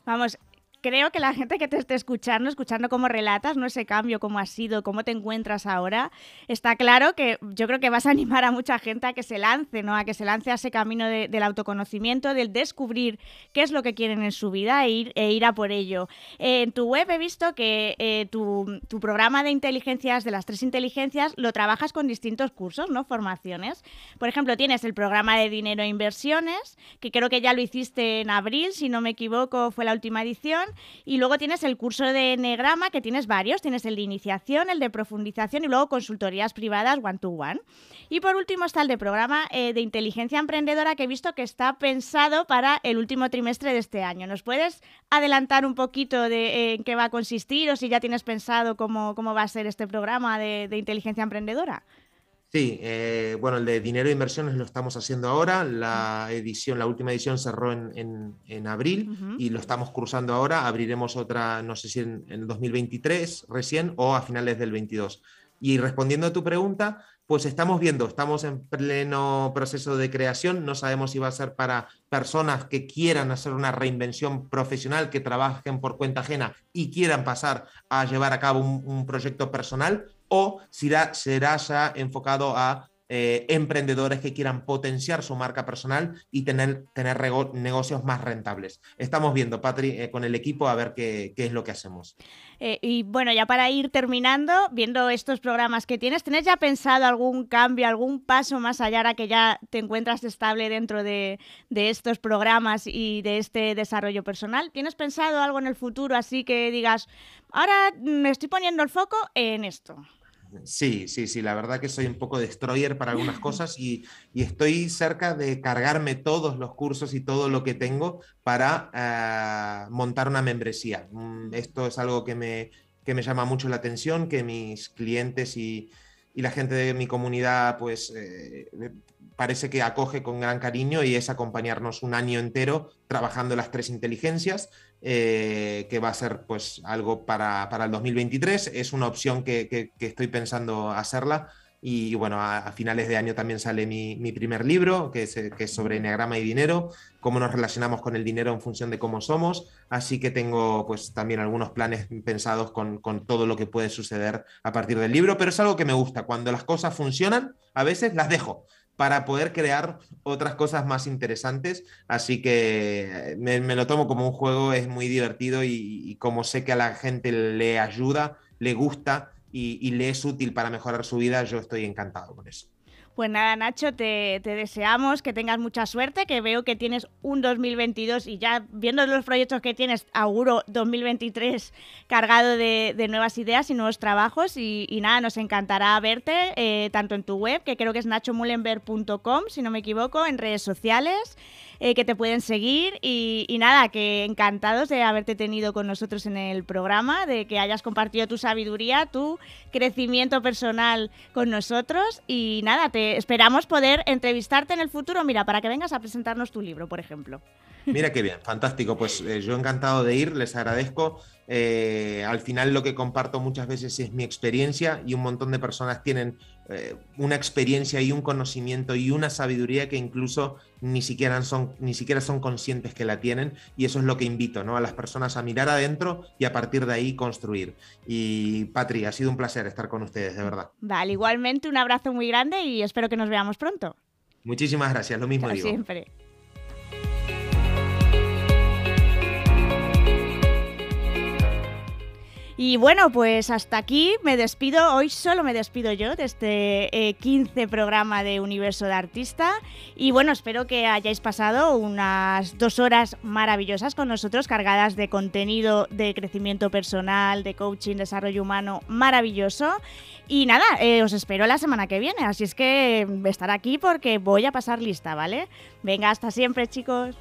Vamos, creo que la gente que te esté escuchando, escuchando cómo relatas, no ese cambio, cómo ha sido, cómo te encuentras ahora, está claro que yo creo que vas a animar a mucha gente a que se lance, ¿no? A que se lance a ese camino de- del autoconocimiento, del descubrir qué es lo que quieren en su vida e ir, e a por ello. En tu web he visto que eh, tu, tu programa de inteligencias, de las tres inteligencias, lo trabajas con distintos cursos, ¿no? Formaciones. Por ejemplo, tienes el programa de dinero e inversiones, que creo que ya lo hiciste en abril, si no me equivoco, fue la última edición. Y luego tienes el curso de Enneagrama, que tienes varios. Tienes el de iniciación, el de profundización y luego consultorías privadas one-to-one. Y por último está el de programa eh, de inteligencia emprendedora, que he visto que está pensado para el último trimestre de este año. ¿Nos puedes adelantar un poquito de eh, en qué va a consistir o si ya tienes pensado cómo, cómo va a ser este programa de, de inteligencia emprendedora? Sí, eh, bueno, el de dinero e inversiones lo estamos haciendo ahora. La edición, la última edición cerró en, en- en abril y lo estamos cruzando ahora. Abriremos otra, no sé si en, en 2023 recién o a finales del 22. Y respondiendo a tu pregunta, pues estamos viendo, estamos en pleno proceso de creación. No sabemos si va a ser para personas que quieran hacer una reinvención profesional, que trabajen por cuenta ajena y quieran pasar a llevar a cabo un, un proyecto personal, o será, será enfocado a eh, emprendedores que quieran potenciar su marca personal y tener, negocios más rentables. Estamos viendo, Patri, eh, con el equipo a ver qué, es lo que hacemos. Eh, y bueno, ya para ir terminando, viendo estos programas que tienes, ¿tienes ya pensado algún cambio, algún paso más allá ahora que ya te encuentras estable dentro de, de estos programas y de este desarrollo personal? ¿Tienes pensado algo en el futuro así que digas, ahora me estoy poniendo el foco en esto? Sí, sí, sí, la verdad que soy un poco destroyer para algunas cosas y, y estoy cerca de cargarme todos los cursos y todo lo que tengo para eh, montar una membresía. Mm, Esto es algo que me, que me llama mucho la atención, que mis clientes y, y la gente de mi comunidad pues eh, parece que acoge con gran cariño y es acompañarnos un año entero trabajando las tres inteligencias, eh, que va a ser pues algo para, para el 2023. Es una opción que, que- que estoy pensando hacerla. Y, bueno, a, a finales de año también sale mi, mi primer libro, que es, que es sobre enneagrama y dinero, cómo nos relacionamos con el dinero en función de cómo somos. Así que tengo pues también algunos planes pensados con, con todo lo que puede suceder a partir del libro, pero es algo que me gusta. Cuando las cosas funcionan, a veces las dejo para poder crear otras cosas más interesantes. Así que me, lo tomo como un juego, es muy divertido y, como sé que a la gente le ayuda, le gusta y le es útil para mejorar su vida, yo estoy encantado con eso. Pues nada, Nacho, te, deseamos que tengas mucha suerte, que veo que tienes un 2022 y ya viendo los proyectos que tienes, auguro 2023 cargado de, nuevas ideas y nuevos trabajos y, y nada, nos encantará verte eh, tanto en tu web, que creo que es nachomulenberg.com, si no me equivoco, en redes sociales. Eh, que te pueden seguir y, nada, que encantados de haberte tenido con nosotros en el programa, de que hayas compartido tu sabiduría, tu crecimiento personal con nosotros y nada, te esperamos poder entrevistarte en el futuro, mira, para que vengas a presentarnos tu libro, por ejemplo. Mira qué bien, fantástico. Pues eh, yo encantado de ir, les agradezco. Eh, al final lo que comparto muchas veces es mi experiencia y un montón de personas tienen eh, una experiencia y un conocimiento y una sabiduría que incluso ni siquiera, son, ni siquiera son conscientes que la tienen y eso es lo que invito ¿no? a las personas a mirar adentro y a partir de ahí construir. Y Patri, ha sido un placer estar con ustedes, de verdad. Vale, igualmente un abrazo muy grande y espero que nos veamos pronto. Muchísimas gracias, lo mismo Como digo. siempre. Y bueno, pues hasta aquí me despido. Hoy solo me despido yo de este eh, 15 programa de Universo de Artista. Y bueno, espero que hayáis pasado unas dos horas maravillosas con nosotros, cargadas de contenido de crecimiento personal, de coaching, desarrollo humano maravilloso. Y nada, eh, os espero la semana que viene. Así es que estar aquí porque voy a pasar lista, ¿vale? Venga, hasta siempre, chicos.